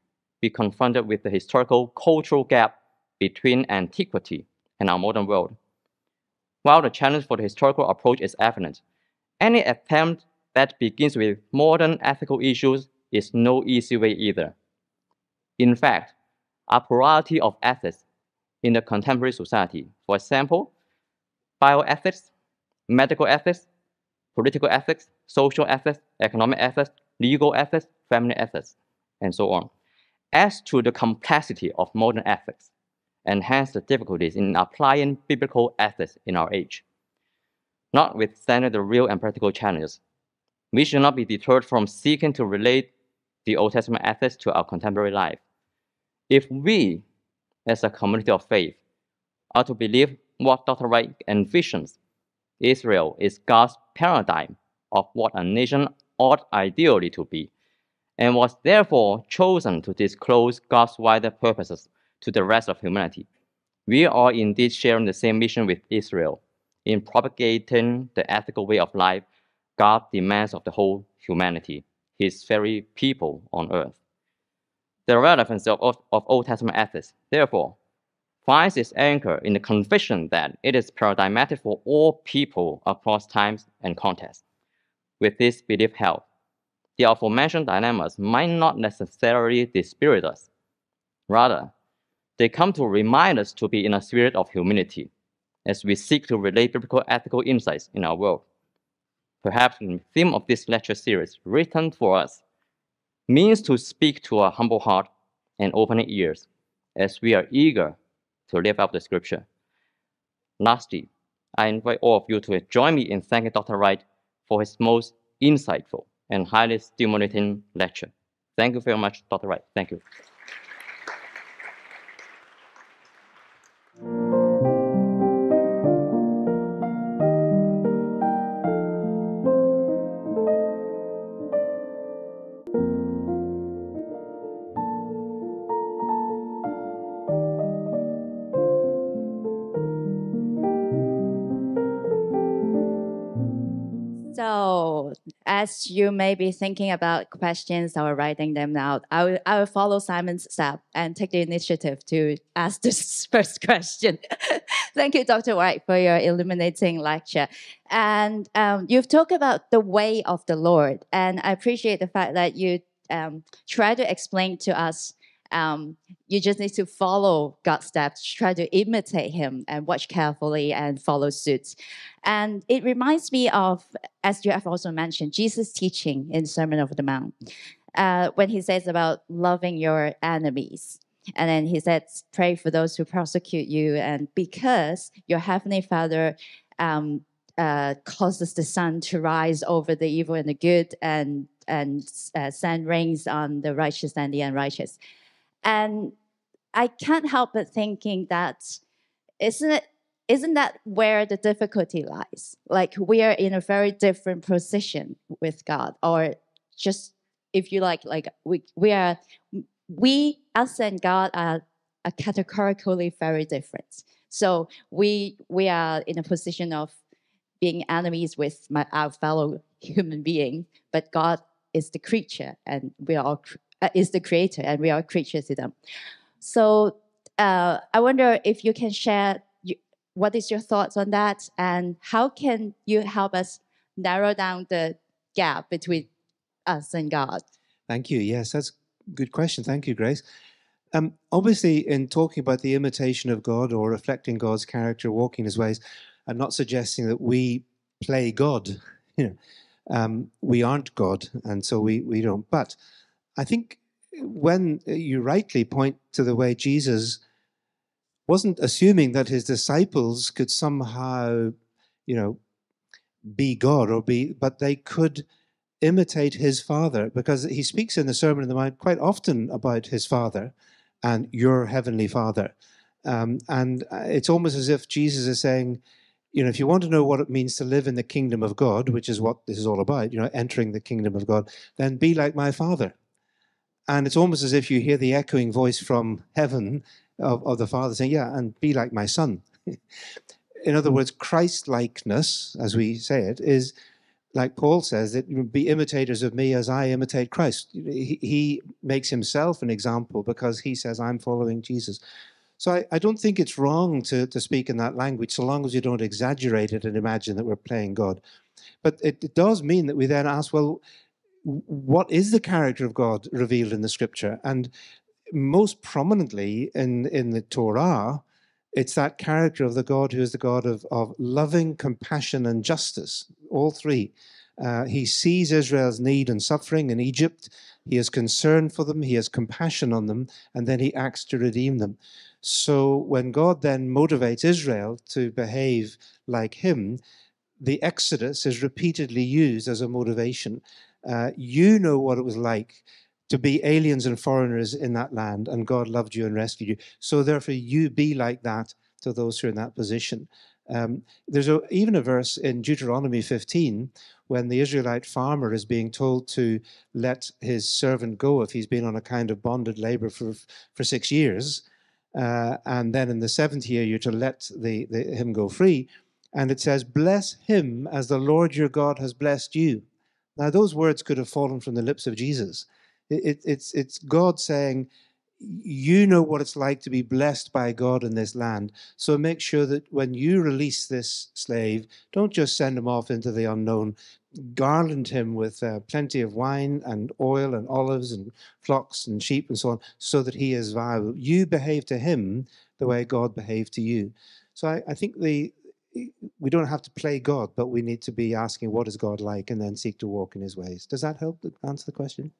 be confronted with the historical cultural gap between antiquity and our modern world. While the challenge for the historical approach is evident, any attempt that begins with modern ethical issues is no easy way either. In fact, a plurality of ethics in the contemporary society, for example, bioethics, medical ethics, political ethics, social ethics, economic ethics, legal ethics, family ethics, and so on, adds to the complexity of modern ethics, and hence the difficulties in applying biblical ethics in our age. Notwithstanding the real and practical challenges, we should not be deterred from seeking to relate the Old Testament ethics to our contemporary life. If we, as a community of faith, are to believe what Dr. Wright envisions, Israel is God's paradigm of what a nation ought ideally to be, and was therefore chosen to disclose God's wider purposes to the rest of humanity. We are indeed sharing the same mission with Israel in propagating the ethical way of life God demands of the whole humanity, his very people on earth. The relevance of, of, Old Testament ethics, therefore, finds its anchor in the conviction that it is paradigmatic for all people across times and contexts. With this belief held, the aforementioned dilemmas might not necessarily dispirit us. Rather, they come to remind us to be in a spirit of humility as we seek to relate biblical ethical insights in our world. Perhaps the theme of this lecture series, written for us, means to speak to a humble heart and open ears as we are eager to live out the scripture. Lastly, I invite all of you to join me in thanking Dr. Wright for his most insightful and highly stimulating lecture. Thank you very much, Dr. Wright. Thank you. You may be thinking about questions or writing them out, I will, I will follow Simon's step and take the initiative to ask this <laughs> first question. <laughs> Thank you, Dr. Wright, for your illuminating lecture. And um, you've talked about the way of the Lord, and I appreciate the fact that you um, try to explain to us um, you just need to follow God's steps, try to imitate Him, and watch carefully and follow suit. And it reminds me of, as you have also mentioned, Jesus' teaching in Sermon of the Mount, uh, when He says about loving your enemies. And then He says, pray for those who persecute you, and because your Heavenly Father um, uh, causes the sun to rise over the evil and the good, and and uh, send rains on the righteous and the unrighteous. And I can't help but thinking that isn't it isn't that where the difficulty lies? Like we are in a very different position with God, or just if you like, like we we are we us and God are, are categorically very different. So we we are in a position of being enemies with my, our fellow human being, but God is the creature, and we are all uh, is the creator and we are creatures to them. So uh, I wonder if you can share you, what is your thoughts on that and how can you help us narrow down the gap between us and God? Thank you. Yes, that's a good question. Thank you, Grace. Um, obviously, in talking about the imitation of God or reflecting God's character, walking His ways, I'm not suggesting that we play God. <laughs> You know, um, we aren't God, and so we we don't. But I think when you rightly point to the way Jesus wasn't assuming that his disciples could somehow, you know, be God or be, but they could imitate his father because he speaks in the Sermon on the Mount quite often about his father and your heavenly father. Um, and uh, it's almost as if Jesus is saying, you know, if you want to know what it means to live in the kingdom of God, which is what this is all about, you know, entering the kingdom of God, then be like my father. And it's almost as if you hear the echoing voice from heaven of, of the Father saying, Yeah, and be like my son. <laughs> In other hmm. words, Christ likeness, as we say it, is like Paul says, that be imitators of me as I imitate Christ. He, he makes himself an example because he says, I'm following Jesus. So I, I don't think it's wrong to, to speak in that language so long as you don't exaggerate it and imagine that we're playing God. But it, it does mean that we then ask, well, what is the character of God revealed in the scripture? And most prominently in, in the Torah, it's that character of the God who is the God of, of loving, compassion, and justice, all three. Uh, he sees Israel's need and suffering in Egypt. He has concern for them. He has compassion on them. And then he acts to redeem them. So when God then motivates Israel to behave like him, the Exodus is repeatedly used as a motivation. Uh, you know what it was like to be aliens and foreigners in that land, and God loved you and rescued you. So therefore, you be like that to those who are in that position. Um, there's a, even a verse in Deuteronomy 15 when the Israelite farmer is being told to let his servant go if he's been on a kind of bonded labor for, for six years. Uh, and then in the seventh year, you're to let the, the, him go free. And it says, Bless him as the Lord your God has blessed you. Now, those words could have fallen from the lips of Jesus. It, it, it's, it's God saying, you know what it's like to be blessed by God in this land. So make sure that when you release this slave, don't just send him off into the unknown. Garland him with uh, plenty of wine and oil and olives and flocks and sheep and so on, so that he is viable. You behave to him the way God behaved to you. So I, I think the we don't have to play God, but we need to be asking what is God like, and then seek to walk in His ways. Does that help answer the question?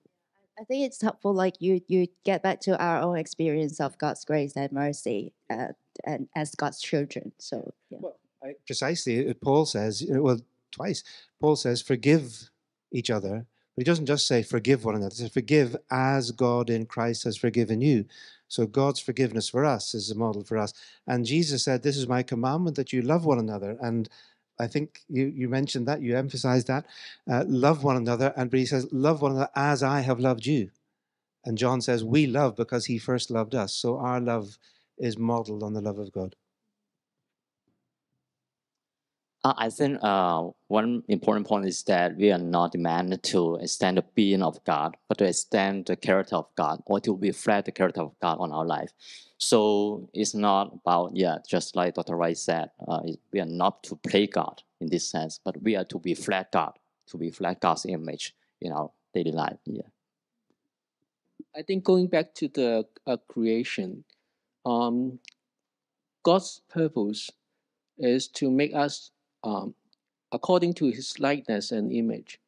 I think it's helpful, like you you get back to our own experience of God's grace and mercy, uh, and as God's children. So yeah. Well, I, precisely, Paul says, well, twice. Paul says, forgive each other, but he doesn't just say forgive one another. He says, forgive as God in Christ has forgiven you. So God's forgiveness for us is a model for us. And Jesus said, This is my commandment that you love one another. And I think you, you mentioned that, you emphasized that. Uh, love one another. And but he says, Love one another as I have loved you. And John says, We love because he first loved us. So our love is modeled on the love of God. Uh, I think uh, one important point is that we are not demanded to extend the being of God, but to extend the character of God or to reflect the character of God on our life. So it's not about, yeah, just like Dr. Wright said, uh, we are not to play God in this sense, but we are to reflect God, to reflect God's image in our daily life. Yeah. I think going back to the uh, creation, um, God's purpose is to make us um, according to His likeness and image.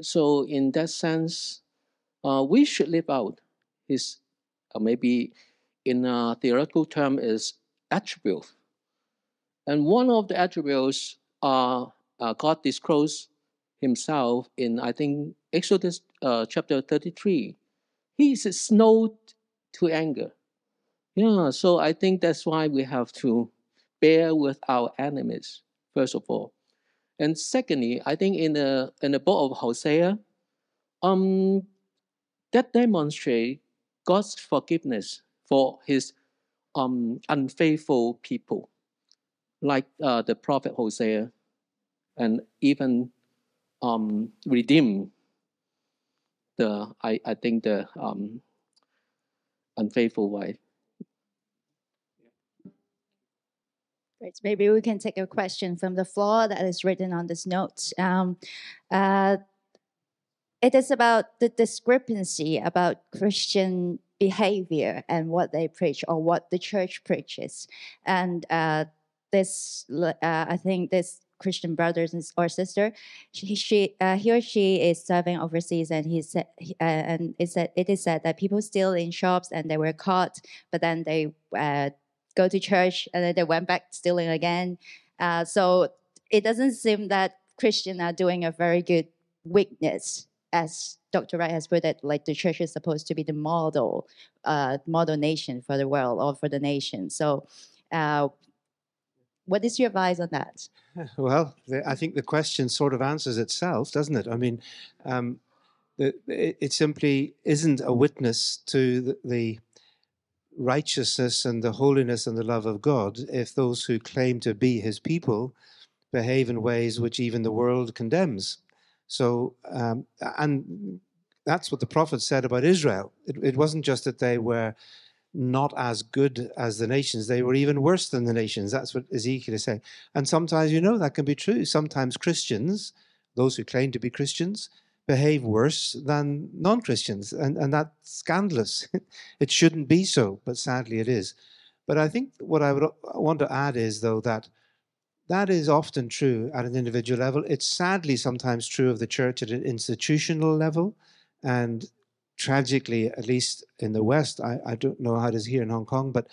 So, in that sense, uh, we should live out His uh, maybe in a theoretical term is attribute. And one of the attributes uh, uh, God disclosed himself in, I think, Exodus uh, chapter 33. He is slow to anger. Yeah, so I think that's why we have to bear with our enemies, first of all. And secondly, I think in the in the book of Hosea, um, that demonstrate God's forgiveness for his um, unfaithful people, like uh, the prophet Hosea, and even um, redeem the I, I think the um, unfaithful wife. Great. Maybe we can take a question from the floor that is written on this note. Um, uh, it is about the discrepancy about Christian behavior and what they preach or what the church preaches. And uh, this, uh, I think, this Christian brothers or sister, she, she uh, he or she is serving overseas, and he said, uh, and it said it is said that people steal in shops and they were caught, but then they uh, go to church and then they went back stealing again. Uh, so it doesn't seem that Christians are doing a very good witness as Dr. Wright has put it, like the church is supposed to be the model, uh, model nation for the world or for the nation. So, uh, what is your advice on that? <laughs> Well, I think the question sort of answers itself, doesn't it? I mean, um, it, it, simply isn't a witness to the, the righteousness and the holiness and the love of God if those who claim to be His people behave in ways which even the world condemns. So, um, and that's what the prophet said about Israel. It, it, wasn't just that they were not as good as the nations. They were even worse than the nations. That's what Ezekiel is saying. And sometimes, you know, that can be true. Sometimes Christians, those who claim to be Christians, behave worse than non Christians. And, and that's scandalous. <laughs> it shouldn't be so, but sadly it is. But I think what I would want to add is, though, that that is often true at an individual level. It's sadly sometimes true of the church at an institutional level. And tragically, at least in the West, I, I don't know how it is here in Hong Kong, but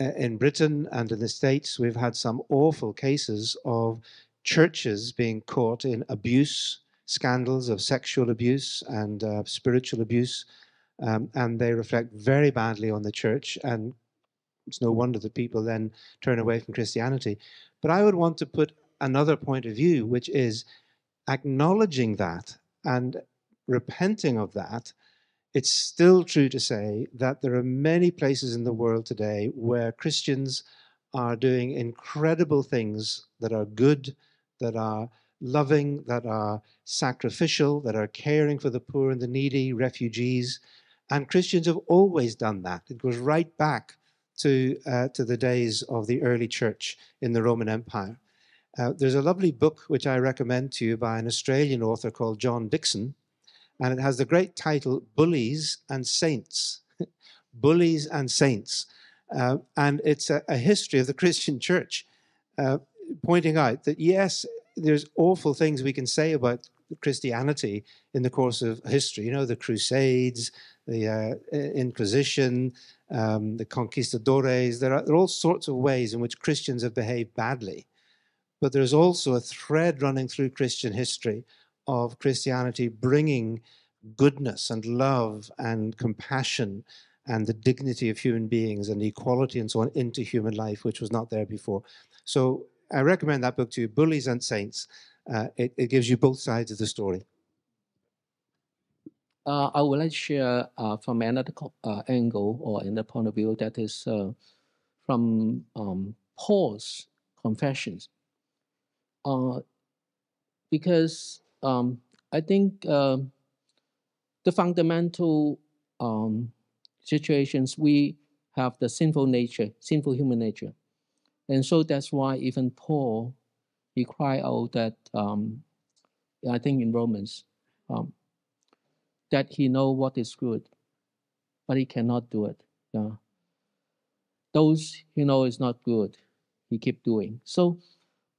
uh, in Britain and in the States, we've had some awful cases of churches being caught in abuse, scandals of sexual abuse and uh, spiritual abuse. Um, and they reflect very badly on the church. And it's no wonder that people then turn away from Christianity. But I would want to put another point of view, which is acknowledging that and repenting of that it's still true to say that there are many places in the world today where Christians are doing incredible things that are good, that are loving, that are sacrificial, that are caring for the poor and the needy, refugees. And Christians have always done that. It goes right back to, uh, to the days of the early church in the Roman Empire. Uh, there's a lovely book which I recommend to you by an Australian author called John Dixon, and it has the great title Bullies and Saints. <laughs> Bullies and Saints. Uh, and it's a, a, history of the <laughs> Christian church, uh, pointing out that yes, there's awful things we can say about Christianity in the course of history. You know, the Crusades, the uh, Inquisition, um, the conquistadores. There are, there are all sorts of ways in which Christians have behaved badly. But there's also a thread running through Christian history of Christianity bringing goodness and love and compassion and the dignity of human beings and equality and so on into human life, which was not there before. So I recommend that book to you, Bullies and Saints. Uh, it, it, gives you both sides of the story. Uh, I would like to share uh, from another uh, angle or another point of view that is uh, from um, Paul's confessions. Uh, because um, I think uh, the fundamental um, situations we have the sinful nature, sinful human nature, and so that's why even Paul he cried out that um, I think in Romans um, that he know what is good, but he cannot do it. Yeah. Those he know is not good, he keep doing. So,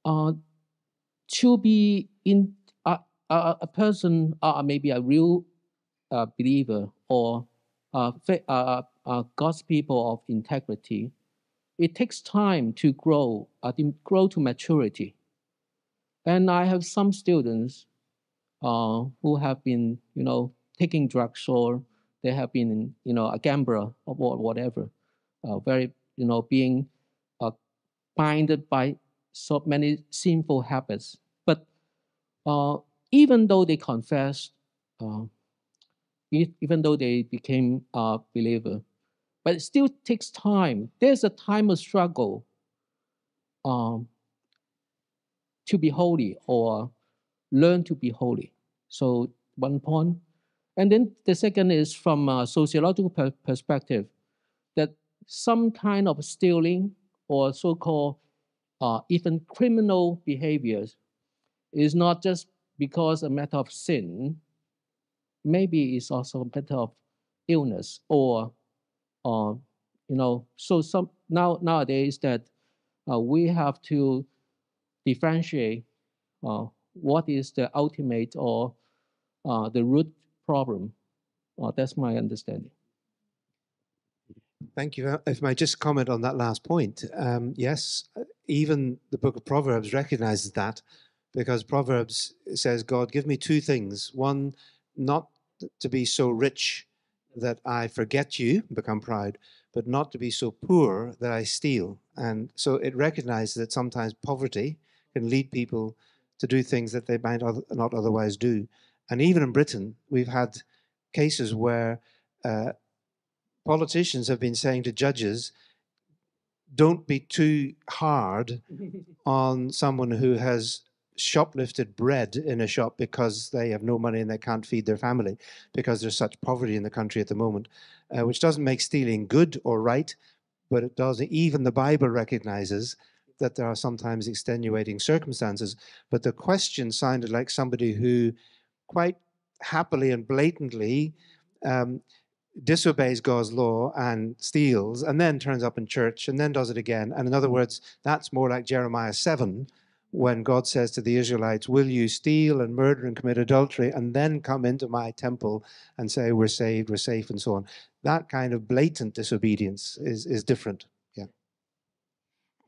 uh, to be in a, a person, maybe a real uh, believer or uh, God's people of integrity, it takes time to grow, uh, grow to maturity. And I have some students uh, who have been, you know, taking drugs or they have been, you know, a gambler or whatever, uh, very, you know, being uh, binded by so many sinful habits. But uh, even though they confessed, uh, even though they became a believer, but it still takes time. There's a time of struggle um, to be holy or learn to be holy. So one point. And then the second is from a sociological per perspective, that some kind of stealing or so-called uh, even criminal behaviors is not just because a matter of sin, maybe it's also a matter of illness or, uh, you know, so some now nowadays that uh, we have to differentiate uh, what is the ultimate or uh, the root problem. Uh, that's my understanding. Thank you. If I just comment on that last point, um, yes, even the book of Proverbs recognizes that because Proverbs says, God, give me two things. One, not to be so rich that I forget you, become proud, but not to be so poor that I steal. And so it recognizes that sometimes poverty can lead people to do things that they might not otherwise do. And even in Britain, we've had cases where uh, politicians have been saying to judges, don't be too hard <laughs> on someone who has shoplifted bread in a shop because they have no money and they can't feed their family because there's such poverty in the country at the moment, uh, which doesn't make stealing good or right, but it does. Even the Bible recognizes that there are sometimes extenuating circumstances. But the question sounded like somebody who quite happily and blatantly um, disobeys God's law and steals, and then turns up in church and then does it again. And in other words, that's more like Jeremiah 7, when God says to the Israelites, Will you steal and murder and commit adultery and then come into my temple and say, We're saved, we're safe, and so on? That kind of blatant disobedience is, is different. Yeah.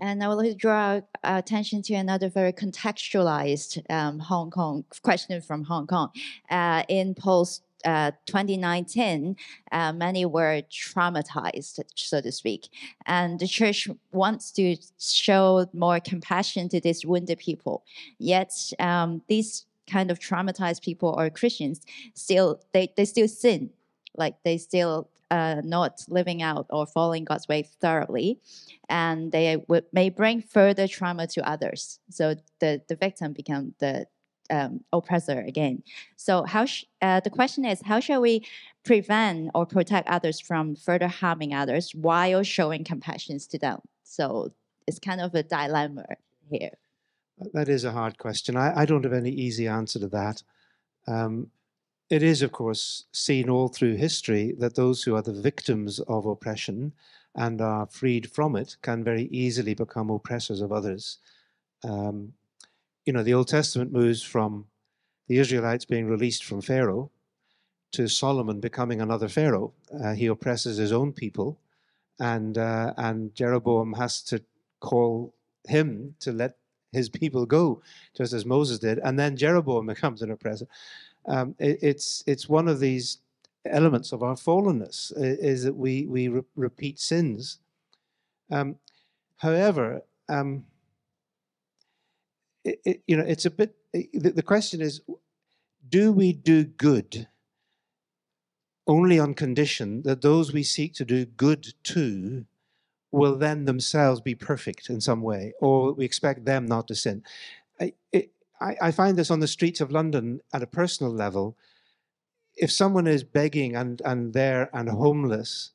And I would like to draw attention to another very contextualized um, Hong Kong question from Hong Kong. Uh, in post uh, 2019, uh, many were traumatized, so to speak. And the church wants to show more compassion to these wounded people. Yet, um, these kind of traumatized people or Christians still they, they still sin, like they still uh, not living out or following God's way thoroughly, and they would, may bring further trauma to others. So the the victim become the um, oppressor again. So how uh, the question is, how shall we prevent or protect others from further harming others while showing compassion to them? So it's kind of a dilemma here. That is a hard question. I, I don't have any easy answer to that. Um, it is, of course, seen all through history that those who are the victims of oppression and are freed from it can very easily become oppressors of others. Um, you know, the Old Testament moves from the Israelites being released from Pharaoh to Solomon becoming another Pharaoh. Uh, he oppresses his own people, and uh, and Jeroboam has to call him to let his people go, just as Moses did, and then Jeroboam <laughs> becomes an oppressor. Um, it, it's it's one of these elements of our fallenness is that we we re- repeat sins. Um, however. Um, it, it, you know, it's a bit. Eh, the, the question is, do we do good only on condition that those we seek to do good to will then themselves be perfect in some way, or we expect them not to sin? I, it, I, I find this on the streets of London at a personal level. If someone is begging and, and there and homeless,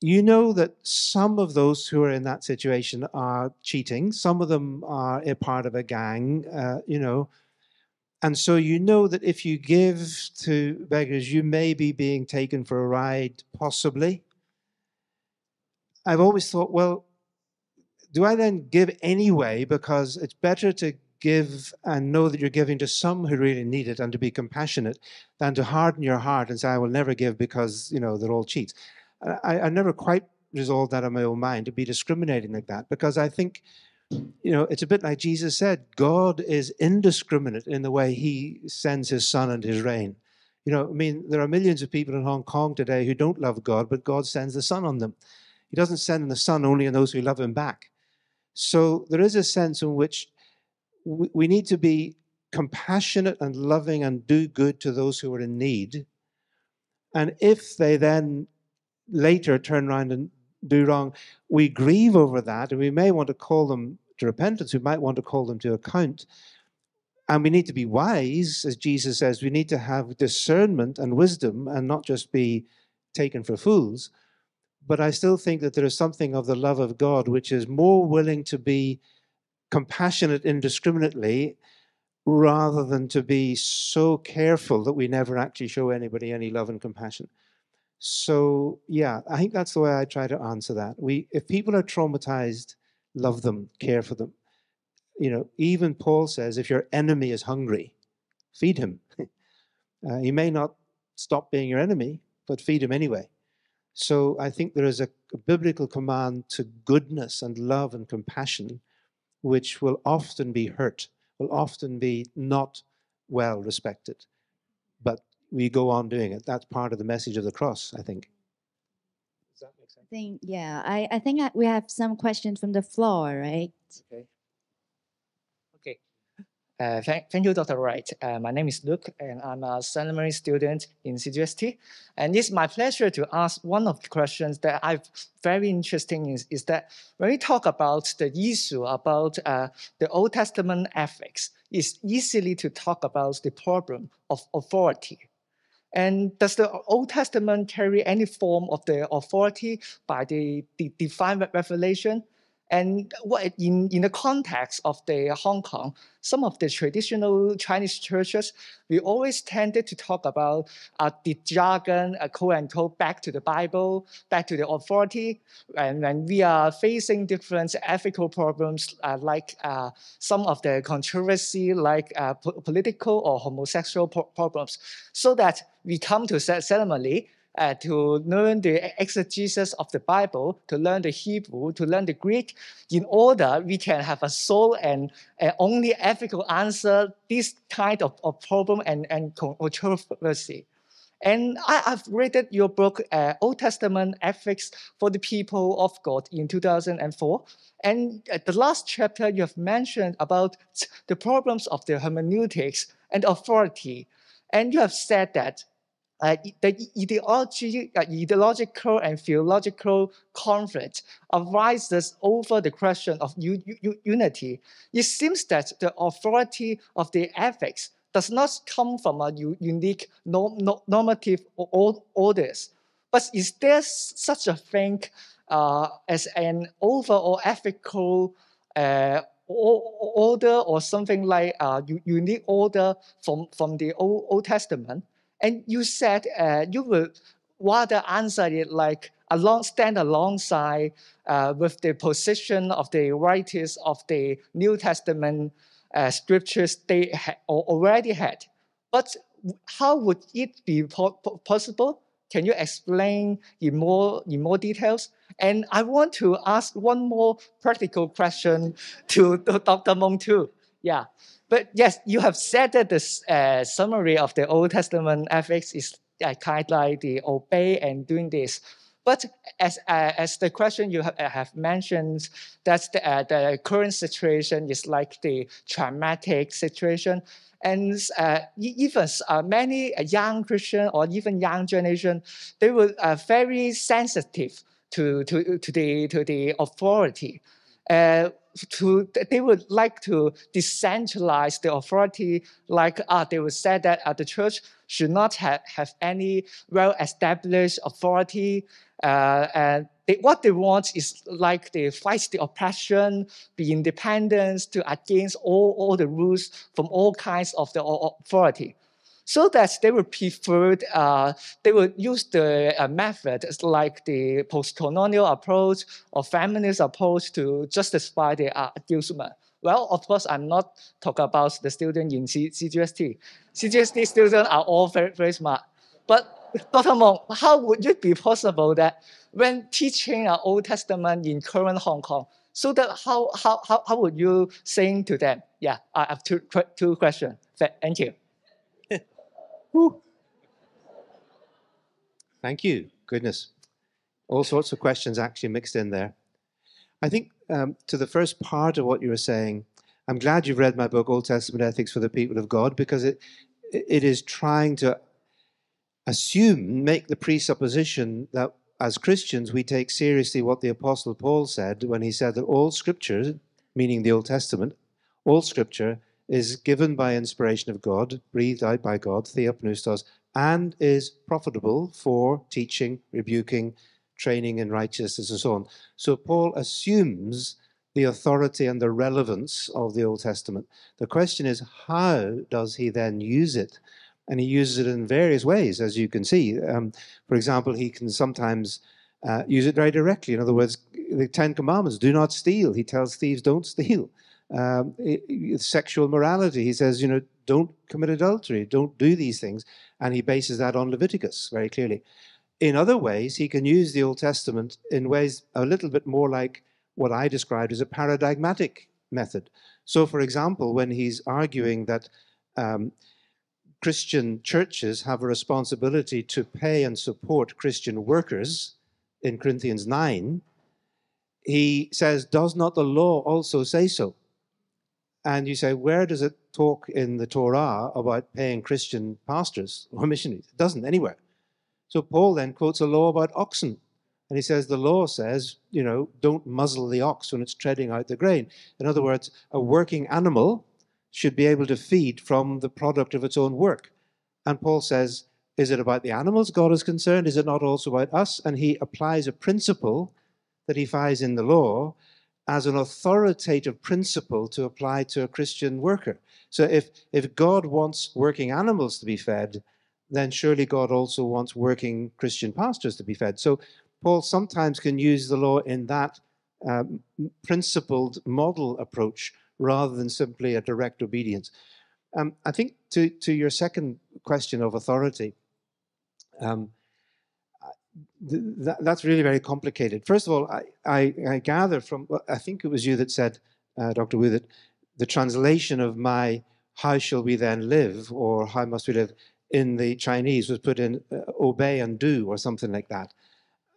you know that some of those who are in that situation are cheating. Some of them are a part of a gang, uh, you know. And so you know that if you give to beggars, you may be being taken for a ride, possibly. I've always thought, well, do I then give anyway? Because it's better to give and know that you're giving to some who really need it and to be compassionate than to harden your heart and say, I will never give because, you know, they're all cheats. I, I never quite resolved that in my own mind to be discriminating like that because I think, you know, it's a bit like Jesus said God is indiscriminate in the way he sends his sun and his rain. You know, I mean, there are millions of people in Hong Kong today who don't love God, but God sends the sun on them. He doesn't send the sun only on those who love Him back. So there is a sense in which we need to be compassionate and loving and do good to those who are in need. And if they then later turn around and do wrong, we grieve over that, and we may want to call them to repentance. We might want to call them to account. And we need to be wise, as Jesus says. We need to have discernment and wisdom and not just be taken for fools. But I still think that there is something of the love of God which is more willing to be compassionate indiscriminately rather than to be so careful that we never actually show anybody any love and compassion. So yeah, I think that's the way I try to answer that. We, if people are traumatized, love them, care for them. You know, even Paul says, if your enemy is hungry, feed him. <laughs> uh, he may not stop being your enemy, but feed him anyway. So I think there is a, a biblical command to goodness and love and compassion, which will often be hurt, will often be not well respected. But we go on doing it. That's part of the message of the cross, I think. Does that make sense? I think, yeah, I, I think I- we have some questions from the floor, right? Okay. Okay. Uh, thank, thank you, Dr. Wright. Uh, my name is Luke, and I'm a seminary student in CGST. And it's my pleasure to ask one of the questions that I've very interesting is, is that when we talk about the issue about uh, the Old Testament ethics, it's easily to talk about the problem of authority. And does the Old Testament carry any form of the authority by the, the divine revelation? And what in, in the context of the Hong Kong, some of the traditional Chinese churches, we always tended to talk about uh, the jargon, uh, quote unquote, back to the Bible, back to the authority. And when we are facing different ethical problems, uh, like uh, some of the controversy, like uh, political or homosexual problems, so that we come to seminary uh, to learn the exegesis of the Bible, to learn the Hebrew, to learn the Greek, in order we can have a sole and uh, only ethical answer this kind of, of problem and, and controversy. And I, have read your book, uh, Old Testament Ethics for the People of God, in 2004. And the last chapter, you have mentioned about the problems of the hermeneutics and authority. And you have said that uh, the ideology, uh, ideological and theological conflict arises over the question of unity. It seems that the authority of the ethics does not come from a unique norm normative orders, but is there such a thing uh, as an overall ethical uh, order or something like a unique order from, from the Old Testament? And you said uh, you will rather answer it like along, stand alongside uh, with the position of the writers of the New Testament uh, scriptures they ha- already had. But how would it be po- possible? Can you explain in more in more details? And I want to ask one more practical question to, to Dr. Mong too. Yeah. But yes, you have said that the uh, summary of the Old Testament ethics is uh, kind of like the obey and doing this. But as, uh, as the question you have, uh, have mentioned, that the, uh, the current situation is like the traumatic situation. And uh, even many young Christian or even young generation, they were very sensitive to, to, to, the, to the authority. To they would like to decentralize the authority like uh, they would say that uh, the church should not have, have any well-established authority uh, and they, what they want is like they fight the oppression, the independence to against all, all the rules from all kinds of the authority so that they would prefer, uh, they would use the uh, method like the post-colonial approach or feminist approach to justify the uh, argument. Well, of course, I'm not talking about the student in C- CGST. CGST students are all very, very smart. But Dr. Mong, how would it be possible that when teaching an Old Testament in current Hong Kong, so that how, how, how, how would you saying to them? Yeah, I have two, two questions. Thank you. Woo. Thank you. Goodness. All sorts of questions actually mixed in there. I think um, to the first part of what you were saying, I'm glad you've read my book, Old Testament Ethics for the People of God, because it it is trying to assume, make the presupposition that as Christians we take seriously what the Apostle Paul said when he said that all Scripture, meaning the Old Testament, all Scripture is given by inspiration of God, breathed out by God, theopneustos, and is profitable for teaching, rebuking, training in righteousness, and so on. So Paul assumes the authority and the relevance of the Old Testament. The question is, how does he then use it? And he uses it in various ways, as you can see. Um, for example, he can sometimes uh, use it very directly. In other words, the Ten Commandments do not steal. He tells thieves, don't steal um, sexual morality. He says, you know, don't commit adultery, don't do these things. And he bases that on Leviticus very clearly. In other ways, he can use the Old Testament in ways a little bit more like what I described as a paradigmatic method. So, for example, when he's arguing that um, Christian churches have a responsibility to pay and support Christian workers in Corinthians 9, he says, Does not the law also say so? And you say, where does it talk in the Torah about paying Christian pastors or missionaries? It doesn't anywhere. So Paul then quotes a law about oxen. And he says the law says, you know, don't muzzle the ox when it's treading out the grain. In other words, a working animal should be able to feed from the product of its own work. And Paul says, is it about the animals God is concerned? Is it not also about us? And he applies a principle that he finds in the law as an authoritative principle to apply to a Christian worker. So if, if God wants working animals to be fed, then surely God also wants working Christian pastors to be fed. So Paul sometimes can use the law in that um, principled model approach rather than simply a direct obedience. Um, I think to, to your second question of authority, um, th that, that's really very complicated. First of all, I, I, I gather from, well, I think it was you that said, uh, Dr. Wu, that the translation of my how shall we then live or how must we live in the Chinese was put in uh, obey and do or something like that.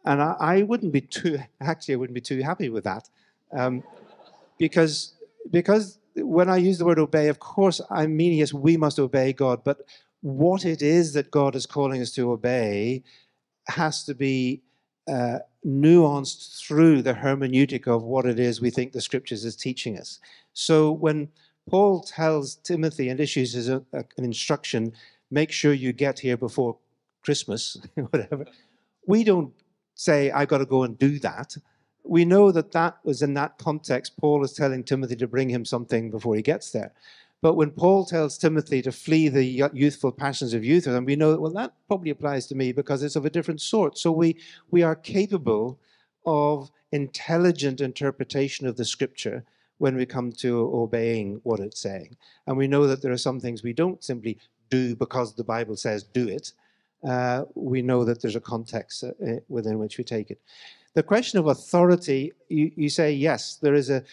And I, I, wouldn't be too, <laughs> actually, I wouldn't be too happy with that. Um, because, because when I use the word obey, of course, I mean, yes, we must obey God, but what it is that God is calling us to obey has to be uh, nuanced through the hermeneutic of what it is we think the scriptures is teaching us. So when Paul tells Timothy and issues a, a, an instruction, make sure you get here before Christmas, <laughs> whatever, we don't say, I got to go and do that. We know that that was in that context, Paul is telling Timothy to bring him something before he gets there. But when Paul tells Timothy to flee the youthful passions of youth, and we know, well, that probably applies to me because it's of a different sort. So we, we are capable of intelligent interpretation of the scripture when we come to obeying what it's saying. And we know that there are some things we don't simply do because the Bible says do it. Uh, we know that there's a context uh, within which we take it. The question of authority, you, you say, yes, there is a,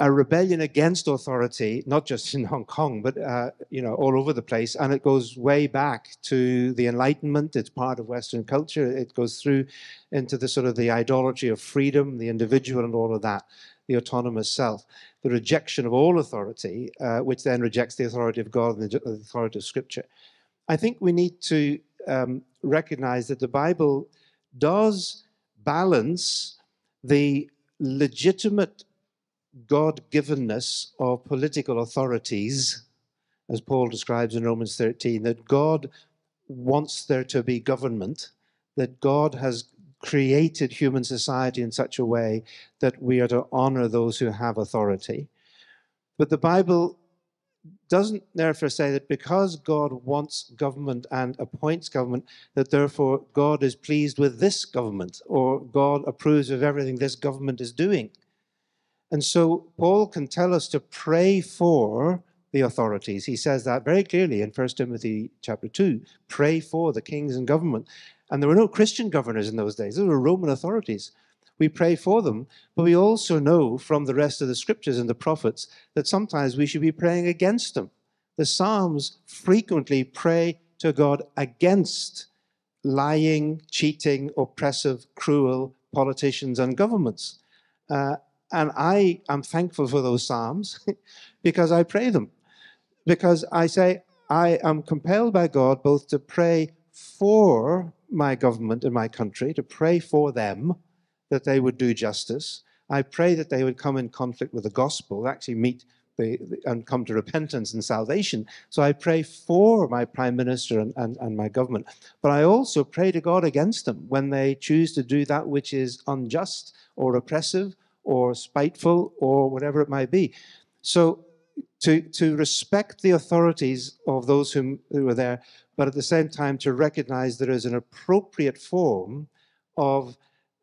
a rebellion against authority, not just in Hong Kong, but uh, you know all over the place, and it goes way back to the Enlightenment. It's part of Western culture. It goes through into the sort of the idolatry of freedom, the individual, and all of that, the autonomous self, the rejection of all authority, uh, which then rejects the authority of God and the authority of Scripture. I think we need to um, recognize that the Bible does balance the legitimate God-givenness of political authorities, as Paul describes in Romans 13, that God wants there to be government, that God has created human society in such a way that we are to honor those who have authority. But the Bible doesn't therefore say that because God wants government and appoints government, that therefore God is pleased with this government or God approves of everything this government is doing. And so Paul can tell us to pray for the authorities. He says that very clearly in 1 Timothy chapter 2. Pray for the kings and government. And there were no Christian governors in those days. There were Roman authorities. We pray for them, but we also know from the rest of the scriptures and the prophets that sometimes we should be praying against them. The Psalms frequently pray to God against lying, cheating, oppressive, cruel politicians and governments. Uh, and I am thankful for those Psalms <laughs> because I pray them. Because I say, I am compelled by God both to pray for my government and my country, to pray for them that they would do justice. I pray that they would come in conflict with the gospel, actually meet the, and come to repentance and salvation. So I pray for my prime minister and, and, and my government. But I also pray to God against them when they choose to do that which is unjust or oppressive or spiteful or whatever it might be. So to, to respect the authorities of those whom, who are there, but at the same time to recognize there is an appropriate form of,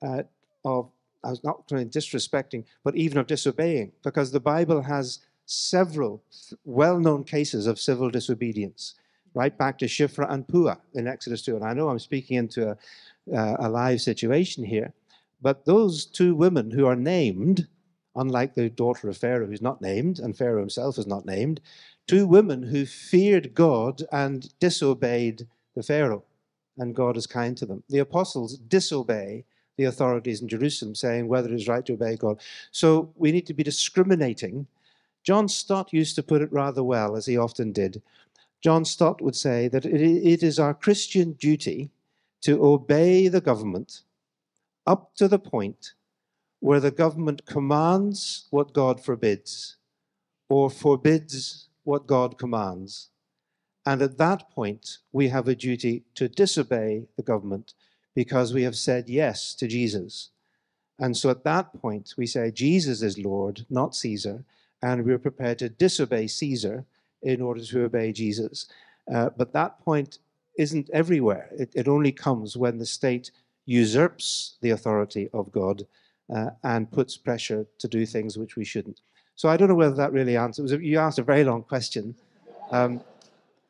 uh, of I was not going disrespecting, but even of disobeying, because the Bible has several well-known cases of civil disobedience, right back to Shiphrah and Puah in Exodus 2. And I know I'm speaking into a, uh, a live situation here, but those two women who are named, unlike the daughter of Pharaoh who's not named, and Pharaoh himself is not named, two women who feared God and disobeyed the Pharaoh, and God is kind to them. The apostles disobey the authorities in Jerusalem, saying whether it is right to obey God. So we need to be discriminating John Stott used to put it rather well, as he often did. John Stott would say that it, it is our Christian duty to obey the government up to the point where the government commands what God forbids or forbids what God commands. And at that point, we have a duty to disobey the government because we have said yes to Jesus. And so at that point, we say Jesus is Lord, not Caesar, and we're prepared to disobey Caesar in order to obey Jesus. Uh, but that point isn't everywhere. It, it, only comes when the state usurps the authority of God uh, and puts pressure to do things which we shouldn't. So I don't know whether that really answers. You asked a very long question, um,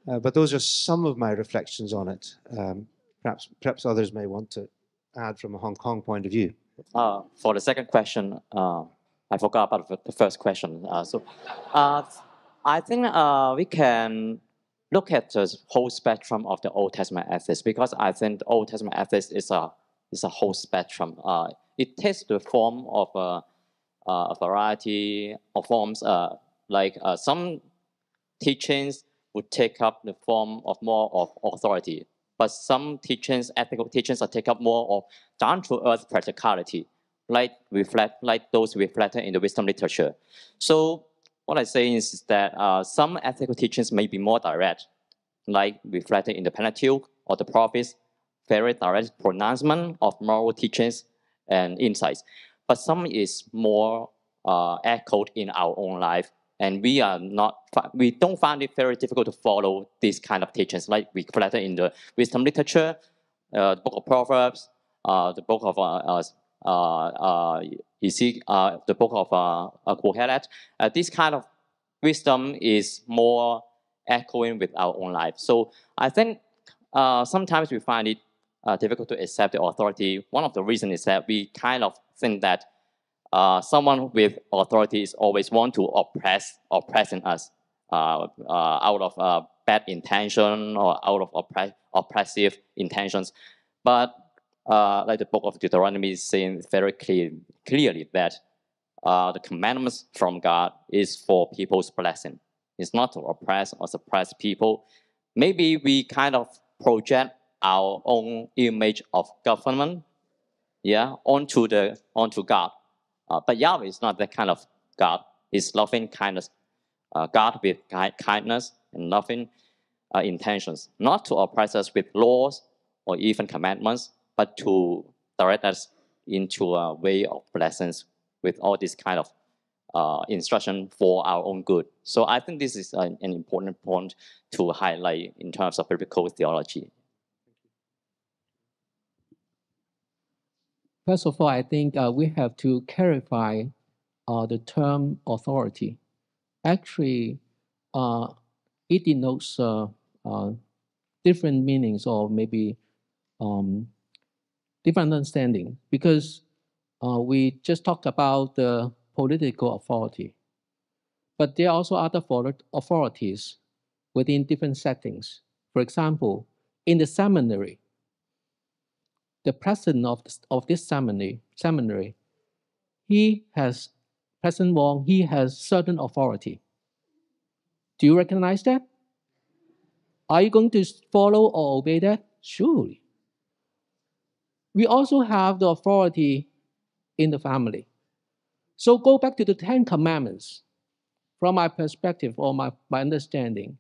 uh, but those are some of my reflections on it. Um, perhaps, perhaps others may want to add from a Hong Kong point of view. Uh, for the second question, uh, I forgot about the first question. Uh, so, uh, I think we can look at the whole spectrum of the Old Testament ethics because I think the Old Testament ethics is a is a whole spectrum. Uh, it takes the form of a, a variety of forms. like some teachings would take up the form of more of authority, but some teachings, ethical teachings, are take up more of down-to-earth practicality, like reflect, like those reflected in the wisdom literature. So what I say is that uh, some ethical teachings may be more direct, like reflected in the Pentateuch or the prophets, very direct pronouncement of moral teachings and insights. But some is more uh, echoed in our own life, and we are not we don't find it very difficult to follow these kind of teachings like reflected in the wisdom literature uh, the book of proverbs uh, the book of uh, uh, uh, uh see uh, the book of uh, Kohelet. This kind of wisdom is more echoing with our own life. So I think sometimes we find it uh, difficult to accept the authority. One of the reasons is that we kind of think that uh, someone with authority is always want to oppress oppressing us uh, uh, out of uh, bad intention or out of oppre oppressive intentions. But uh, like the book of Deuteronomy is saying very clear, clearly that the commandments from God is for people's blessing. It's not to oppress or suppress people. Maybe we kind of project our own image of government, yeah, onto the onto God. Uh, but Yahweh is not that kind of God. He's loving kindness, uh, God with kindness and loving uh, intentions, not to oppress us with laws or even commandments, but to direct us into a way of blessings with all this kind of uh, instruction for our own good. So I think this is an, an important point to highlight in terms of biblical theology. First of all, I think uh, we have to clarify uh, the term authority. Actually, uh, it denotes uh, uh, different meanings or maybe um, different understanding because uh, we just talked about the political authority, but there are also other authorities within different settings. For example, in the seminary, the president of, this, of this seminary, seminary, he has, President Wong, he has certain authority. Do you recognize that? Are you going to follow or obey that? Surely. We also have the authority in the family. So go back to the Ten Commandments. From my perspective or my, my understanding,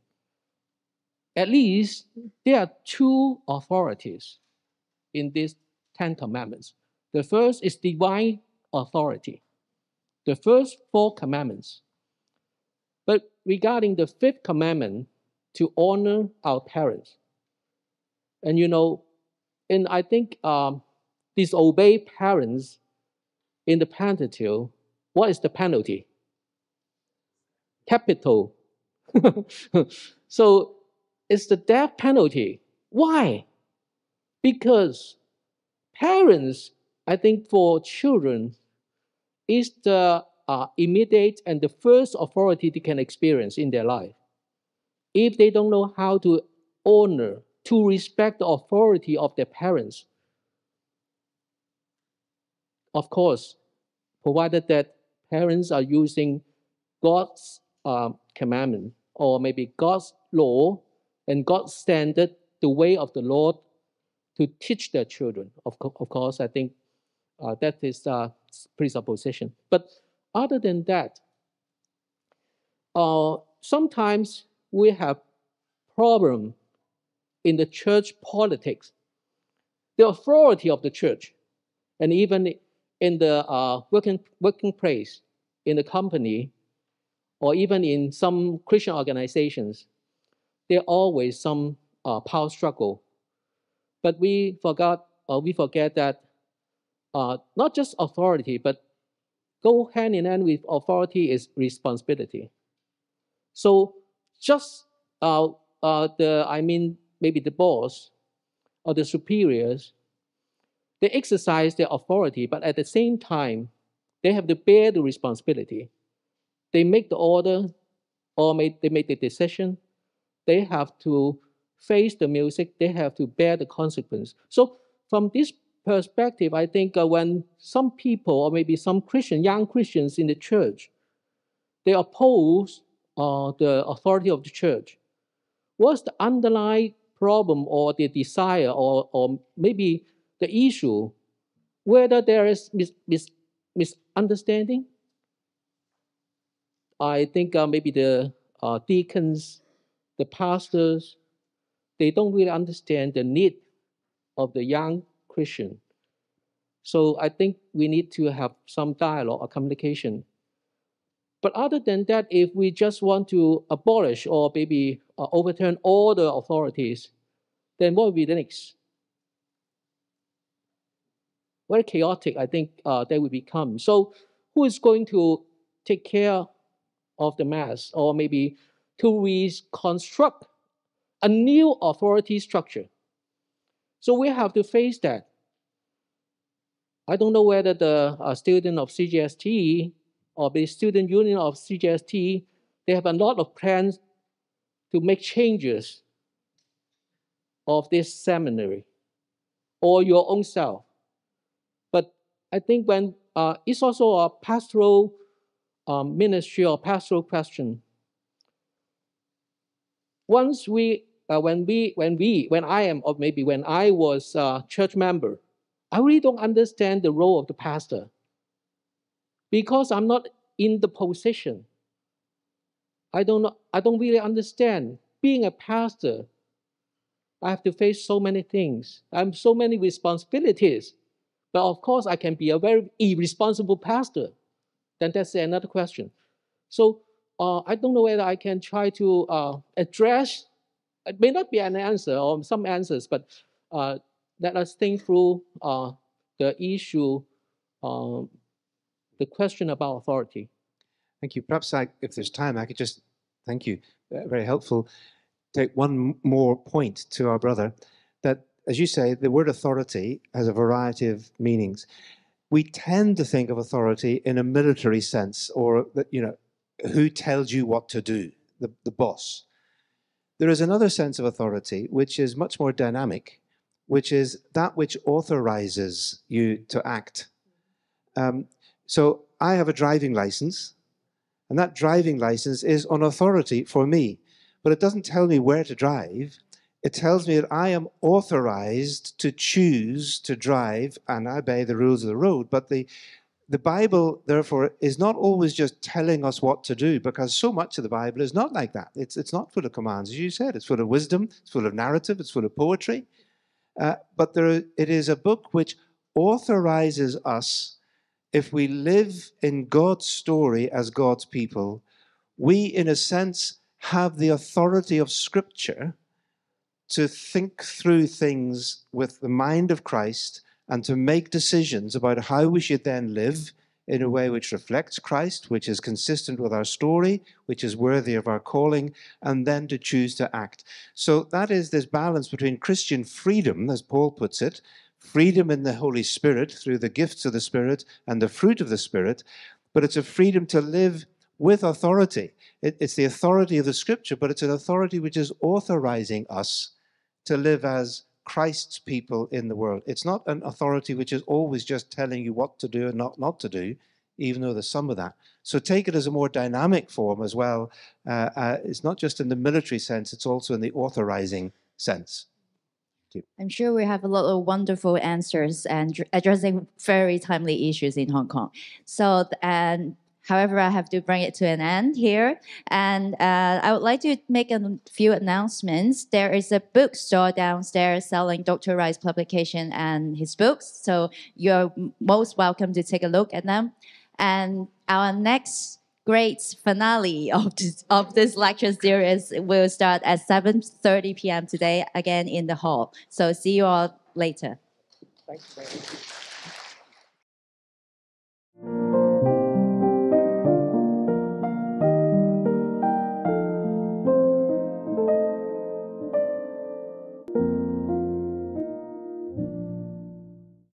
at least there are two authorities in these Ten Commandments. The first is divine authority, the first four commandments. But regarding the fifth commandment, to honor our parents, and you know, and I think um, disobey parents in the Pentateuch, what is the penalty? Capital. <laughs> so it's the death penalty. Why? Because parents, I think for children, is the uh, immediate and the first authority they can experience in their life. If they don't know how to honor, to respect the authority of their parents, of course, provided that parents are using God's um, commandment or maybe God's law and God's standard, the way of the Lord to teach their children. Of, co- of course, I think uh, that is a presupposition. But other than that, uh, sometimes we have problem in the church politics, the authority of the church, and even in the uh, working working place, in the company, or even in some Christian organizations, there always some uh, power struggle. But we forgot, or we forget that uh, not just authority, but go hand in hand with authority is responsibility. So just uh, uh, the, I mean, maybe the boss or the superiors, they exercise their authority, but at the same time, they have to bear the responsibility. They make the order or they make the decision. They have to face the music. They have to bear the consequence. So from this perspective, I think uh, when some people or maybe some Christian, young Christians in the church, they oppose uh, the authority of the church, what's the underlying problem or the desire or, or maybe the issue, whether there is mis, mis, misunderstanding? I think uh, maybe the uh, deacons, the pastors, they don't really understand the need of the young Christian. So I think we need to have some dialogue or communication. But other than that, if we just want to abolish or maybe uh, overturn all the authorities, then what will be the next? Very chaotic, I think uh, that will become. So who is going to take care of the mass or maybe to reconstruct a new authority structure? So we have to face that. I don't know whether the uh, student of CGST or the student union of CGST, they have a lot of plans to make changes of this seminary or your own self. But I think when uh, it's also a pastoral um, ministry or pastoral question. Once we, uh, when we, when we, when I am, or maybe when I was a church member, I really don't understand the role of the pastor because I'm not in the position. I don't know, I don't really understand. Being a pastor, I have to face so many things. I have so many responsibilities. But of course, I can be a very irresponsible pastor. Then that's another question. So uh, I don't know whether I can try to uh, address. It may not be an answer or some answers, but uh, let us think through uh, the issue, um, the question about authority. Thank you. Perhaps I, if there's time, I could just, thank you, very helpful, take one more point to our brother that, as you say, the word authority has a variety of meanings. We tend to think of authority in a military sense, or that, you know, who tells you what to do, the, the boss. There is another sense of authority which is much more dynamic, which is that which authorizes you to act. Um, so I have a driving license, and that driving license is on authority for me, but it doesn't tell me where to drive. It tells me that I am authorized to choose to drive and I obey the rules of the road. But the the Bible, therefore, is not always just telling us what to do, because so much of the Bible is not like that. It's it's not full of commands, as you said. It's full of wisdom. It's full of narrative. It's full of poetry. Uh, but there, it is a book which authorizes us, if we live in God's story as God's people, we, in a sense, have the authority of Scripture to think through things with the mind of Christ and to make decisions about how we should then live in a way which reflects Christ, which is consistent with our story, which is worthy of our calling, and then to choose to act. So that is this balance between Christian freedom, as Paul puts it, freedom in the Holy Spirit through the gifts of the Spirit and the fruit of the Spirit, but it's a freedom to live with authority. It, it's the authority of the Scripture, but it's an authority which is authorizing us to live as Christ's people in the world. It's not an authority which is always just telling you what to do and not not to do. even though there's some of that. So take it as a more dynamic form as well. Uh, uh, it's not just in the military sense, it's also in the authorizing sense. I'm sure we have a lot of wonderful answers and addressing very timely issues in Hong Kong. So, and however, I have to bring it to an end here. And uh, I would like to make a few announcements. There is a bookstore downstairs selling Dr. Wright's publication and his books. So you're most welcome to take a look at them. And our next great finale of this, of this lecture series will start at 7.30 p.m. today, again in the hall. So see you all later. Thank you.